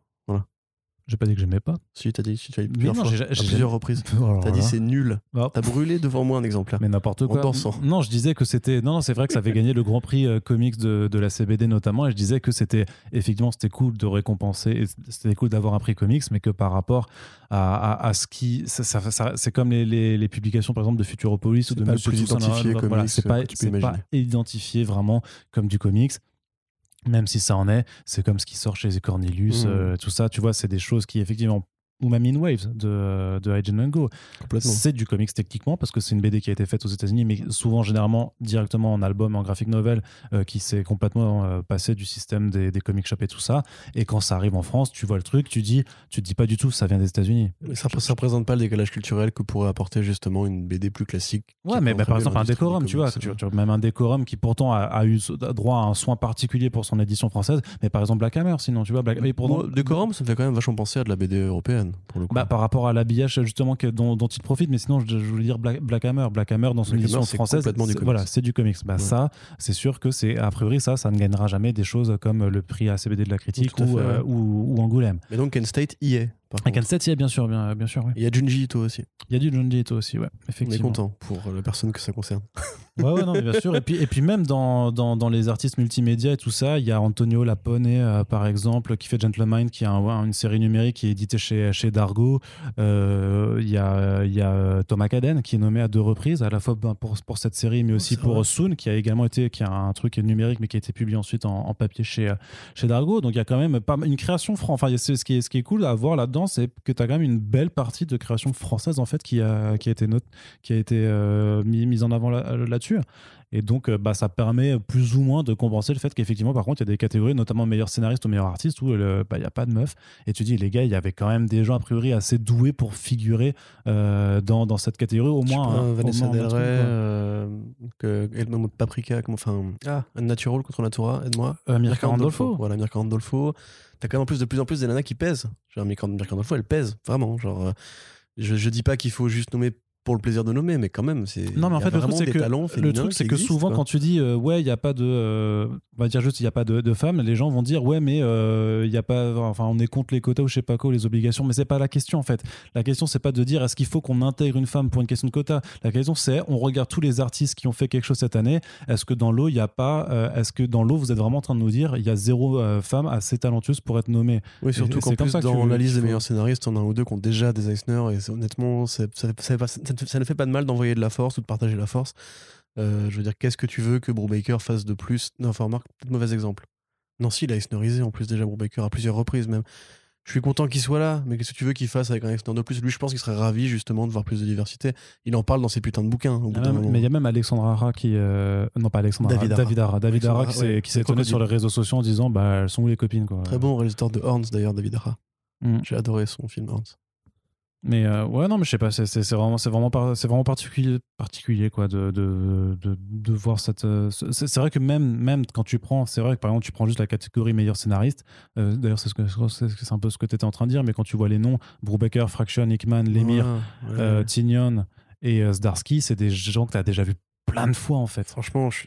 J'ai pas dit que j'aimais pas. Si, t'as dit, tu t'as dit Mais plusieurs non, fois, j'ai- à plusieurs reprises. <laughs> Oh T'as dit c'est nul. Ah, T'as brûlé devant moi un exemplaire. Mais n'importe quoi. dansant. Non, je disais que c'était. Non, non, c'est vrai que ça avait gagné le Grand Prix euh, comics de, de la CBD notamment, et je disais que c'était effectivement c'était cool de récompenser, c'était cool d'avoir un prix comics, mais que par rapport à, à, à ce qui, ça, ça- ça- c'est comme les, les, les publications par exemple de Futuropolis ou de pas Monsieur plus Toussaint, c'est euh, pas, tu c'est pas imaginer. identifié vraiment comme du comics. Même si ça en est, c'est comme ce qui sort chez Cornelius, Mhm. euh, tout ça, tu vois, c'est des choses qui effectivement ou même In Waves de, de Mango. Complètement. C'est du comics techniquement parce que c'est une BD qui a été faite aux États-Unis, mais souvent généralement directement en album, en graphic novel, euh, qui s'est complètement euh, passé du système des, des comic shops et tout ça. Et quand ça arrive en France, tu vois le truc, tu dis, tu te dis pas du tout, ça vient des États-Unis. Ça, ça représente pas le décalage culturel que pourrait apporter justement une BD plus classique. Ouais, mais bah, par exemple un décorum, du tu vois, tu, tu- même un décorum qui pourtant a, a eu droit à un soin particulier pour son édition française, mais par exemple Black Hammer, sinon tu vois, Black, mais pourtant- Moi, décorum, ça me fait quand même vachement penser à de la BD européenne pour le coup. Bah, par rapport à l'habillage justement que- dont, dont il profite, mais sinon je, je voulais dire Black, Black Hammer. Black Hammer dans son Black édition Hammer, c'est française, c'est- comics. voilà, c'est du comics. Bah Ouais. ça, c'est sûr que c'est a priori ça, ça ne gagnera jamais des choses comme le prix ACBD de la critique ou, fait, euh, ouais. ou, ou Angoulême. Mais donc Kent State y est, par Avec contre. un 7 bien sûr, bien, bien sûr. Il y a Junji Ito aussi. Il y a du Junji Ito aussi, ouais, On est effectivement. content pour la personne que ça concerne. <laughs> Ouais, ouais, non, mais bien sûr. Et puis, et puis même dans, dans, dans les artistes multimédia et tout ça, il y a Antonio Lapone, euh, par exemple, qui fait Gentleman, qui a un- une série numérique qui est éditée chez, chez Dargo. Euh, Il y, a, il y a Thomas Caden, qui est nommé à deux reprises, à la fois ben, pour, pour cette série, mais aussi c'est pour vrai. Soon, qui a également été, qui a un truc numérique, mais qui a été publié ensuite en, en papier chez, euh, chez Dargo. Donc il y a quand même pas une création française. Enfin, il y a- c'est- ce, qui est, ce qui est cool à voir là-dedans, c'est que tu as quand même une belle partie de création française, en fait, qui a, qui a été, note, qui a été euh, mis- mise en avant là- là-dessus. Et donc, euh, bah, ça permet plus ou moins de compenser le fait qu'effectivement, par contre, il y a des catégories, notamment meilleur scénariste ou meilleur artiste, où bah, il n'y a pas de meuf. Et tu dis, les gars, il y avait quand même des gens, a priori, assez doués pour figurer euh, dans, dans cette catégorie, au moins. hein, Vanessa Del Rey, euh, que, de Paprika, enfin, ah, Unnatural contre Natura, aide-moi. Euh, Mirka Andolfo. Voilà, Mirka Andolfo. T'as quand même en plus de plus en plus des nanas qui pèsent. Genre, Mirka, Mirka Andolfo, elle pèse, vraiment. Genre, euh, je, je dis pas qu'il faut juste nommer pour le plaisir de nommer, mais quand même, c'est. Non, mais en fait, le truc, c'est que, le truc, c'est souvent, quoi. quand tu dis, euh, ouais, il n'y a pas de. euh, on va dire juste, il n'y a pas de, de femmes, les gens vont dire, ouais, mais euh, il y a pas. Enfin, on est contre les quotas ou je sais pas quoi, les obligations. Mais c'est pas la question, en fait. La question, c'est pas de dire, est-ce qu'il faut qu'on intègre une femme pour une question de quota La question, c'est, on regarde tous les artistes qui ont fait quelque chose cette année. Est-ce que dans l'eau, il n'y a pas. euh, est-ce que dans l'eau, vous êtes vraiment en train de nous dire, il y a zéro euh, femme assez talentueuse pour être nommée? Oui, surtout qu'en plus, ça dans la liste des meilleurs scénaristes, on a un ou deux qui ont déjà des Eisner, et honnêtement, ça, ça, pas- ça ça ne fait pas de mal d'envoyer de la force ou de partager la force. Euh, je veux dire, qu'est-ce que tu veux que Brubaker fasse de plus? Non, enfin, remarque, peut-être mauvais exemple. Non, si, il a Eisnerisé en plus déjà Brubaker à plusieurs reprises même. Je suis content qu'il soit là, mais qu'est-ce que tu veux qu'il fasse avec un Eisner de plus? Lui, je pense qu'il serait ravi justement de voir plus de diversité. Il en parle dans ses putains de bouquins. Au bout Ah, d'un même- moment. mais il y a même Alexandra Hara qui. euh, non, pas Alexandra David Hara, Hara. David Hara. David Hara qui s'est ouais, étonné sur les réseaux sociaux en disant bah, elles sont où les copines quoi. Très bon réalisateur de Horns d'ailleurs, David Hara. Mm. J'ai adoré son film Horns. Mais euh, ouais, non, mais je sais pas, c'est vraiment, c'est vraiment, c'est vraiment particulier, particulier quoi, de, de, de, de voir cette. euh, C'est vrai que même, même quand tu prends, c'est vrai que par exemple, tu prends juste la catégorie meilleur scénariste. euh, D'ailleurs, c'est ce que un peu ce que tu étais en train de dire, mais quand tu vois les noms, Brubaker, Fraction, Hickman, Lemire, Ouais, ouais. euh, Tignon et Zdarsky, c'est des gens que tu as déjà vu plein de fois en fait. Franchement, je,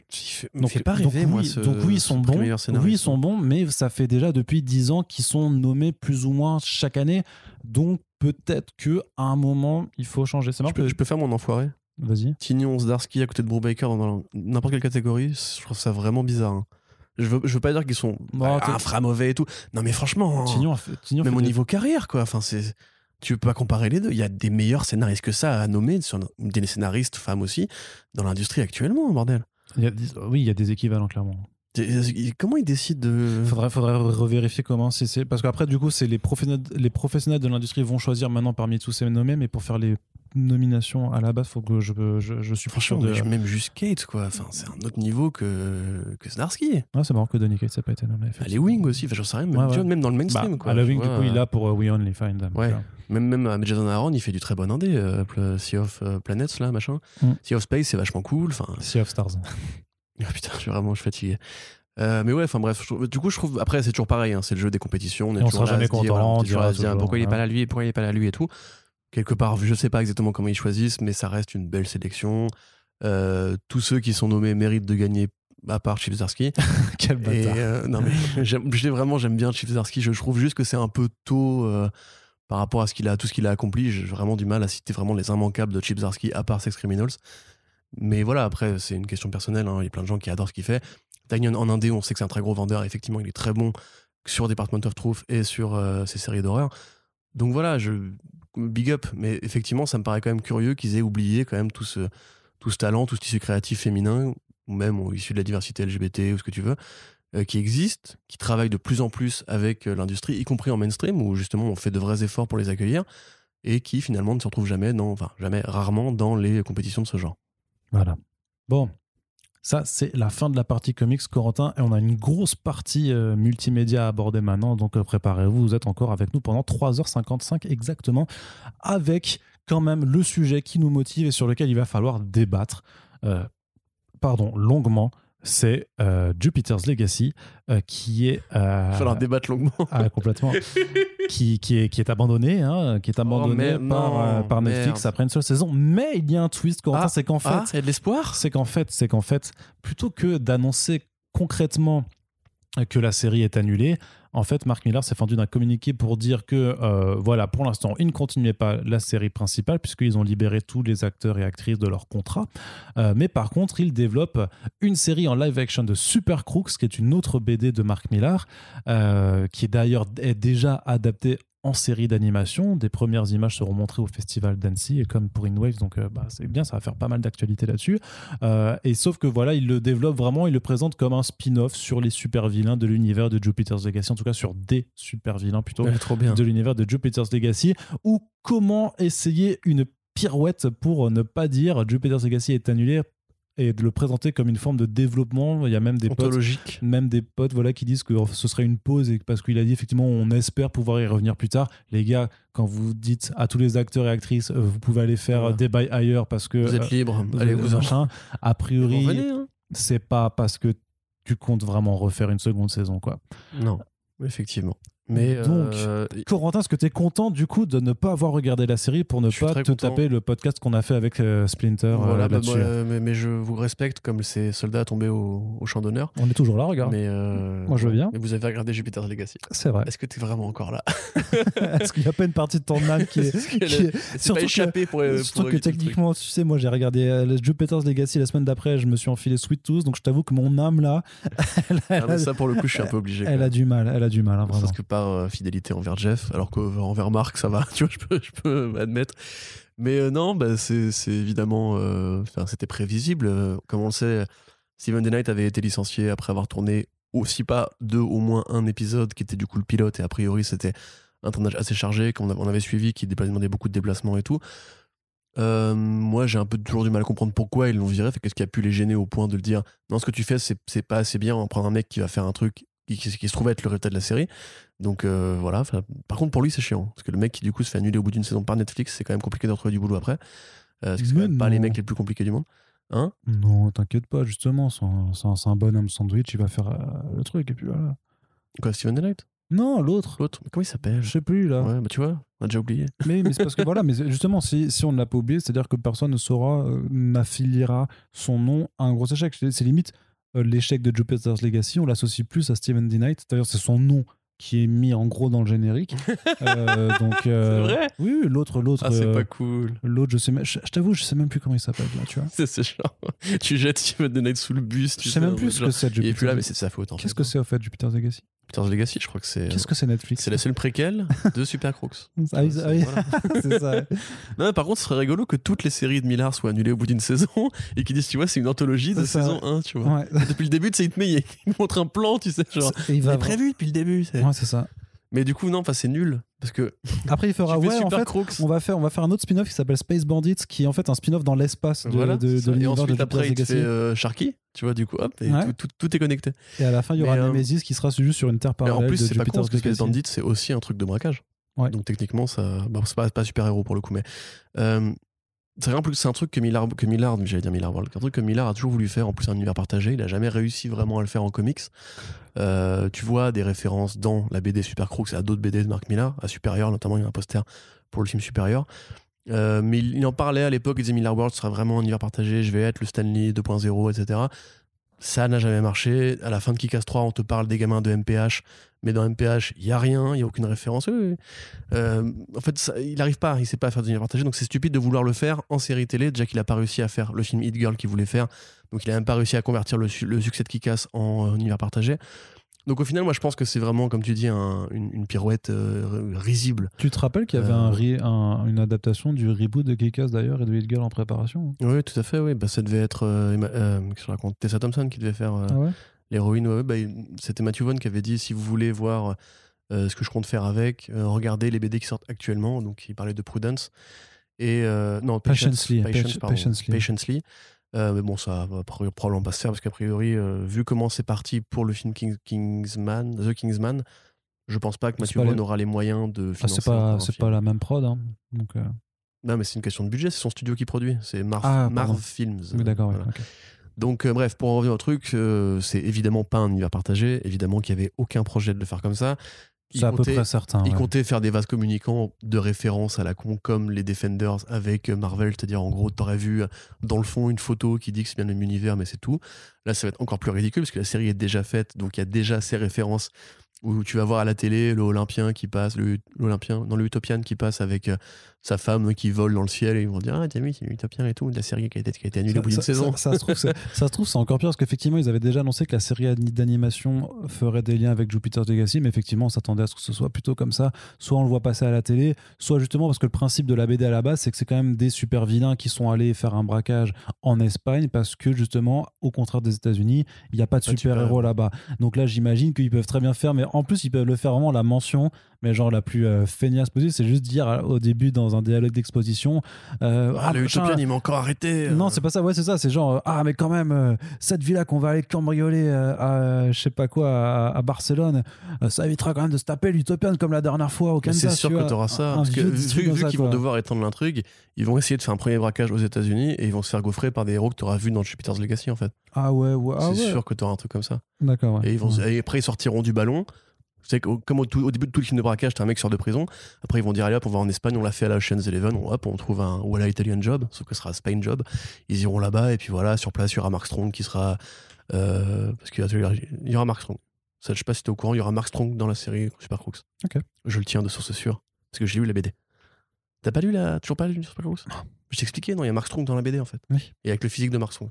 me Donc, fait pas donc rêver, oui, moi, ce- donc oui, ils sont bons. Oui, ils sont bons, mais ça fait déjà depuis 10 ans qu'ils sont nommés plus ou moins chaque année. Donc peut-être que à un moment, il faut changer. C'est Je marrant peux, que- je peux faire mon enfoiré Vas-y. Tignon, Zdarsky à côté de Brubaker dans n'importe quelle catégorie, je trouve ça vraiment bizarre. hein. Je veux, je veux pas dire qu'ils sont Bon, bah, infra mauvais et tout. Non, mais franchement, Tignon a fait- Tignon même fait au des- niveau carrière, quoi. Enfin, c'est. Tu peux pas comparer les deux. Il y a des meilleurs scénaristes que ça à nommer, sur des scénaristes femmes aussi, dans l'industrie actuellement, bordel. il y a des- Oui, il y a des équivalents clairement. Comment ils décident de. Faudrait, faudrait revérifier comment c'est parce qu'après du coup c'est les professionnels, les professionnels de l'industrie vont choisir maintenant parmi tous ces nommés, mais pour faire les nominations à la base, faut que je je, je suis pas sûr Franchement, de. même juste Kate, quoi. Enfin, c'est un autre niveau que, que Zdarsky. Ah, c'est marrant que Donny Cates n'a pas été nommé. Ah, les effectivement. Wing aussi, enfin, j'en sais rien, même, Ouais, tu ouais. vois, même dans le Bah, mainstream. quoi, à la Wing, du vois. coup, il a pour euh, We Only Find Them. Ouais. vois. Même, même euh, Jason Aaron, il fait du très bon indé, euh, Sea of euh, Planets, là, machin. Mm. Sea of Space, c'est vachement cool. Enfin, Sea of Stars. <laughs> <laughs> ah, putain, je suis vraiment je suis fatigué. Euh, mais ouais, enfin bref, je du coup, je trouve. Après, c'est toujours pareil, hein, c'est le jeu des compétitions. On est on toujours sera là jamais content, on est toujours dire, pourquoi il est pas là lui, pourquoi il est pas là lui et tout. Quelque part, je sais pas exactement comment ils choisissent, mais ça reste une belle sélection. Euh, tous ceux qui sont nommés méritent de gagner, à part Chip Zdarsky. <laughs> Quel Et bâtard. euh, non mais <laughs> j'ai vraiment j'aime bien Chip Zdarsky. Je trouve juste que c'est un peu tôt euh, par rapport à ce qu'il a, tout ce qu'il a accompli. J'ai vraiment du mal à citer vraiment les immanquables de Chip Zdarsky à part Sex Criminals. Mais voilà, après c'est une question personnelle. hein. Il y a plein de gens qui adorent ce qu'il fait. Tanyon en indé, on sait que c'est un très gros vendeur. Effectivement, il est très bon sur Department of Truth et sur euh, ses séries d'horreur. Donc voilà, je big up. Mais effectivement, ça me paraît quand même curieux qu'ils aient oublié quand même tout ce tout ce talent, tout ce tissu créatif féminin ou même issu de la diversité LGBT ou ce que tu veux euh, qui existent, qui travaillent de plus en plus avec euh, l'industrie, y compris en mainstream, où justement on fait de vrais efforts pour les accueillir, et qui finalement ne se retrouvent jamais dans, enfin jamais, rarement dans les compétitions de ce genre. Voilà. Bon, ça c'est la fin de la partie comics, Corentin, et on a une grosse partie euh, multimédia à aborder maintenant, donc euh, préparez-vous, vous êtes encore avec nous pendant 3h55 exactement, avec quand même le sujet qui nous motive et sur lequel il va falloir débattre, euh, pardon, longuement. C'est euh, Jupiter's Legacy euh, qui est Il va euh, falloir débattre longuement. ah, complètement <laughs> qui, qui, est, qui est abandonné hein, qui est abandonné Oh, mais par, non, euh, par Netflix merde. après une seule saison mais il y a un twist Corentin Ah, c'est qu'en fait Ah, il y a de l'espoir c'est qu'en fait, c'est qu'en fait, plutôt que d'annoncer concrètement que la série est annulée. En fait, Mark Millar s'est fendu d'un communiqué pour dire que, euh, voilà, pour l'instant, il ne continuait pas la série principale puisqu'ils ont libéré tous les acteurs et actrices de leur contrat. Euh, mais par contre, il développe une série en live action de Super Crooks, qui est une autre BD de Mark Millar, euh, qui d'ailleurs est déjà adaptée en série d'animation. Des premières images seront montrées au festival d'Annecy et comme pour InWaves, donc euh, bah, c'est bien, ça va faire pas mal d'actualité là-dessus. Euh, et sauf que voilà, il le développe vraiment, il le présente comme un spin-off sur les super vilains de l'univers de Jupiter's Legacy, en tout cas sur des super vilains plutôt Ouais, trop bien. de l'univers de Jupiter's Legacy, ou comment essayer une pirouette pour ne pas dire Jupiter's Legacy est annulé et de le présenter comme une forme de développement. Il y a même des potes même des potes voilà qui disent que ce serait une pause et parce qu'il a dit effectivement on espère pouvoir y revenir plus tard les gars quand vous dites à tous les acteurs et actrices euh, vous pouvez aller faire Voilà. des bails ailleurs parce que Vous êtes euh, libre. Allez, vous en a priori. Hein. c'est pas parce que tu comptes vraiment refaire une seconde saison quoi Non, effectivement. Mais Donc, euh, Corentin est-ce que tu es content du coup de ne pas avoir regardé la série pour ne pas te content. taper le podcast qu'on a fait avec euh, Splinter euh, voilà, bah, là-dessus moi, mais, mais je vous respecte comme ces soldats tombés au, au champ d'honneur. on est toujours là regarde Mais euh, Moi, je veux bien. Mais vous avez regardé Jupiter's Legacy. c'est vrai Est-ce que tu es vraiment encore là? <laughs> Est-ce qu'il n'y a pas une partie de ton âme qui est, <laughs> qui est- C'est surtout pas que- échappé pour, euh, Surtout pour que techniquement, tu sais, moi j'ai regardé euh, Jupiter's Legacy la semaine d'après, je me suis enfilé Sweet Tooth, donc je t'avoue que mon âme là, <laughs> elle, Ah, elle mais a, ça, pour le coup, je suis un peu obligé. elle a du mal, elle a du mal, hein, vraiment. Euh, fidélité envers Jeff, alors qu'envers Marc, ça va, <laughs> tu vois, je peux, je admettre. Mais euh, non, bah, c'est évidemment. euh, C'était prévisible. Euh, Comme on le sait, Steven The Knight avait été licencié après avoir tourné aussi pas deux, au moins un épisode qui était du coup le pilote, et a priori, c'était un tournage assez chargé, qu'on avait, suivi, qui demandait beaucoup de déplacements et tout. Euh, moi, j'ai un peu toujours du mal à comprendre pourquoi ils l'ont viré. Qu'est-ce qui a pu les gêner au point de le dire Non, ce que tu fais, c'est pas assez bien. On va prendre un mec qui va faire un truc qui, se trouve être le résultat de la série. Donc euh, voilà. Enfin, Par contre, pour lui, c'est chiant. Parce que le mec qui, du coup, se fait annuler au bout d'une saison par Netflix, c'est quand même compliqué de retrouver du boulot après. Euh, parce que c'est quand même pas les mecs les plus compliqués du monde. Hein? Non, t'inquiète pas, justement, c'est un, un- bonhomme sandwich, il va faire euh, le truc, et puis voilà. Quoi, Steven The Knight Non, l'autre, L'autre Comment il s'appelle? Je sais plus là. Ouais, bah tu vois, on a déjà oublié. <laughs> Mais, mais c'est parce que voilà, mais justement, si, si on ne l'a pas oublié, c'est-à-dire que personne ne saura, euh, n'affiliera son nom à un gros échec. C'est limite l'échec de Jupiter's Legacy, on l'associe plus à Steven D. Knight. D'ailleurs, c'est son nom qui est mis en gros dans le générique. <laughs> Euh, donc, euh, C'est vrai Oui, l'autre, l'autre. Ah, c'est euh, pas cool. L'autre, je sais même, je, je t'avoue, je sais même plus comment il s'appelle là, tu vois. <laughs> C'est genre, tu jettes Steven The Knight sous le bus. tu Je sais même plus ce que c'est. Il est plus là, mais c'est de sa faute. Qu'est-ce que c'est au fait Jupiter's Legacy? Jupiter's Legacy, je crois que c'est. Qu'est-ce que c'est Netflix C'est la seule préquelle de Super Crooks. <laughs> Ah oui, C'est- ah oui. voilà. <laughs> c'est ça. Non, par contre, ce serait rigolo que toutes les séries de Millard soient annulées au bout d'une saison <laughs> et qu'ils disent, tu vois, c'est une anthologie de ça. saison 1, tu vois. Ouais. Depuis le début, il te met, il montre un plan, tu sais, genre. Il va prévu depuis le début. c'est- Ouais, c'est ça. Mais du coup, non, c'est nul. Parce que <laughs> Après, il fera ouais, en fait, Crooks. on va faire, on va faire un autre spin-off qui s'appelle Space Bandits, qui est en fait un spin-off dans l'espace de, voilà, de, de et ensuite, après, il te fait euh, Sharky, tu vois, du coup, hop, et Ouais. tout, tout- tout est connecté. Et à la fin, il y aura Mais, euh, Nemesis qui sera juste sur une terre Mais parallèle en plus, c'est pas con, parce que Space Legacy. Bandit, c'est aussi un truc de braquage. Ouais. Donc techniquement, ça, c'est pas, pas super héros pour le coup, mais euh, c'est un truc que Millard, que Millard, j'allais dire Millard World, un truc que Millard a toujours voulu faire. En plus, un univers partagé, il a jamais réussi vraiment à le faire en comics. Euh, tu vois des références dans la BD Super Crooks et à d'autres BD de Mark Millar, à Superior notamment, il y a un poster pour le film Superior. Euh, mais il, il en parlait à l'époque, il disait Millard World sera vraiment un univers partagé, je vais être le Stanley 2.0, etc. Ça n'a jamais marché. À la fin de Kick-Ass 3, on te parle des gamins de MPH, mais dans MPH, il y a rien, il y a aucune référence. Euh, en fait, ça- il n'arrive pas, il sait pas faire des univers partagés, donc c'est stupide de vouloir le faire en série télé. Déjà qu'il a pas réussi à faire le film Hit Girl qu'il voulait faire, donc il a même pas réussi à convertir le, su- le succès de Kick-Ass en euh, univers partagé. Donc au final, moi je pense que c'est vraiment, comme tu dis, un- une, une pirouette euh, risible. Tu te rappelles qu'il y avait Euh, un re- un- une adaptation du reboot de Kick-Ass d'ailleurs et de Hit Girl en préparation Oui, tout à fait, oui. Bah, ça devait être, euh, que je raconte? Tessa Thompson qui devait faire Ah ouais? l'héroïne. ouais, bah, C'était Matthew Vaughn qui avait dit si vous voulez voir ce que je compte faire avec, regardez les BD qui sortent actuellement. Donc il parlait de Prudence. Et non, Patience, Patiently, Patience, Patiently. Euh, mais bon, ça va pro- probablement pas se faire parce qu'a priori, euh, vu comment c'est parti pour le film King- Kingsman, The Kingsman, je pense pas que pas Vaughn les- aura les moyens de Ah, financer. c'est encore pas, un c'est pas la même prod. hein. Donc, euh, Non, mais c'est une question de budget. C'est son studio qui produit. C'est Marv, Ah, Marv. Films. oui, d'accord. Donc, euh, bref, pour en revenir au truc, euh, c'est évidemment pas un univers partagé. Évidemment qu'il y avait aucun projet de le faire comme ça. Il C'est à peu comptait- près certain. Ouais. faire des vases communicants de référence à la con, comme les Defenders avec Marvel, c'est-à-dire en gros, t'aurais vu dans le fond une photo qui dit que c'est bien le même univers, mais c'est tout. Là, ça va être encore plus ridicule parce que la série est déjà faite, donc il y a déjà ces références où tu vas voir à la télé le Olympien qui passe, le l'Olympien, non le Utopian qui passe avec euh, sa femme qui vole dans le ciel et ils vont dire ah t'as vu c'est l'Utopien et tout de la série qui a été, qui a été annulée au bout d'une ça, saison. ça- ça se trouve, c'est- <laughs> ça se trouve, c'est encore pire parce qu'effectivement, ils avaient déjà annoncé que la série ani- d'animation ferait des liens avec Jupiter's Legacy, mais effectivement, on s'attendait à ce que ce soit plutôt comme ça. Soit on le voit passer à la télé, soit justement parce que le principe de la BD à la base, c'est que c'est quand même des super vilains qui sont allés faire un braquage en Espagne parce que justement, au contraire des États-Unis, il n'y a pas de super-héros super-héros. là-bas. Donc là, j'imagine qu'ils peuvent très bien faire, mais en plus, ils peuvent le faire vraiment la mention, mais genre la plus euh, feignasse possible, c'est juste dire euh, au début dans un dialogue d'exposition. euh, Ah, le machin, Utopian il m'a encore arrêté. euh. non, c'est pas ça. Ouais, c'est ça. C'est genre, ah, mais quand même, cette villa qu'on va aller cambrioler à, je sais pas quoi, à, à Barcelone, ça évitera quand même de se taper l'Utopian comme la dernière fois au Kansas. C'est sûr tu que t'auras ça. Un- parce que vu, vu qu'ils vont devoir étendre l'intrigue, ils vont essayer de faire un premier braquage aux États-Unis et ils vont se faire gaufrer par des héros que tu auras vu dans Jupiter's Legacy en fait. Ah ouais, ouais. Ah c'est ouais. sûr que tu auras un truc comme ça. D'accord. ouais. Et, ils vont, Ouais. et après, ils sortiront du ballon. C'est comme au, tout- au début de tout le film de braquage, t'as un mec sort de prison. Après, ils vont dire Allez hop, on va en Espagne, on l'a fait à la Ocean's Eleven. On, hop, on trouve un Walla Italian job, sauf que ce sera Spain job. Ils iront là-bas, et puis voilà, sur place, il y aura Mark Strong qui sera. euh, parce qu'il y, aura Mark Strong. Ça, je sais pas si t'es au courant, il y aura Mark Strong dans la série Super Crooks. Ok. Je le tiens de source sûre, parce que j'ai lu la BD. T'as pas lu la. Toujours pas lu Super Crooks? Je t'expliquais, non, il y a Mark Strong dans la BD en fait. Oui. Et avec le physique de Mark Strong.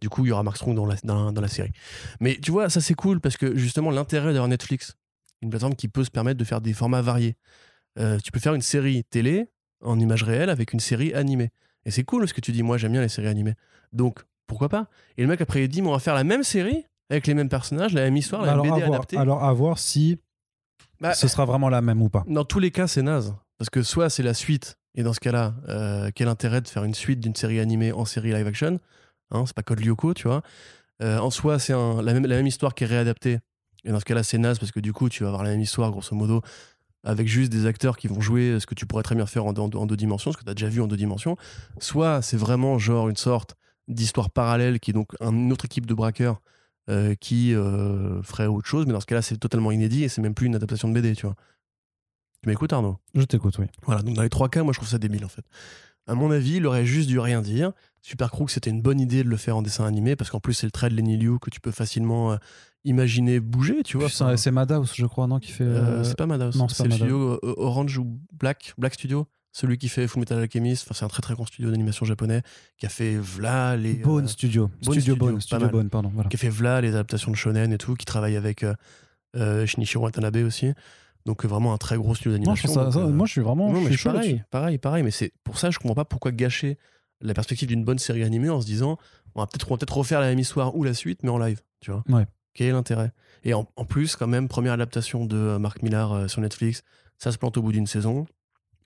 Du coup, il y aura Mark Strong dans la, dans, dans la série. Mais tu vois, ça c'est cool parce que justement, l'intérêt d'avoir Netflix, une plateforme qui peut se permettre de faire des formats variés. Euh, tu peux faire une série télé en image réelle avec une série animée. Et c'est cool ce que tu dis. Moi, j'aime bien les séries animées. Donc, pourquoi pas? Et le mec, après, il dit mais on va faire la même série avec les mêmes personnages, la même histoire, la alors, même à BD voir, adaptée. alors, à voir si Bah, ce sera vraiment la même ou pas. dans tous les cas, c'est naze. Parce que soit c'est la suite, et dans ce cas-là, euh, quel intérêt de faire une suite d'une série animée en série live action? Hein, C'est pas Code Lyoko, tu vois. Euh, en soi, c'est un- la, même, la même histoire qui est réadaptée. Et dans ce cas-là, c'est naze parce que du coup, tu vas avoir la même histoire, grosso modo, avec juste des acteurs qui vont jouer ce que tu pourrais très bien faire en, deux- en deux- en deux dimensions, ce que tu as déjà vu en deux dimensions. Soit c'est vraiment genre une sorte d'histoire parallèle qui est donc un- une autre équipe de braqueurs euh, qui euh, ferait autre chose, mais dans ce cas-là, c'est totalement inédit et c'est même plus une adaptation de BD, tu vois. Tu m'écoutes, Arnaud Je t'écoute, oui. voilà, donc dans les trois cas, moi je trouve ça débile en fait. À mon avis, il aurait juste dû rien dire. Super Crook, c'était une bonne idée de le faire en dessin animé parce qu'en plus, c'est le trait de Lenny Liu que tu peux facilement euh, imaginer bouger, tu vois. Puis c'est- Enfin, c'est Madhouse, je crois, non, qui fait. euh, euh, c'est pas Madhouse, c'est le studio Orange ou Black, Black Studio, celui qui fait Full Metal Alchemist. Enfin, c'est un très très grand studio d'animation japonais qui a fait Vla les. Bone Studio. Bone Studio Bone. Studio. Bone, pardon. Voilà. qui a fait Vla les adaptations de Shonen et tout, qui travaille avec Shinichiro Watanabe aussi. Donc euh, vraiment un très gros studio d'animation. euh, moi, je suis vraiment. non, je suis pareil, pareil, pareil. Mais c'est pour ça, je comprends pas pourquoi gâcher la perspective d'une bonne série animée en se disant, on va peut-être refaire la même histoire ou la suite, mais en live, tu vois. Ouais. Quel est l'intérêt? Et en, en plus, quand même, première adaptation de euh, Mark Millar sur Netflix, ça se plante au bout d'une saison.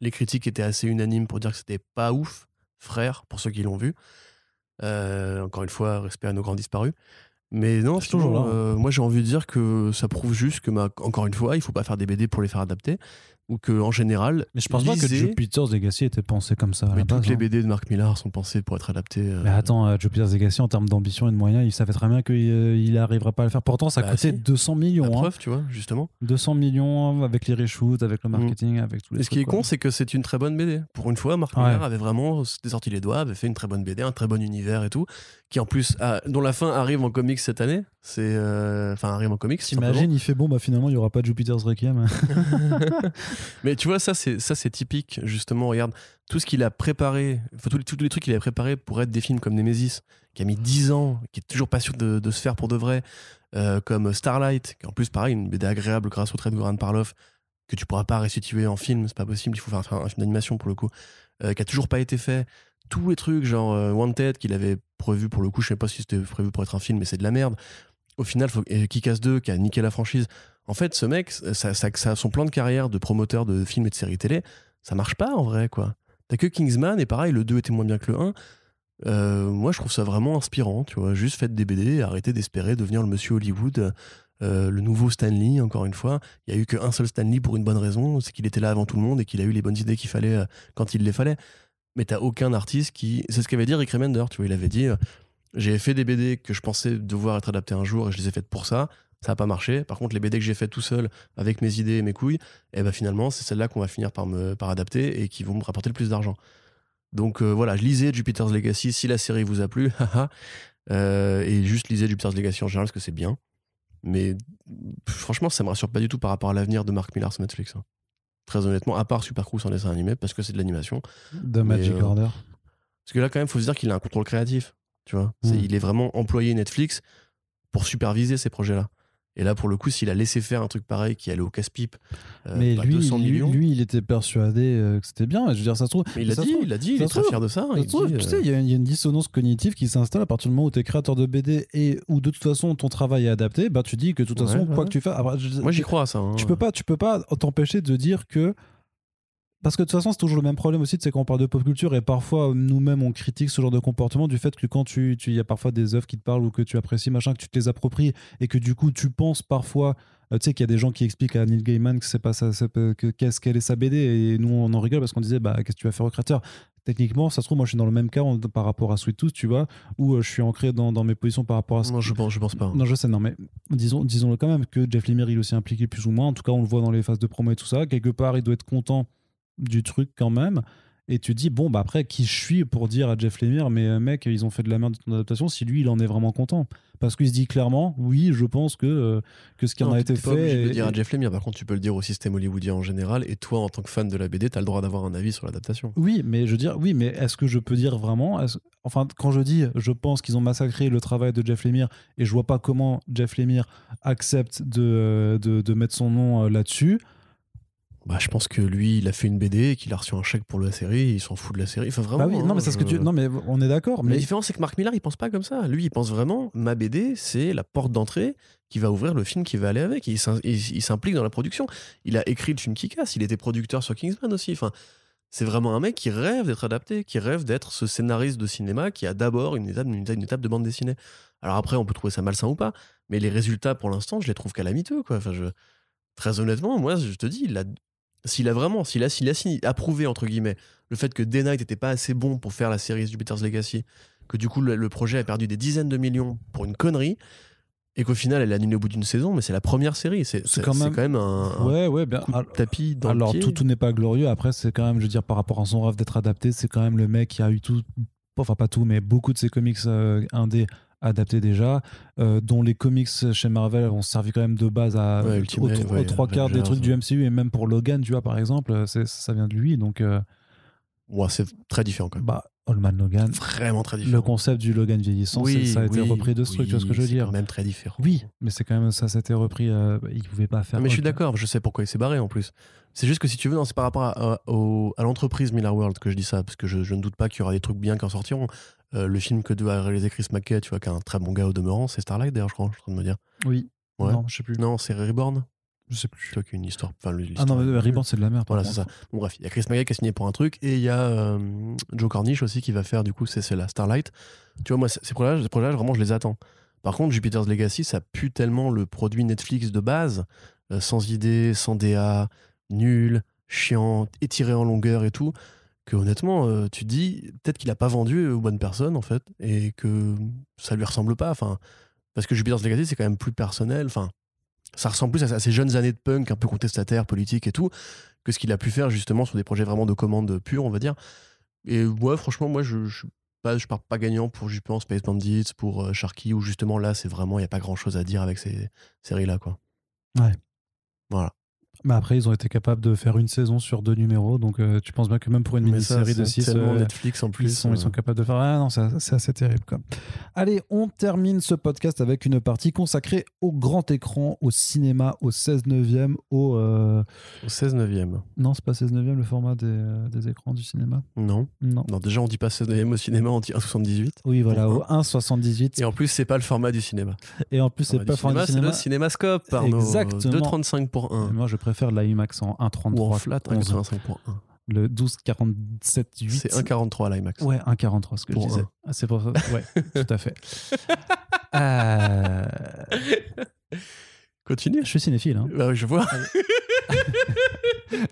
Les critiques étaient assez unanimes pour dire que c'était pas ouf, frère, pour ceux qui l'ont vu. Euh, encore une fois, respect à nos grands disparus. Mais non, C'est toujours sinon, là. euh, moi j'ai envie de dire que ça prouve juste que, bah, encore une fois, il faut pas faire des BD pour les faire adapter. Ou que en général, Mais je pense pas que Jupiter's Legacy était pensé comme ça. à mais la base, toutes les hein. BD de Mark Millar sont pensées pour être adaptées. euh, Mais attends, euh, Jupiter's Legacy, en termes d'ambition et de moyens, il savait très bien qu'il n'arriverait pas à le faire. Pourtant, ça Bah, coûtait si. 200 la millions. hein. preuve, tu vois, justement. 200 millions avec les reshoots, avec le marketing, avec tous les Et ce qui est quoi. con, c'est que c'est une très bonne BD. Pour une fois, Mark Ouais. Millar avait vraiment sorti les doigts, avait fait une très bonne BD, un très bon univers et tout, qui en plus, a- dont la fin arrive en comics cette année. C'est, euh, enfin, arrive en comics. T'imagines, il fait bon, bah finalement, il n'y aura pas de Jupiter's Requiem. <laughs> Mais tu vois, ça c'est ça c'est typique justement. Regarde tout ce qu'il a préparé, enfin, tous, les, tous les trucs qu'il avait préparé pour être des films comme Nemesis, qui a mis 10 ans, qui est toujours pas sûr de, de se faire pour de vrai, euh, comme Starlight, qui en plus pareil une BD agréable grâce au trait de Goran Parlov, que tu pourras pas restituer en film, c'est pas possible. Il faut faire un, un film d'animation pour le coup, euh, qui a toujours pas été fait. Tous les trucs genre euh, Wanted qu'il avait prévu pour le coup, je sais pas si c'était prévu pour être un film, mais c'est de la merde. Au final, faut, et Kick-Ass 2 qui a niqué la franchise. En fait, ce mec, ça, ça, ça- son plan de carrière de promoteur de films et de séries télé, ça marche pas en vrai, quoi. T'as que Kingsman, et pareil, le 2 était moins bien que le 1. Euh, moi, je trouve ça vraiment inspirant, tu vois. Juste faites des BD, arrêtez d'espérer devenir le monsieur Hollywood, euh, le nouveau Stanley, encore une fois. Il y a eu qu'un seul Stanley pour une bonne raison, c'est qu'il était là avant tout le monde et qu'il a eu les bonnes idées qu'il fallait euh, quand il les fallait. Mais t'as aucun artiste qui. C'est ce qu'avait dit Rick Remender, tu vois. Il avait dit euh, J'ai fait des BD que je pensais devoir être adaptées un jour et je les ai faites pour ça. ça a pas marché. Par contre, les BD que j'ai fait tout seul avec mes idées et mes couilles, et ben finalement, c'est celles-là qu'on va finir par me par adapter et qui vont me rapporter le plus d'argent. Donc euh, voilà, lisez Jupiter's Legacy si la série vous a plu. <laughs> Euh, et juste lisez Jupiter's Legacy en général parce que c'est bien. Mais franchement, ça me rassure pas du tout par rapport à l'avenir de Mark Millar sur Netflix. hein. Très honnêtement, à part Super Cruise en dessin animé parce que c'est de l'animation. de Magic euh, Order. Parce que là, quand même, faut se dire qu'il a un contrôle créatif. Tu vois, C'est- Mm. il est vraiment employé Netflix pour superviser ces projets-là. Et là, pour le coup, s'il a laissé faire un truc pareil qui allait au casse-pipe, euh, Mais bah, lui, 200 lui, millions. lui, il était persuadé euh, que c'était bien. Je veux dire, ça se trouve. mais il l'a dit, il l'a dit, il est très fier de ça. il trouve, dit, tu euh, sais, il y, a- il y a une dissonance cognitive qui s'installe à partir du moment où tu es créateur de BD et où de toute façon ton travail est adapté. Bah, tu dis que de toute Ouais, façon, quoi que tu fasses. après, je- Moi, j'y crois à ça. hein. tu peux pas tu peux pas t'empêcher de dire que parce que de toute façon c'est toujours le même problème aussi c'est qu'on parle de pop culture et parfois nous-mêmes on critique ce genre de comportement du fait que quand tu tu- il y a parfois des œuvres qui te parlent ou que tu apprécies machin que tu te les appropries et que du coup tu penses parfois euh, tu sais qu'il y a des gens qui expliquent à Neil Gaiman que c'est pas ça qu'est-ce qu'elle est sa BD et nous on en rigole parce qu'on disait bah qu'est-ce que tu vas faire au créateur? Techniquement ça se trouve moi je suis dans le même cas en- par rapport à Sweet Tooth tu vois où euh, je suis ancré dans, dans mes positions par rapport à ce Non, je pense, je pense pas. non, je sais, non, mais disons, disons-le quand même que Jeff Lemire, il est aussi impliqué plus ou moins. En tout cas, on le voit dans les phases de promo et tout ça. Quelque part, il doit être content du truc quand même. Et tu dis, bon, bah après, qui je suis pour dire à Jeff Lemire, mais euh, mec, ils ont fait de la merde de ton adaptation, si lui, il en est vraiment content? Parce qu'il se dit clairement, oui, je pense que, euh, que ce qui en a été pas obligé de fait. le dire à Jeff Lemire. Par contre, tu peux le dire au système hollywoodien en général. Et toi, en tant que fan de la BD, t'as le droit d'avoir un avis sur l'adaptation. Oui, mais je veux dire, oui, mais est-ce que je peux dire vraiment Enfin, quand je dis, je pense qu'ils ont massacré le travail de Jeff Lemire et je vois pas comment Jeff Lemire accepte de, de, de mettre son nom euh, là-dessus. Bah, je pense que lui, il a fait une BD et qu'il a reçu un chèque pour la série. Il s'en fout de la série. Enfin, vraiment. Bah oui, non, hein, mais c'est ce que tu. Non, mais on est d'accord. Mais la différence, c'est que Mark Millar, il pense pas comme ça. Lui, il pense vraiment, ma BD, c'est la porte d'entrée qui va ouvrir le film qui va aller avec. Il s'im- il il s'implique dans la production. Il a écrit le film qui casse. Il était producteur sur Kingsman aussi. Enfin, c'est vraiment un mec qui rêve d'être adapté, qui rêve d'être ce scénariste de cinéma qui a d'abord une étape, une, étape- une étape de bande dessinée. Alors après, on peut trouver ça malsain ou pas, mais les résultats, pour l'instant, je les trouve calamiteux. Quoi. Enfin, je... Très honnêtement, moi, je te dis, il a... s'il a vraiment, s'il a, s'il a signé- approuvé, entre guillemets, le fait que Day Night n'était pas assez bon pour faire la série Jupiter's Legacy, que du coup le, le projet a perdu des dizaines de millions pour une connerie et qu'au final elle est annulée au bout d'une saison mais c'est la première série c'est c'est- quand c'est même- quand même un, un ouais, ouais, bien. coup de alors- tapis dans Alors, le pied tout, tout n'est pas glorieux. Après, c'est quand même, je veux dire, par rapport à son rêve d'être adapté, c'est quand même le mec qui a eu tout, enfin pas tout, mais beaucoup de ses comics euh, indés adaptés déjà, euh, dont les comics chez Marvel ont servi quand même de base à Ouais, aux, Ultimate, aux ouais, trois quarts des trucs du. MCU et même pour Logan, tu vois, par exemple, euh, ça vient de lui. Donc, euh, Ouais, c'est très différent quand même bah, Allman Logan, vraiment très le différent concept du Logan vieillissant, ça a été repris de ce truc, tu vois ce que je veux c'est dire? quand même très différent Oui, mais c'est quand même ça, s'était repris. euh, il pouvait pas faire. Mais je suis d'accord je sais pourquoi il s'est barré en plus c'est juste que si tu veux c'est par rapport à, à- au- à l'entreprise Miller World que je dis ça parce que je, je ne doute pas qu'il y aura des trucs bien qui en sortiront Euh, le film que doit réaliser Chris McKay tu vois qui est un très bon gars au demeurant c'est Starlight d'ailleurs je crois je suis en train de me dire Oui. Ouais. Non, je sais plus. non c'est Reborn Je sais tu plus. y a une histoire enfin Ah non, mais Reborn, c'est de la merde. Voilà, c'est ça. Bon, bref, il y a Chris McKay qui a signé pour un truc et il y a euh, Joe Cornish aussi qui va faire, du coup, c'est la Starlight. Tu vois, moi, ces projets-là, ces projets-là, vraiment, je les attends. Par contre, Jupiter's Legacy, ça pue tellement le produit Netflix de base, euh, sans idée, sans DA, nul, chiant, étiré en longueur et tout, que honnêtement, euh, tu te dis, peut-être qu'il a pas vendu aux bonnes personnes, en fait, et que ça lui ressemble pas. Enfin, parce que Jupiter's Legacy, c'est quand même plus personnel. Enfin, ça ressemble plus à, à ces jeunes années de punk un peu contestataires, politiques et tout, que ce qu'il a pu faire justement sur des projets vraiment de commande pure, on va dire. Et ouais, franchement, moi, je, je, pas, je pars pas gagnant pour, pense, Space Bandits, pour euh, Sharky, où justement là, c'est vraiment, il n'y a pas grand chose à dire avec ces séries-là, quoi. Ouais. Voilà. Mais après, ils ont été capables de faire une saison sur deux numéros. Donc, euh, tu penses bien que même pour une mini-série de c'est 6, tellement Netflix en plus. ils, sont, ils sont euh, capables de faire. Ah non, c'est assez terrible. Quoi. Allez, on termine ce podcast avec une partie consacrée au grand écran, au cinéma, au 16 neuvième, au. euh, au 16 neuvième. Non, c'est pas 16 neuvième le format des, euh, des écrans du cinéma. Non. Non. Non, déjà, on dit pas 16 neuvième au cinéma, on dit 1,78. Oui, voilà, au 1,78. Et en plus, c'est pas le format du cinéma. Et en plus, c'est Le pas format format du cinéma, c'est le cinémascope, Arnaud. Exactement. 2,35 pour 1. Moi, je préfère l'IMAX en Ou en 1,33. flat, 11. 1,85 pour 1. Le 12,47, 8. C'est 1,43 l'IMAX. Ouais, 1,43, ce que Pour je disais. Ah, c'est pour ça. Ouais, <laughs> tout à fait. Euh, <laughs> Continue. Je suis cinéphile. Hein. Bah oui, je vois. <laughs>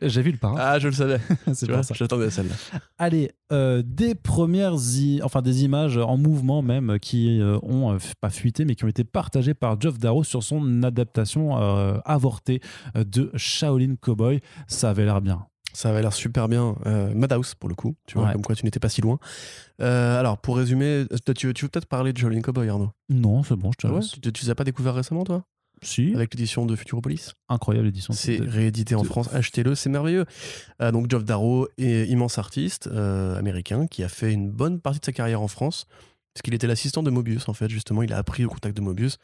J'ai vu le parrain. Ah, je le savais. <laughs> c'est pour ça. J'attendais celle-là. Allez, euh, des premières, enfin des images en mouvement même qui euh, ont euh, pas fuité mais qui ont été partagées par Geoff Darrow sur son adaptation euh, avortée de Shaolin Cowboy. Ça avait l'air bien. Ça avait l'air super bien. Madhouse, pour le coup. Tu vois, Ouais. comme quoi tu n'étais pas si loin. Alors, pour résumer, tu, tu veux peut-être parler de Jolene Cowboy, Arnaud? Non, c'est bon, je te Ah ouais tu, tu les as pas découvert récemment, toi? Si, Avec l'édition de Futuropolis incroyable édition. C'est de- réédité en de- France, achetez-le, c'est merveilleux. Euh, donc Geoff Darrow est immense artiste euh, américain qui a fait une bonne partie de sa carrière en France. Parce qu'il était l'assistant de Mobius, en fait, justement. Il a appris au contact de Mobius.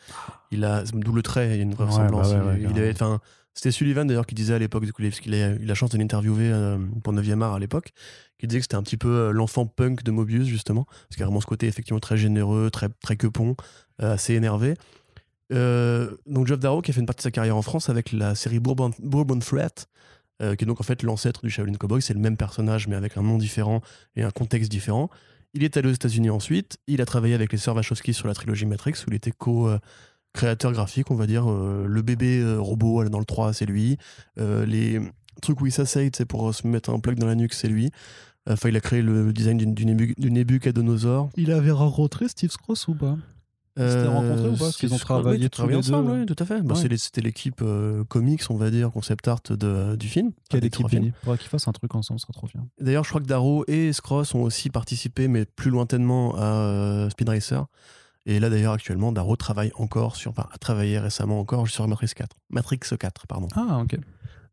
Il a, d'où le trait, il y a une vraie Ouais, ressemblance. bah ouais, ouais, il, enfin, c'était Sullivan d'ailleurs qui disait à l'époque, du coup, parce qu'il a eu la chance de l'interviewer euh, pour 9e art à l'époque, qui disait que c'était un petit peu l'enfant punk de Mobius, justement. Parce qu'il y a vraiment ce côté effectivement très généreux, très, très quepon, assez énervé. Euh, donc Geoff Darrow qui a fait une partie de sa carrière en France avec la série Bourbon, Threat, euh, qui est donc en fait l'ancêtre du Shaolin Cowboy. C'est le même personnage mais avec un nom différent et un contexte différent. Il est allé aux États-Unis ensuite. Il a travaillé avec les sœurs Wachowski sur la trilogie Matrix où il était co-créateur graphique, on va dire. Euh, le bébé robot dans le 3, c'est lui. Les trucs où il s'asseye, c'est pour se mettre un plug dans la nuque, c'est lui. Enfin, il a créé le design d'une- du, nébu, du Nebuchadnezzar. Il avait rencontré Steve Scross ou pas? Ils s'étaient rencontrés ou pas Parce qu'ils ont Euh, travaillé oui, tous deux. ensemble, oui, tout à fait. Bah, Ouais. C'était l'équipe euh, comics, on va dire, concept art de, du film. Quelle équipe. Benny Faudrait qu'ils fassent un truc ensemble, ce serait trop bien. D'ailleurs, je crois que Darrow et Scross ont aussi participé, mais plus lointainement, à euh, Speed Racer. Et là, d'ailleurs, actuellement, Darrow travaille encore sur, enfin, a travaillé récemment encore sur Matrix 4. Matrix 4, pardon. Ah, ok.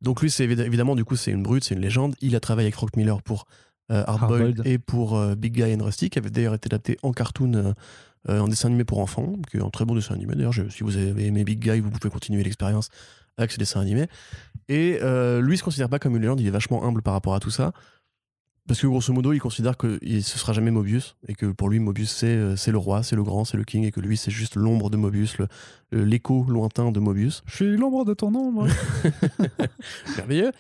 Donc lui, c'est évid- évidemment, du coup, c'est une brute, c'est une légende. Il a travaillé avec Frank Miller pour euh, Hardboiled et pour euh, Big Guy and Rusty, qui avait d'ailleurs été adapté en cartoon, euh, euh, en dessin animé pour enfants, qui est un très bon dessin animé. D'ailleurs, si vous avez aimé Big Guy, vous pouvez continuer l'expérience avec ce dessin animé. Et euh, lui, se considère pas comme une légende, il est vachement humble par rapport à tout ça. Parce que grosso modo, il considère que il- ce sera jamais Mobius et que pour lui, Mobius c'est euh, c'est le roi, c'est le grand, c'est le king et que lui c'est juste l'ombre de Mobius, l'écho lointain de Mobius. Je suis l'ombre de ton ombre. <laughs> merveilleux.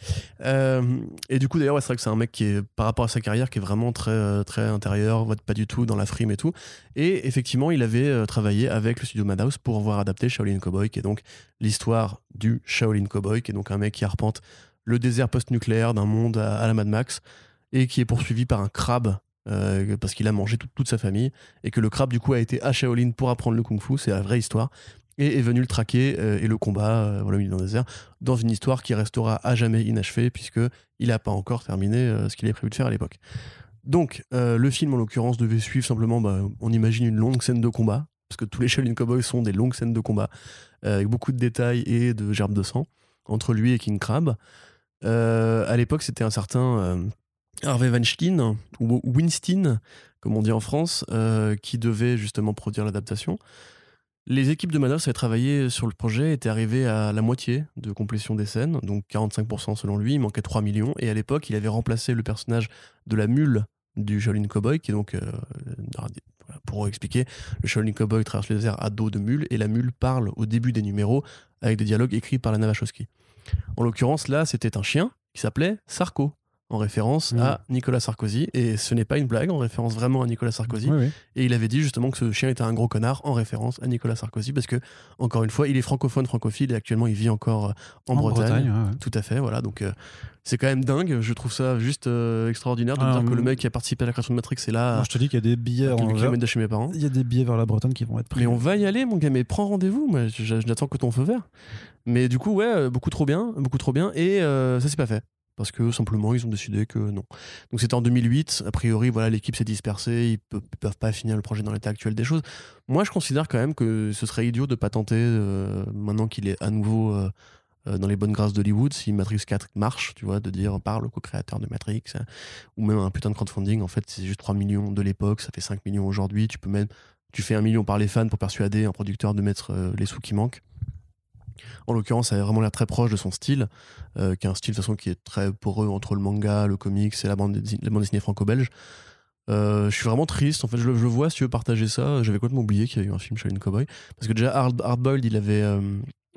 Euh, et du coup, d'ailleurs, ouais, c'est vrai que c'est un mec qui est, par rapport à sa carrière, qui est vraiment très, euh, très intérieur, pas du tout dans la frime et tout. Et effectivement, il avait travaillé avec le studio Madhouse pour avoir adapté Shaolin Cowboy, qui est donc l'histoire du Shaolin Cowboy, qui est donc un mec qui arpente le désert post-nucléaire d'un monde à, à la Mad Max et qui est poursuivi par un crabe. euh, parce qu'il a mangé toute- sa famille et que le crabe du coup a été à Shaolin pour apprendre le kung fu, c'est la vraie histoire et est venu le traquer euh, et le combat euh, voilà, au milieu d'un désert dans une histoire qui restera à jamais inachevée puisque il n'a pas encore terminé ce qu'il avait prévu de faire à l'époque. Donc le film en l'occurrence devait suivre simplement, bah, on imagine une longue scène de combat parce que tous les Shaolin Cowboys sont des longues scènes de combat avec beaucoup de détails et de gerbes de sang entre lui et King Crab. À l'époque, c'était un certain Harvey Weinstein ou Winston, comme on dit en France, euh, qui devait justement produire l'adaptation. Les équipes de Madhouse avaient travaillé sur le projet, étaient arrivées à la moitié de complétion des scènes, donc 45% selon lui, il manquait 3 millions, et à l'époque, il avait remplacé le personnage de la mule du Shaolin Cowboy, qui est donc, euh, voilà, pour expliquer, le Shaolin Cowboy traverse le désert à dos de mule, et la mule parle au début des numéros avec des dialogues écrits par la Navachowski. En l'occurrence, là, c'était un chien qui s'appelait Sarko, en référence Mhm. à Nicolas Sarkozy, et ce n'est pas une blague, en référence vraiment à Nicolas Sarkozy. Oui, oui. Et il avait dit justement que ce chien était un gros connard en référence à Nicolas Sarkozy parce que, encore une fois, il est francophone, francophile et actuellement il vit encore euh, en, Bretagne. ouais, ouais. Tout à fait, voilà. Donc euh, c'est quand même dingue. Je trouve ça juste euh, extraordinaire de Ah, dire que le mec qui a participé à la création de Matrix est là, Moi, je te dis qu'il y a des billets en de chez mes parents. Il y a des billets vers la Bretagne qui vont être pris. Mais on va y aller, mon gars, mais prends rendez-vous. Moi, j'attends que ton feu vert. Mais du coup, ouais, beaucoup trop bien, beaucoup trop bien. Et euh, ça s'est pas fait. Parce que simplement, ils ont décidé que non. Donc c'était en 2008. A priori, voilà, l'équipe s'est dispersée. Ils, ils peuvent pas finir le projet dans l'état actuel des choses. Moi, je considère quand même que ce serait idiot de pas tenter, euh, maintenant qu'il est à nouveau euh, euh, dans les bonnes grâces d'Hollywood, si Matrix 4 marche, tu vois, de dire par le co-créateur de Matrix, euh, ou même un putain de crowdfunding. En fait, c'est juste 3 millions de l'époque, ça fait 5 millions aujourd'hui. Tu peux même tu fais un million par les fans pour persuader un producteur de mettre les sous qui manquent. En l'occurrence, ça a vraiment l'air très proche de son style, euh, qui est un style de façon qui est très poreux entre le manga, le comics et la bande, dessinée franco-belge. Euh, je suis vraiment triste. En fait, je le, vois, si tu veux partager ça. J'avais complètement oublié qu'il y a eu un film Shaolin Cowboy. Parce que déjà, Hard, il avait euh,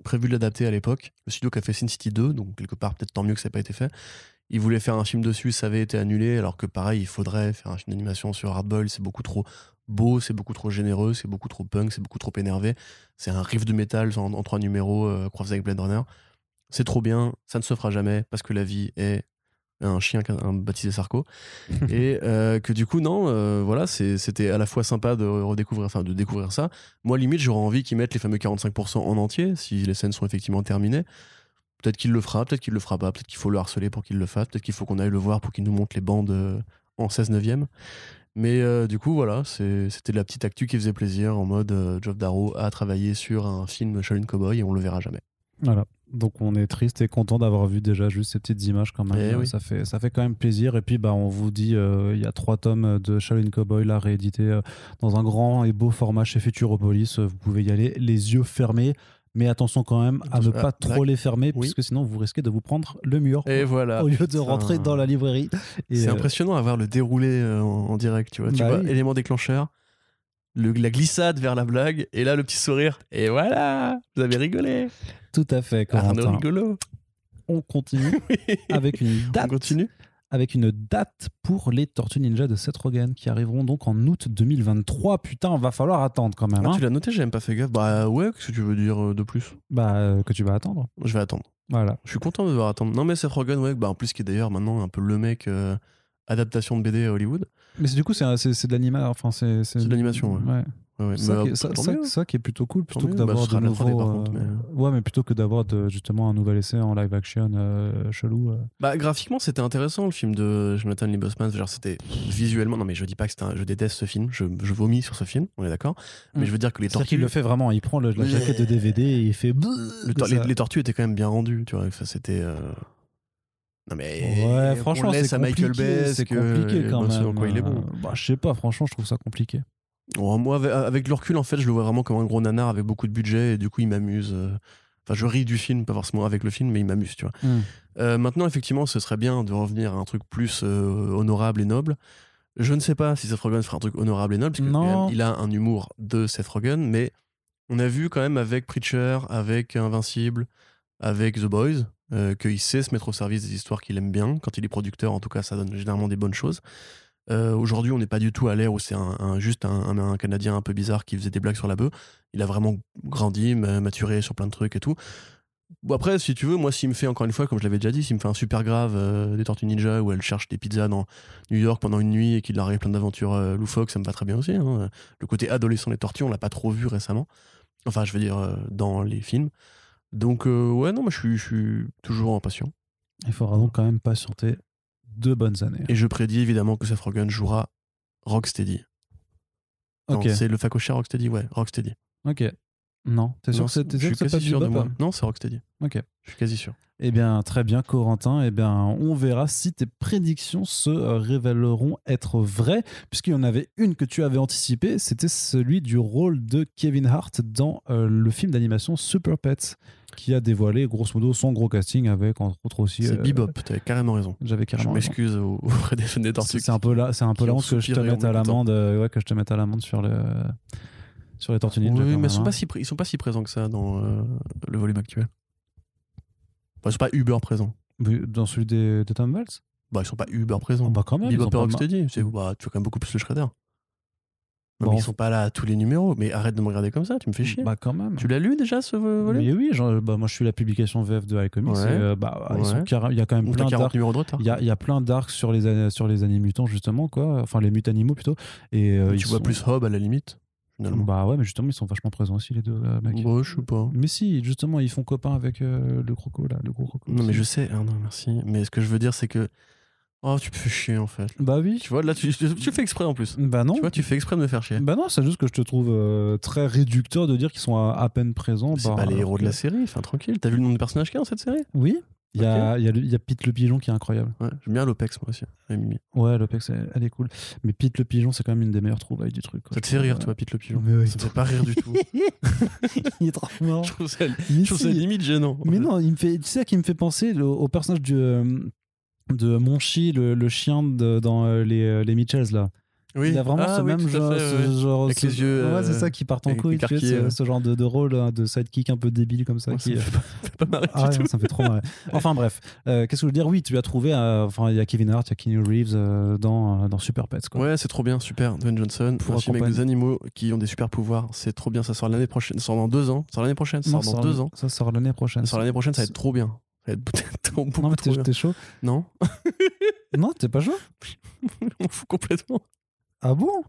prévu de l'adapter à l'époque. Le studio qui a fait Sin City 2, donc quelque part, peut-être tant mieux que ça n'ait pas été fait. Il voulait faire un film dessus, ça avait été annulé, alors que pareil, il faudrait faire un film d'animation sur Hardboiled. C'est beaucoup trop beau, c'est beaucoup trop généreux, c'est beaucoup trop punk, c'est beaucoup trop énervé. C'est un riff de métal en, en trois numéros euh, croisé avec Blade Runner. c'est trop bien, ça ne se fera jamais parce que la vie est un chien un baptisé Sarko <laughs> et euh, que du coup non euh, voilà c'était à la fois sympa de redécouvrir enfin de découvrir ça moi limite j'aurais envie qu'ils mettent les fameux 45% en entier si les scènes sont effectivement terminées peut-être qu'il le fera peut-être qu'il le fera pas peut-être qu'il faut le harceler pour qu'il le fasse peut-être qu'il faut qu'on aille le voir pour qu'il nous montre les bandes euh, en 16 neuvième mais euh, du coup voilà c'était la petite actu qui faisait plaisir en mode euh, Geoff Darrow a travaillé sur un film Shaolin Cowboy et on le verra jamais Voilà. Donc on est triste et content d'avoir vu déjà juste ces petites images quand même. Eh oui. Ça fait ça fait quand même plaisir. Et puis bah on vous dit euh, il y a trois tomes de Shaolin Cowboy là réédités euh, dans un grand et beau format chez Futuropolis. Vous pouvez y aller les yeux fermés. Mais attention quand même à ne pas trop les fermer, Oui. puisque sinon vous risquez de vous prendre le mur et voilà au lieu de rentrer dans la librairie. C'est euh, impressionnant à voir le déroulé euh, en, en direct, tu vois. Tu Bah vois, oui. élément déclencheur, le- la glissade vers la blague, et là le petit sourire. Et voilà, vous avez rigolé. Tout à fait, Arnaud Corentin. rigolo. On continue <laughs> avec une On date continue avec une date pour les Tortues Ninja de Seth Rogen qui arriveront donc en août 2023. Putain, va falloir attendre quand même. Ah, hein. Tu l'as noté, j'ai même pas fait gaffe. Bah ouais, qu'est-ce que tu veux dire euh, de plus? Bah, euh, que tu vas attendre. Je vais attendre. Voilà. Je suis content de devoir attendre. Non mais Seth Rogen, ouais, bah en plus qui est d'ailleurs maintenant un peu le mec euh, adaptation de BD à Hollywood. Mais du coup, c'est de l'animation. Enfin, c'est C'est de l'animation, ouais. ouais. Ouais, ouais. Ça, qui euh, est, ça, tant ça- mieux. ça qui est plutôt cool, plutôt que Bah, d'avoir sera de la 3D nouveaux. par contre, euh, Ouais, mais plutôt que d'avoir justement un nouvel essai en live action euh, chelou. euh. Bah graphiquement c'était intéressant le film de Jonathan Liebesman genre c'était visuellement non mais je dis pas que un- je déteste ce film je, je vomis sur ce film on est d'accord mais Mm. je veux dire que les C'est-à-dire qu'il tortues le fait vraiment. Il prend le- la jaquette de DVD et il fait. le les, les tortues étaient quand même bien rendues tu vois enfin, c'était euh, non mais Ouais, franchement, laisse c'est à Michael compliqué. Bay C'est compliqué quand même. quoi il est bon Euh, Bah, je sais pas. Franchement, je trouve ça compliqué. Bon, moi avec, avec le recul en fait je le vois vraiment comme un gros nanar avec beaucoup de budget et du coup il m'amuse euh, enfin je ris du film pas forcément avec le film mais il m'amuse tu vois Hmm. Euh, maintenant, effectivement, ce serait bien de revenir à un truc plus euh, honorable et noble. Je ne sais pas si Seth Rogen fera un truc honorable et noble, parce que même, il a un humour de Seth Rogen, mais on a vu quand même avec Preacher, avec Invincible, avec The Boys, euh, qu'il sait se mettre au service des histoires qu'il aime bien. Quand il est producteur, en tout cas, ça donne généralement des bonnes choses. Euh, Aujourd'hui, on n'est pas du tout à l'ère où c'est un, juste un, Canadien un peu bizarre qui faisait des blagues sur la bœuf. Il a vraiment grandi, ma- maturé sur plein de trucs et tout. Après, si tu veux, moi, s'il me fait, encore une fois, comme je l'avais déjà dit, s'il me fait un super grave euh, des Tortues Ninja où elle cherche des pizzas dans New York pendant une nuit et qu'il arrive plein d'aventures euh, loufoques, ça me va très bien aussi. hein. Le côté adolescent des Tortues, on l'a pas trop vu récemment. Enfin, je veux dire, euh, dans les films. Donc, ouais, non, moi, je suis, je suis toujours impatient. Il faudra donc quand même patienter deux bonnes années. Et je prédis évidemment que Seth Rogen jouera Rocksteady. Ok. C'est le facochère Rocksteady, ouais, Rocksteady. Ok. Non, t'es sûr c'est Je pas sûr de moi. Non, c'est Rocksteady. Ok. Je suis quasi sûr. Eh bien, très bien, Corentin. Eh bien, on verra si tes prédictions se euh, révéleront être vraies, puisqu'il y en avait une que tu avais anticipée, c'était celui du rôle de Kevin Hart dans euh, le film d'animation Super Pets, qui a dévoilé grosso modo son gros casting avec entre autres aussi. C'est euh, Bebop, t'avais carrément raison. J'avais Je carrément. raison. m'excuse au- auprès des fans des C'est tortues. c'est un peu là, c'est un peu là que je te mette à l'amende, euh, ouais, que je te mette à l'amende sur le sur les Tortues Ninja. Oui, mais ils sont, hein. pas si, ils sont pas si présents que ça dans euh, le volume actuel. Enfin, ils sont pas uber présents. Dans celui des, de Tom Valls Bah, ils sont pas uber présents. Bah quand même. ils Bebop et Rocksteady, c'est- bah, tu fais quand même beaucoup plus le Shredder. Bah, mais ils sont pas là à tous les numéros. Mais arrête de me regarder comme ça, tu me fais chier. Bah quand même. Tu l'as lu déjà ce vo- volume? Mais oui, genre, bah, moi je suis la publication VF de iComics. Ouais. euh, bah, Ouais. il y a quand même plein 40 d'arcs. Il y a, y a plein d'arcs sur les sur les animutants justement quoi. Enfin les mutanimaux plutôt. Et euh, tu vois sont- plus Hob à la limite, finalement. Bah ouais, mais justement ils sont vachement présents aussi les deux mecs. Bah, je sais pas. Mais si, justement ils font copain avec euh, le croco là, le gros croco. Non, mais je sais. Ah non, merci. Mais ce que je veux dire, c'est que. Oh, tu me fais chier en fait. Bah oui. Tu vois, là, tu, tu- fais exprès en plus. Bah non. Tu vois, tu fais exprès de me faire chier. Bah non, c'est juste que je te trouve euh, très réducteur de dire qu'ils sont à, à peine présents. C'est bah, pas les héros de la série, enfin tranquille. T'as vu le nom de personnage qu'il y a dans cette série? Oui. Il y a, il y, a il y a Pete le pigeon qui est incroyable. Ouais, j'aime bien l'Opex moi aussi. Ouais, Mimi. Ouais, l'Opex, elle, elle est cool. Mais Pete le pigeon, c'est quand même une des meilleures trouvailles du truc. quoi. Ça te fait rire, toi, Pete le pigeon Mais. Ça me fait pas rire du tout. <laughs> il est trop marrant. je trouve ça, Mais je trouve ça si. limite gênant. Mais non, il me fait, tu sais à qui me fait penser le- au personnage du, euh, de Monchi, le, le chien de- dans euh, les, euh, les Mitchells là. Oui. Il a vraiment Ah ce oui, même genre, fait, ce ouais. genre- Avec ce- les yeux, Ouais, c'est euh, ça qui part en couille, les tu sais, quartiers, ce, ouais. ce genre de, de rôle hein, de sidekick un peu débile comme ça. Moi, qui, ça me fait pas, ça fait pas marrer Ah du ouais, tout. ça me fait trop marrer. <laughs> Enfin bref, euh, qu'est-ce que je veux dire? Oui, tu as trouvé, euh, enfin il y a Kevin Hart, il y a Keanu Reeves euh, dans, euh, dans Super Pets. Quoi. Ouais, c'est trop bien, super. Dwayne Johnson, Pour un film avec accompagner. des animaux qui ont des super pouvoirs. C'est trop bien. Ça sort l'année prochaine. Ça sort dans deux ans. Ça sort l'année prochaine. Ça sort dans deux ans. Ça sort l'année prochaine. Ça sort l'année prochaine. Ça va être trop bien. Ça va être <laughs> Non mais t'es chaud? Non, <laughs> Non, t'es pas chaud? On fout complètement. Ah bon?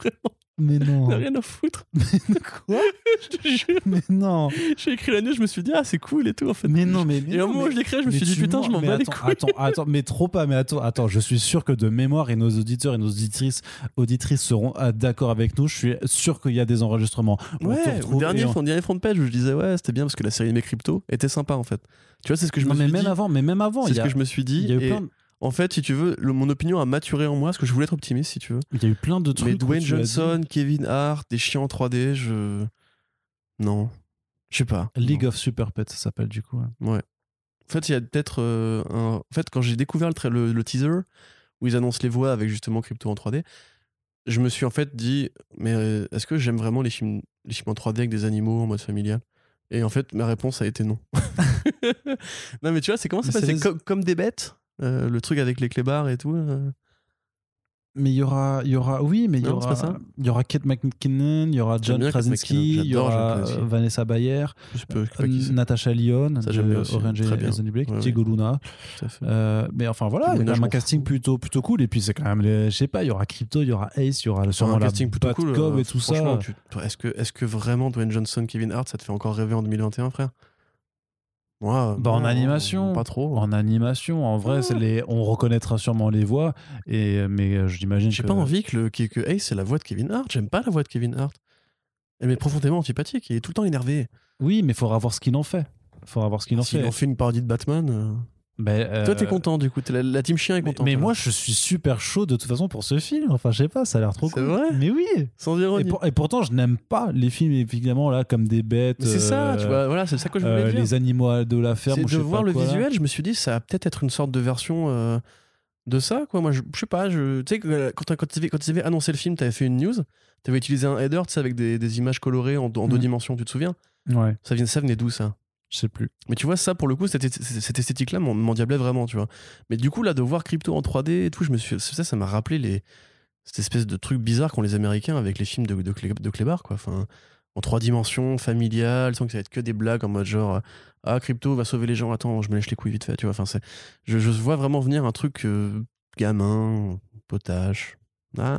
Mais non. On a rien à foutre. <laughs> Quoi? Je te jure. Mais non. J'ai écrit la news. Je me suis dit ah c'est cool et tout en fait. Mais non, mais. mais Et au moment où mais- je l'écris, je me mais suis dit putain, je m'en bats Mais les couilles. Attends, attends, mais trop pas, mais attends, attends, je suis sûr que de mémoire et nos auditeurs et nos auditrices, auditrices seront ah, d'accord avec nous. Je suis sûr qu'il y a des enregistrements. on Ouais, retrouve au dernier, on- dernier front page où je disais ouais c'était bien parce que la série de mes crypto était sympa en fait. Tu vois c'est ce que je Non, me mais suis même dit. avant, mais même avant, C'est ce que je me suis dit. il y a eu plein, de- En fait, si tu veux, le- mon opinion a maturé en moi parce que je voulais être optimiste, si tu veux. il y a eu plein de trucs. Mais Dwayne Johnson, Kevin Hart, des chiens en 3D, je. Non. Je sais pas. League Non. of Super Pets, ça s'appelle du coup. ouais. Ouais. En fait, il y a peut-être euh, un. En fait, quand j'ai découvert le, tra- le, le teaser où ils annoncent les voix avec justement Crypto en 3D, je me suis en fait dit mais euh, est-ce que j'aime vraiment les films, les films en 3D avec des animaux en mode familial? Et en fait, ma réponse a été non. <laughs> non, mais tu vois, c'est comment ça C'est les- comme, comme des bêtes? Euh, Le truc avec les clébards et tout. euh. Mais il y aura, il y aura, oui, mais il y Non, c'est aura, pas ça il y aura Kate McKinnon, il y aura John bien Kate Krasinski, McKinnon, il y j'adore John aura Krasinski. euh, Vanessa Bayer, Je sais pas, je sais pas qui c'est. Natasha Lyon Ça, de j'aime bien aussi. Orange Très is bien. the New Black, Ouais. Diego Luna. Tout à fait. Euh, mais enfin voilà, il y a Luna, quand même je un m'en casting fous. plutôt plutôt cool et puis c'est quand même les, je sais pas, il y aura Crypto, il y aura Ace, il y aura sûrement un la casting plutôt cool. Euh, et tout franchement, ça. tu- toi, Est-ce que, est que vraiment Dwayne Johnson, Kevin Hart, ça te fait encore rêver en 2021, frère? Bah, en animation. Pas trop. En animation, en vrai, Ouais. les, on reconnaîtra sûrement les voix et mais euh, j'imagine J'ai que pas envie que, le, que, que Ace, c'est la voix de Kevin Hart. J'aime pas la voix de Kevin Hart. Elle m'est profondément antipathique. Il est tout le temps énervé. Oui, mais il faudra voir ce qu'il en fait. Il faudra voir ce qu'il en S'il fait. en fait une parodie de Batman. Euh, Ben, euh, Toi, t'es content du coup. La, la team chien est contente. mais moi, je suis super chaud de toute façon pour ce film. Enfin, je sais pas, ça a l'air trop cool. vrai Mais oui. Sans Et, ironie. pour- et pourtant, je n'aime pas les films évidemment là comme des bêtes. C'est ça, euh, tu vois. Voilà, c'est ça que je voulais euh, dire. les animaux de la ferme. Ou je de sais voir pas le quoi, là. visuel, je me suis dit, ça va peut-être être une sorte de version euh, de ça, quoi. Moi, je, je sais pas, je, tu sais, euh, quand, quand tu avais annoncé le film, tu avais fait une news, tu avais utilisé un header, tu sais, avec des, des images colorées en, en deux Mhm. dimensions, tu te souviens? Ouais, ça, vient, ça venait d'où, ça? Je sais plus. Mais tu vois, ça, pour le coup, cette, cette esthétique-là m'en- m'endiablait vraiment, tu vois. Mais du coup, là, de voir Crypto en 3D et tout, je me suis, ça, ça m'a rappelé les, cette espèce de truc bizarre qu'ont les Américains avec les films de, de, Clé- de Clébar, quoi. Enfin, en trois dimensions, familial, sans que ça va être que des blagues en mode genre, ah, Crypto va sauver les gens, attends, je me lèche les couilles vite fait, tu vois. Enfin, c'est, je, je vois vraiment venir un truc euh, gamin, potage. Ah,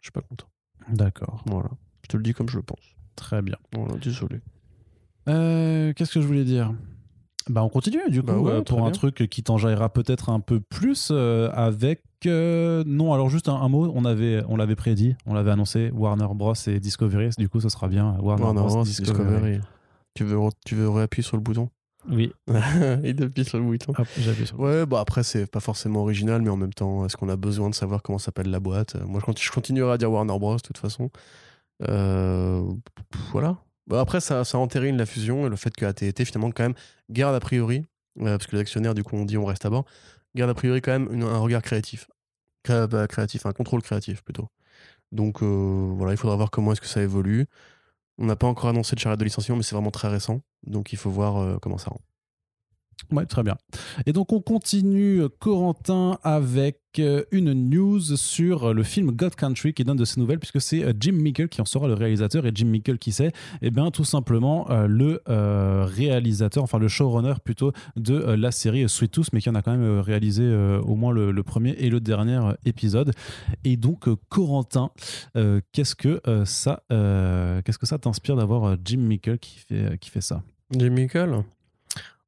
je suis pas content. D'accord, Voilà. Je te le dis comme je le pense. très bien. Voilà, désolé. Euh, Qu'est-ce que je voulais dire? Bah, on continue du coup Bah ouais, euh, pour un bien. truc qui t'enjaillera peut-être un peu plus euh, avec euh, non alors juste un, un mot on avait on l'avait prédit on l'avait annoncé Warner Bros et Discovery du coup ce sera bien Warner Bros c'est Discovery. Tu veux, tu veux réappuyer sur le bouton? Oui <laughs> Il appuie sur le bouton. Hop, j'appuie sur le Ouais, bah après, c'est pas forcément original, mais en même temps, est-ce qu'on a besoin de savoir comment s'appelle la boîte? Moi, je continue, je continuerai à dire Warner Bros. de toute façon. Voilà. Bah après, ça, entérine la fusion et le fait que AT&T, finalement, quand même, garde a priori, euh, parce que les actionnaires, du coup, ont dit on reste à bord, garde a priori quand même un regard créatif. Cré- pas créatif, un contrôle créatif plutôt. Donc euh, voilà, il faudra voir comment est-ce que ça évolue. On n'a pas encore annoncé de charrette de licenciement, mais c'est vraiment très récent. Donc il faut voir euh, comment ça rend. Ouais, très bien. Et donc on continue, Corentin, avec euh, une news sur le film God Country qui donne de ses nouvelles, puisque c'est euh, Jim Mickle qui en sera le réalisateur. Et Jim Mickle, qui c'est? Eh bien, tout simplement euh, le euh, réalisateur, enfin le showrunner plutôt, de euh, la série Sweet Tooth, mais qui en a quand même euh, réalisé euh, au moins le, le premier et le dernier euh, épisode. Et donc, euh, Corentin, euh, qu'est-ce que euh, ça, euh, que ça t'inspire d'avoir euh, Jim Mickle qui fait, qui fait ça? Jim Mickle?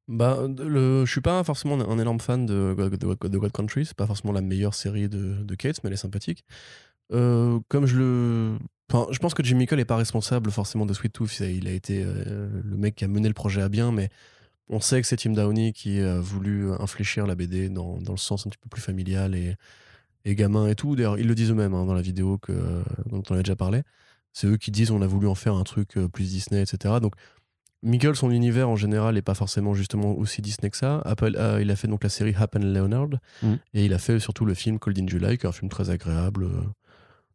Bah, le, je suis pas forcément un, énorme fan de, de, God- de God Country. C'est pas forcément la meilleure série de, de Kate, mais elle est sympathique. Euh, comme je le. Enfin, je pense que Jim Mickle est pas responsable forcément de Sweet Tooth. Il a- été euh, le mec qui a mené le projet à bien, mais on sait que c'est Tim Downey qui a voulu infléchir la BD dans, dans le sens un petit peu plus familial et, et gamin et tout. D'ailleurs, ils le disent eux-mêmes hein, dans la vidéo que, dont on a déjà parlé. C'est eux qui disent on a voulu en faire un truc euh, plus Disney, etc. Donc, Mickle, son univers en général n'est pas forcément justement aussi Disney que ça. Apple, euh, il a fait donc la série Happen Leonard Mhm. et il a fait surtout le film Cold in July, qui est un film très agréable. euh,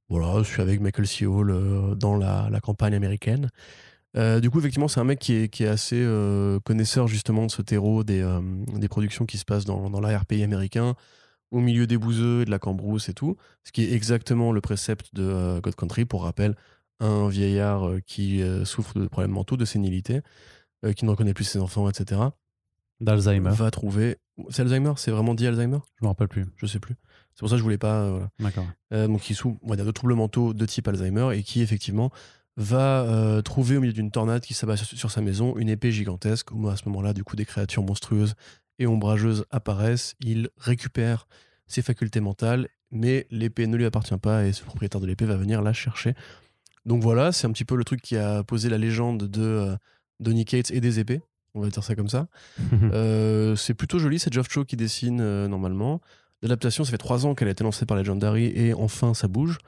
voilà, je suis avec Michael C. Hall euh, dans la, la campagne américaine. Euh, du coup, effectivement, c'est un mec qui est, qui est assez euh, connaisseur justement de ce terreau des, des productions qui se passent dans, dans l'arrière-pays américain, au milieu des bouseux et de la cambrousse et tout. Ce qui est exactement le précepte de God Country, pour rappel, un vieillard euh, qui euh, souffre de problèmes mentaux, de sénilité, euh, qui ne reconnaît plus ses enfants, etc. D'Alzheimer. Va trouver. C'est Alzheimer? C'est vraiment dit Alzheimer? Je me rappelle plus. Je sais plus. C'est pour ça que je voulais pas. euh, voilà. D'accord. Euh, donc qui souffre dire, de troubles mentaux de type Alzheimer et qui effectivement va euh, trouver au milieu d'une tornade qui s'abat sur, sur sa maison une épée gigantesque où à ce moment-là du coup des créatures monstrueuses et ombrageuses apparaissent il récupère ses facultés mentales mais l'épée ne lui appartient pas et ce propriétaire de l'épée va venir la chercher donc voilà c'est un petit peu le truc qui a posé la légende de euh, Donny Cates et des épées on va dire ça comme ça <laughs> euh, c'est plutôt joli, c'est Geoff Cho qui dessine euh, normalement. L'adaptation, ça fait trois ans qu'elle a été lancée par Legendary et enfin ça bouge.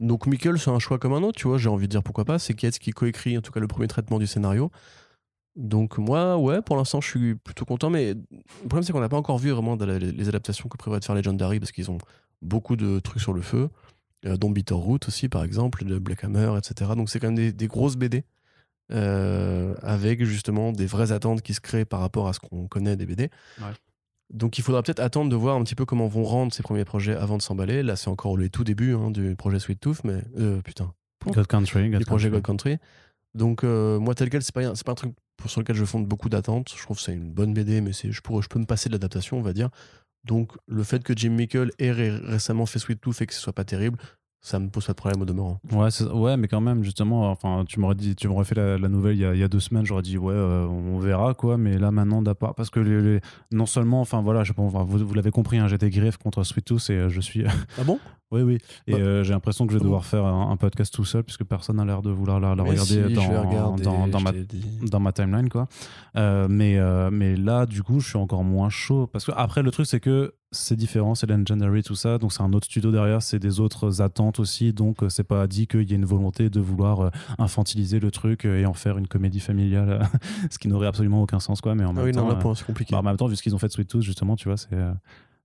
Donc Mikkel, c'est un choix comme un autre, tu vois, j'ai envie de dire pourquoi pas. C'est Cates qui coécrit en tout cas le premier traitement du scénario. Donc moi, ouais, pour l'instant, je suis plutôt content, mais le problème, c'est qu'on n'a pas encore vu vraiment les adaptations que prévoit de faire Legendary parce qu'ils ont beaucoup de trucs sur le feu, dont Bitterroot aussi, par exemple, de Black Hammer, etc. Donc c'est quand même des, des grosses BD euh, avec justement des vraies attentes qui se créent par rapport à ce qu'on connaît des BD. Ouais. Donc il faudra peut-être attendre de voir un petit peu comment vont rendre ces premiers projets avant de s'emballer. Là, c'est encore le tout début hein, du projet Sweet Tooth, mais euh, putain, God Country. God du projet Country. God Country. Donc euh, moi tel quel, c'est pas c'est pas un truc pour- sur lequel je fonde beaucoup d'attentes. Je trouve que c'est une bonne BD, mais c'est je pourrais je peux me passer de l'adaptation, on va dire. Donc le fait que Jim Mickle ait ré- récemment fait Sweet Tooth et que ce soit pas terrible, ça me pose pas de problème au demeurant. Ouais, ouais, mais quand même, justement, enfin, tu m'aurais dit, tu m'aurais fait la, la nouvelle il y, a, il y a deux semaines, j'aurais dit ouais, euh, on verra quoi. Mais là maintenant, d'appart, parce que les, les- non seulement, enfin voilà, je, bon, vous, vous l'avez compris, hein, j'étais griffe contre Sweet Tooth et euh, je suis, Ah bon? Oui, oui, et Bah, euh, j'ai l'impression que je vais devoir faire un, un podcast tout seul puisque personne n'a l'air de vouloir la, regarder si, dans, regarder, dans, ma dans timeline quoi Euh, mais euh, mais là du coup je suis encore moins chaud parce que après le truc c'est que c'est différent c'est Legendary tout ça donc c'est un autre studio derrière c'est des autres attentes aussi donc c'est pas dit qu'il y ait une volonté de vouloir infantiliser le truc et en faire une comédie familiale <laughs> ce qui n'aurait absolument aucun sens quoi mais en Ah même oui, non, temps pour- c'est compliqué. bah, en même temps vu ce qu'ils ont fait de Sweet Tooth justement tu vois c'est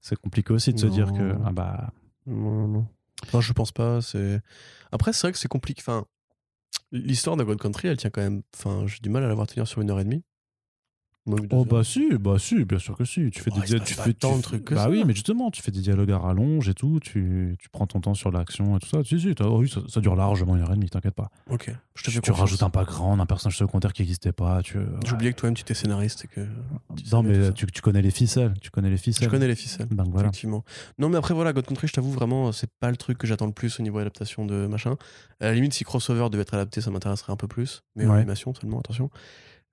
c'est compliqué aussi de se dire que Non. ah bah Non, non. Enfin, je pense pas. Après, c'est vrai que c'est compliqué. Enfin, l'histoire de God Country, elle tient quand même. Enfin, j'ai du mal à la voir tenir sur une heure et demie. Oh bah si, bah si, bien sûr que si. Tu fais Ouais, des il se dia- passe tu pas fais tant de trucs Bah ça. oui, mais justement, tu fais des dialogues à rallonge et tout. Tu, tu prends ton temps sur l'action et tout ça. Si si, oh oui, ça, ça dure largement une heure et demie, t'inquiète pas. Ok. Je te Tu, fais tu confiance. rajoutes un background, un personnage secondaire qui n'existait pas. Tu. J'ai oublié que toi-même tu étais scénariste et que. Non mais tu, tu connais les ficelles, tu connais les ficelles. Je connais les ficelles. Voilà. Effectivement. Non, mais après, voilà, God Country, je t'avoue, vraiment, c'est pas le truc que j'attends le plus au niveau adaptation de machin. À la limite, si Crossover devait être adapté, ça m'intéresserait un peu plus. Mais en Ouais. animation seulement, attention.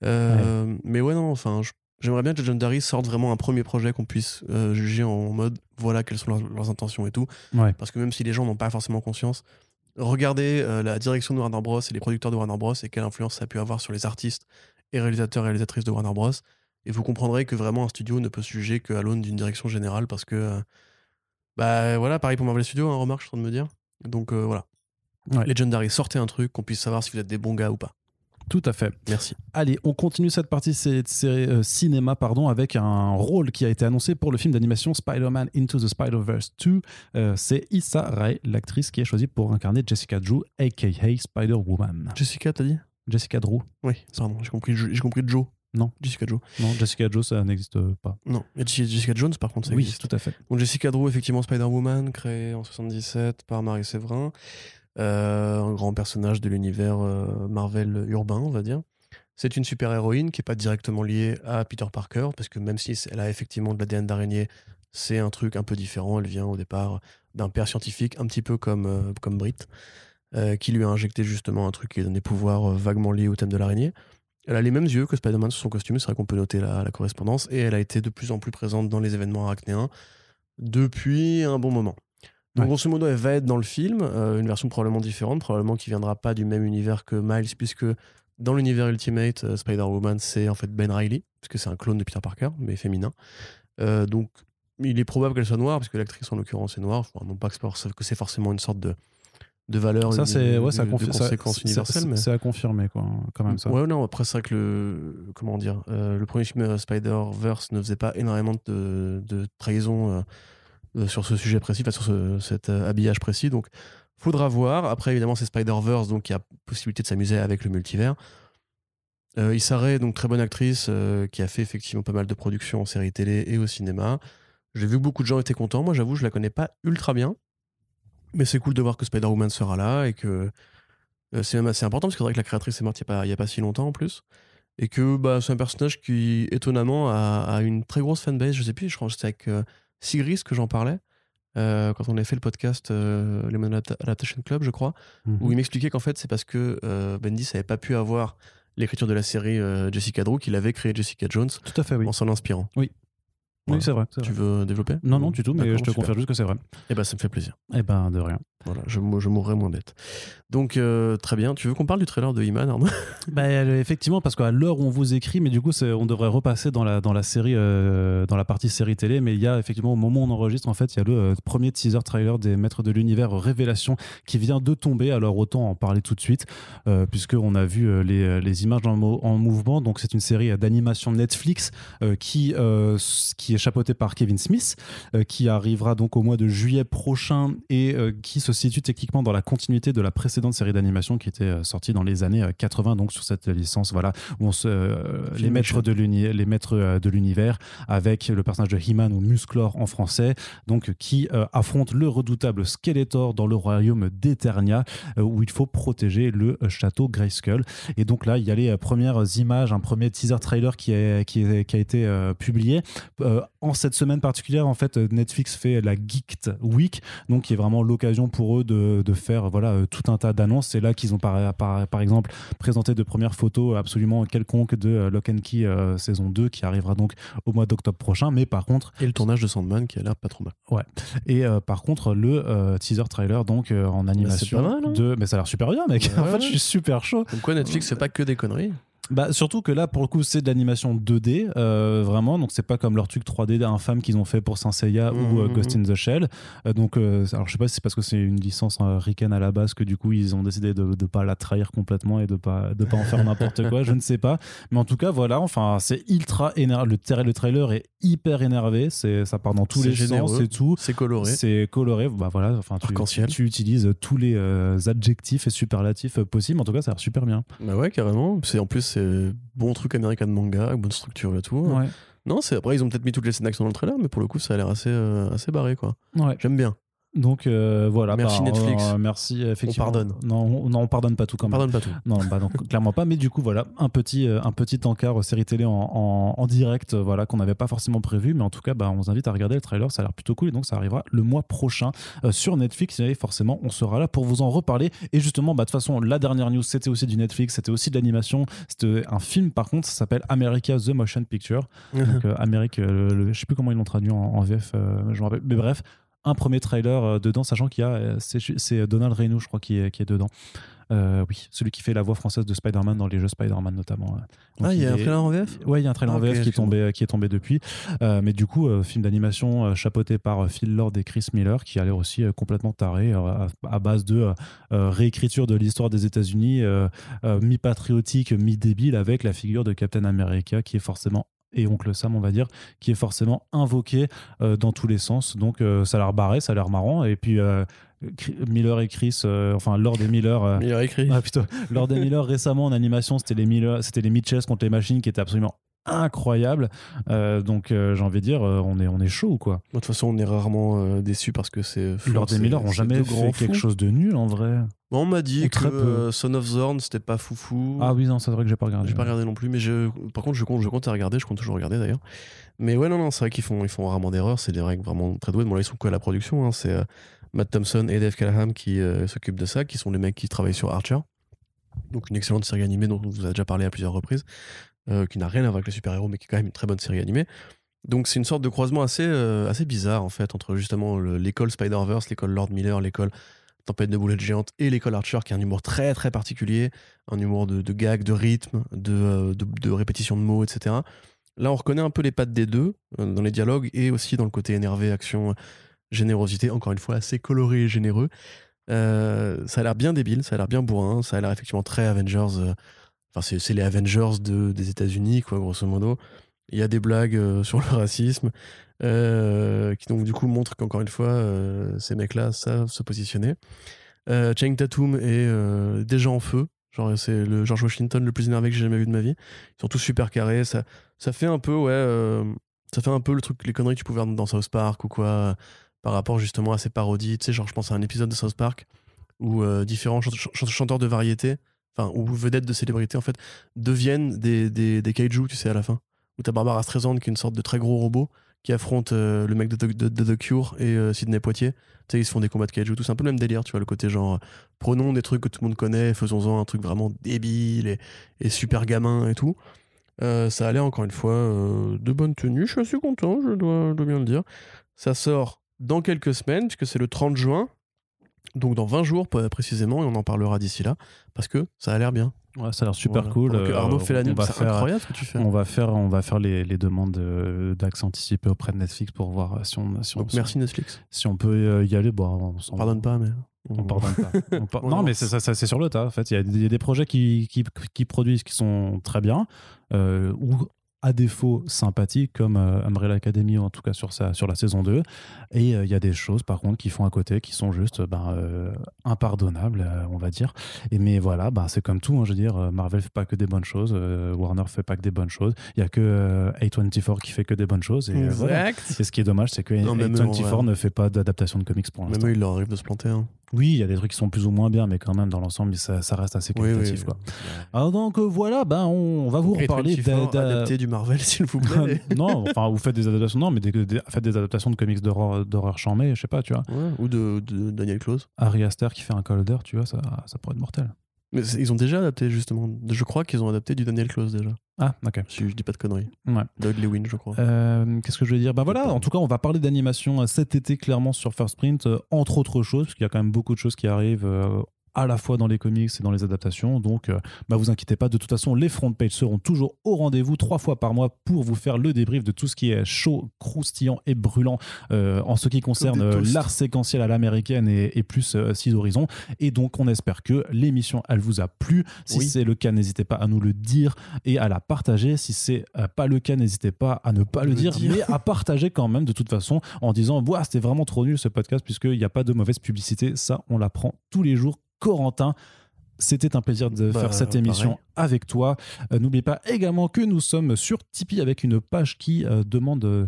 Euh, Mais ouais, non, enfin, j'aimerais bien que Legendary sorte vraiment un premier projet qu'on puisse euh, juger en mode voilà quelles sont leurs, leurs intentions et tout. Ouais. Parce que même si les gens n'ont pas forcément conscience, regardez euh, la direction de Warner Bros. et les producteurs de Warner Bros. et quelle influence ça a pu avoir sur les artistes et réalisateurs et réalisatrices de Warner Bros. Et vous comprendrez que vraiment un studio ne peut se juger qu'à l'aune d'une direction générale parce que. bah voilà, pareil pour Marvel Studios, hein, remarque, je suis en train de me dire. Donc voilà. Ouais. Legendary, sortez un truc qu'on puisse savoir si vous êtes des bons gars ou pas. Tout à fait. Merci. Allez, on continue cette partie série, euh, cinéma pardon, avec un rôle qui a été annoncé pour le film d'animation Spider-Man Into the Spider-Verse 2. Euh, c'est Issa Rae, l'actrice qui est choisie pour incarner Jessica Drew, aka Spider-Woman. Jessica, t'as dit? Jessica Drew Oui, pardon, j'ai compris, j'ai compris Joe. Non. Jessica Joe. Non, Jessica Drew, ça n'existe pas. Non, Jessica Jones par contre, ça oui, existe. tout à fait. Donc Jessica Drew, effectivement Spider-Woman, créée en 77 par Marie Séverin. Euh, un grand personnage de l'univers euh, Marvel urbain, on va dire. C'est une super-héroïne qui n'est pas directement liée à Peter Parker, parce que même si elle a effectivement de l'ADN d'araignée, c'est un truc un peu différent. Elle vient au départ d'un père scientifique, un petit peu comme, euh, comme Brit, qui lui a injecté justement un truc qui donne des pouvoirs vaguement liés au thème de l'araignée. Elle a les mêmes yeux que Spider-Man sur son costume, c'est vrai qu'on peut noter la, la correspondance, et elle a été de plus en plus présente dans les événements arachnéens depuis un bon moment. Donc, Ouais. grosso modo, elle va être dans le film, euh, une version probablement différente, probablement qui viendra pas du même univers que Miles, puisque dans l'univers Ultimate, euh, Spider-Woman, c'est en fait Ben Riley, puisque c'est un clone de Peter Parker, mais féminin. Euh, donc, il est probable qu'elle soit noire, parce que l'actrice en l'occurrence est noire. Enfin, non pas que c'est forcément une sorte de, de valeur, Ça, c'est ouais, ça confi- ça- conséquence c'est- universelle. c'est- mais... À confirmer, quoi, quand même, ça. Ouais, non, après, c'est vrai que le. Comment dire euh, Le premier film euh, Spider-Verse ne faisait pas énormément de, de trahison euh, sur ce sujet précis, sur ce- cet euh, habillage précis. Donc, Faudra voir. Après, évidemment, c'est Spider-Verse, donc il y a possibilité de s'amuser avec le multivers. Euh, Issa donc très bonne actrice, euh, qui a fait effectivement pas mal de productions en série télé et au cinéma. J'ai vu que beaucoup de gens étaient contents. Moi, j'avoue, je la connais pas ultra bien. Mais c'est cool de voir que Spider-Woman sera là et que euh, c'est même assez important parce que c'est vrai que la créatrice est morte il n'y a, pas- si longtemps en plus. Et que bah, c'est un personnage qui, étonnamment, a, a une très grosse fanbase. Je sais plus, je crois que c'était avec euh, Sigris que j'en parlais. euh, quand on a fait le podcast euh, Lemon Adapta- Adaptation Club, je crois, Mhm. où il m'expliquait qu'en fait, c'est parce que euh, Bendis n'avait pas pu avoir l'écriture de la série euh, Jessica Drew qu'il avait créé Jessica Jones Tout à fait, oui. en s'en inspirant. Oui, c'est vrai. c'est Tu veux développer? Non, non, du tout, mais D'accord, je te super. confirme juste que c'est vrai. Eh ben, ça me fait plaisir. Eh ben, de rien. Voilà, je, je mourrai moins bête. Donc, euh, très bien. Tu veux qu'on parle du trailer de Iman, Arnaud? <laughs> Bah, effectivement, parce qu'à l'heure où on vous écrit, mais du coup, c'est- on devrait repasser dans la, dans la série, euh, dans la partie série télé, mais il y a effectivement, au moment où on enregistre, en fait, il y a le euh, premier teaser trailer des Maîtres de l'Univers Révélation qui vient de tomber. Alors, autant en parler tout de suite, puisqu'on a vu les, les images en, en mouvement. Donc, c'est une série d'animation Netflix qui, qui est chapeautée par Kevin Smith, euh, qui arrivera donc au mois de juillet prochain et euh, qui se situe techniquement dans la continuité de la précédente série d'animation qui était euh, sortie dans les années euh, 80, donc sur cette licence, voilà, où on se, les maîtres de l'uni- les maîtres de l'univers avec le personnage de He-Man ou Musclor en français, donc qui affronte le redoutable Skeletor dans le royaume d'Eternia, où il faut protéger le château Grayskull. Et donc là, il y a les premières images, un premier teaser trailer qui, est, qui, est- qui a été euh, publié. Euh, en cette semaine particulière, en fait, euh, Netflix fait la Geeked Week, donc qui est vraiment l'occasion pour eux de, de faire voilà, euh, tout un tas d'annonces. C'est là qu'ils ont par, par, par exemple présenté de premières photos absolument quelconques de euh, Lock and Key euh, saison 2 qui arrivera donc au mois d'octobre prochain. Mais par contre, Et le tournage de Sandman qui a l'air pas trop mal. et euh, par contre, le euh, teaser trailer donc en animation pas mal, hein de. Mais ça a l'air super bien, mec. Ouais, <laughs> en fait, ouais. je suis super chaud. Comme quoi, Netflix, c'est pas que des conneries. Bah, surtout que là, pour le coup, c'est de l'animation 2D, euh, vraiment. Donc, c'est pas comme leur truc 3D infâme qu'ils ont fait pour Saint Seiya ou euh, Mhm. Ghost in the Shell. Euh, donc, euh, alors, je sais pas si c'est parce que c'est une licence ricaine à la base que du coup, ils ont décidé de ne pas la trahir complètement et de pas, de pas en faire <laughs> n'importe quoi. Je ne sais pas. Mais en tout cas, voilà. Enfin, c'est ultra énervé. Le, tra- le trailer est hyper énervé. C'est, ça part dans tous C'est les généreux. sens et tout. C'est coloré. C'est coloré, bah voilà, enfin tu, utilises tous les adjectifs et superlatifs possibles. En tout cas, ça a l'air super bien. Bah ouais, carrément. C'est en plus c'est bon truc américain de manga, bonne structure et tout. Ouais, Non, c'est après ils ont peut-être mis toutes les scènes d'action dans le trailer, mais pour le coup ça a l'air assez euh, assez barré quoi. ouais. J'aime bien. Donc euh, voilà. Merci bah, Netflix. euh, merci effectivement. pardonne. Non, on, non, on pardonne pas tout quand On même. pardonne pas tout. Non, bah <laughs> clairement pas. Mais du coup, voilà, un petit, euh, un petit encart série télé en, en, en direct, voilà, qu'on n'avait pas forcément prévu. Mais en tout cas, bah, on vous invite à regarder le trailer. Ça a l'air plutôt cool. Et donc, ça arrivera le mois prochain euh, sur Netflix. Et forcément, on sera là pour vous en reparler. Et justement, bah, de toute façon, la dernière news, c'était aussi du Netflix. C'était aussi de l'animation. C'était un film, par contre, ça s'appelle America the Motion Picture. <laughs> Donc, Amérique, euh, le- je sais plus comment ils l'ont traduit en, en VF, je me rappelle. Mais bref, un premier trailer euh, dedans, sachant qu'il y a, euh, c'est c'est Donald Reynaud, je crois, qui est, qui est dedans. Euh, oui, celui qui fait la voix française de Spider-Man dans les jeux Spider-Man notamment. euh. Donc, Ah, il y a un trailer en VF Ouais, il y a un trailer Ah, en VF qui est, tombé, qui est tombé depuis. Euh, mais du coup, euh, film d'animation euh, chapeauté par euh, Phil Lord et Chris Miller, qui a l'air aussi euh, complètement taré euh, à, à base de euh, euh, réécriture de l'histoire des États-Unis, euh, euh, mi-patriotique, mi-débile, avec la figure de Captain America qui est forcément et Oncle Sam, on va dire, qui est forcément invoqué euh, dans tous les sens. Donc euh, ça a l'air barré, ça a l'air marrant. Et puis euh, Miller et Chris, enfin Lord et Miller. Il a écrit. ah. Lord et Miller récemment en animation, c'était les Miller, c'était les Mitchells contre les machines qui étaient absolument incroyables. Euh, donc euh, j'ai envie de dire, euh, on est on est chaud ou quoi. De toute façon, on est rarement déçus parce que c'est. Lord et Miller ont jamais fait quelque chose de nul en vrai. Bon, on m'a dit que Son of Zorn c'était pas foufou. Ah oui non, c'est vrai que j'ai pas regardé. J'ai pas regardé non plus, mais je, par contre, je compte, je compte à regarder, je compte toujours regarder d'ailleurs. Mais ouais, non, non, c'est vrai qu'ils font, ils font rarement d'erreurs, c'est des règles vraiment très doués. Bon, là, ils sont quoi à la production hein, C'est Matt Thompson et Dave Callahan qui s'occupent de ça, qui sont les mecs qui travaillent sur Archer. Donc, une excellente série animée dont on vous a déjà parlé à plusieurs reprises, euh, qui n'a rien à voir avec les super-héros, mais qui est quand même une très bonne série animée. Donc, c'est une sorte de croisement assez, euh, assez bizarre, en fait, entre justement le- l'école Spider-Verse, l'école Lord Miller, l'école Tempête de boulettes géantes et l'école Archer, qui a un humour très très particulier, un humour de, de gag, de rythme, de, euh, de, répétition de mots, etc. Là, on reconnaît un peu les pattes des deux dans les dialogues et aussi dans le côté énervé, action, générosité, encore une fois assez coloré et généreux. Ça a l'air bien débile, ça a l'air bien bourrin, ça a l'air effectivement très Avengers. C'est les Avengers de, des États-Unis, quoi, grosso modo. Il y a des blagues euh, sur le <laughs> racisme euh, qui donc du coup montrent qu'encore une fois, euh, ces mecs-là savent se positionner. Channing Tatum est déjà en feu. Genre, c'est le George Washington le plus énervé que j'ai jamais vu de ma vie. Ils sont tous super carrés. Ça, ça fait un peu, ouais. ça fait un peu le truc, les conneries que tu pouvais voir dans South Park ou quoi, par rapport justement à ces parodies. Tu genre, je pense à un épisode de South Park où différents chante- ch- chanteurs de variété, enfin, ou vedettes de célébrités, en fait, deviennent des, des, des kaiju, tu sais, à la fin. Où t'as Barbara Streisand, qui est une sorte de très gros robot, qui affronte euh, le mec de, de- The Cure et euh, Sidney Poitier. Tu sais, ils se font des combats de kaiju, tout. C'est un peu le même délire, tu vois, le côté genre, euh, prenons des trucs que tout le monde connaît, faisons-en un truc vraiment débile et, et super gamin et tout. Ça a l'air, encore une fois, de bonne tenue. Je suis assez content, je dois, je dois bien le dire. Ça sort dans quelques semaines, puisque c'est le 30 juin. Donc dans 20 jours précisément, et on en parlera d'ici là, parce que ça a l'air bien. Ouais, ça a l'air super Voilà. cool. Que Euh, Arnaud fait la nuit, c'est faire- incroyable ce que tu fais. On va faire, on va faire les, les demandes de- d'accès anticipé auprès de Netflix pour voir si on, si on, Donc merci Netflix. si on peut euh, y aller. Bon, on, s'en- Pardonne pas, mais. On pardonne pas. <laughs> On par- On non, mais ça, ça, c'est sur le tas. En fait, il y, a des- il y a des projets qui, qui, qui produisent qui sont très bien, euh, ou à défaut sympathiques, comme euh, Umbrella Academy, en tout cas sur, sa, sur la saison 2. Et euh, il y a des choses, par contre, qui font à côté, qui sont juste ben, euh, impardonnables, euh, on va dire. Et mais voilà, ben, c'est comme tout. hein, je veux dire, Marvel fait pas que des bonnes choses, euh, Warner fait pas que des bonnes choses. Il y a que euh, A24 qui fait que des bonnes choses. Et, euh, voilà. Exact. Et ce qui est dommage, c'est que Non, même eux, A24 ouais. ne fait pas d'adaptation de comics pour l'instant. Même eux, il leur arrive de se planter. hein. Oui, il y a des trucs qui sont plus ou moins bien, mais quand même, dans l'ensemble, ça, ça reste assez Oui, oui, qualitatif. oui. Alors donc euh, voilà, ben, on, on va vous reparler 24, d'a- d'a- adapté du Marvel, <laughs> s'il vous <laughs> plaît. non, enfin, vous faites des adaptations, non, mais des, des- faites des adaptations de comics d'horreur, chamée, je sais pas, tu vois. Ouais, ou de, de Daniel Close. Harry Aster qui fait un Calder, tu vois, ça, ça pourrait être mortel. Mais ils ont déjà adapté, justement. Je crois qu'ils ont adapté du Daniel Close déjà. Ah, ok. Si je dis pas de conneries. Ouais. Doug Lewin, je crois. Euh, Qu'est-ce que je veux dire? Ben voilà, en tout cas, on va parler d'animation euh, cet été clairement sur First Print, euh, entre autres choses, parce qu'il y a quand même beaucoup de choses qui arrivent à la fois dans les comics et dans les adaptations. Donc, euh, bah, vous inquiétez pas, de toute façon, les front pages seront toujours au rendez-vous trois fois par mois pour vous faire le débrief de tout ce qui est chaud, croustillant et brûlant euh, en ce qui concerne euh, l'art séquentiel à l'américaine et, et plus euh, six horizons. Et donc, on espère que l'émission, elle vous a plu. Si Oui. c'est le cas, n'hésitez pas à nous le dire et à la partager. Si c'est pas le cas, n'hésitez pas à ne pas le, Le dire, dire. mais à partager quand même de toute façon en disant c'était vraiment trop nul ce podcast puisqu'il n'y a pas de mauvaise publicité. Ça, on l'apprend tous les jours. Corentin. C'était un plaisir de Bah, faire cette émission pareil. avec toi. Euh, N'oubliez pas également que nous sommes sur Tipeee avec une page qui euh, demande euh,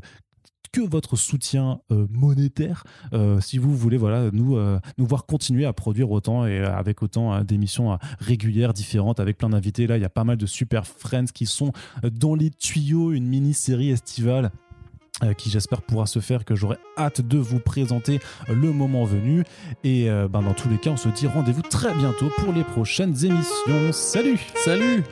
que votre soutien euh, monétaire euh, si vous voulez voilà nous euh, nous voir continuer à produire autant et avec autant d'émissions régulières différentes avec plein d'invités là il y a pas mal de super friends qui sont dans les tuyaux une mini série estivale qui j'espère pourra se faire, que j'aurai hâte de vous présenter euh, le moment venu. Et euh, ben, dans tous les cas, on se dit rendez-vous très bientôt pour les prochaines émissions. Salut Salut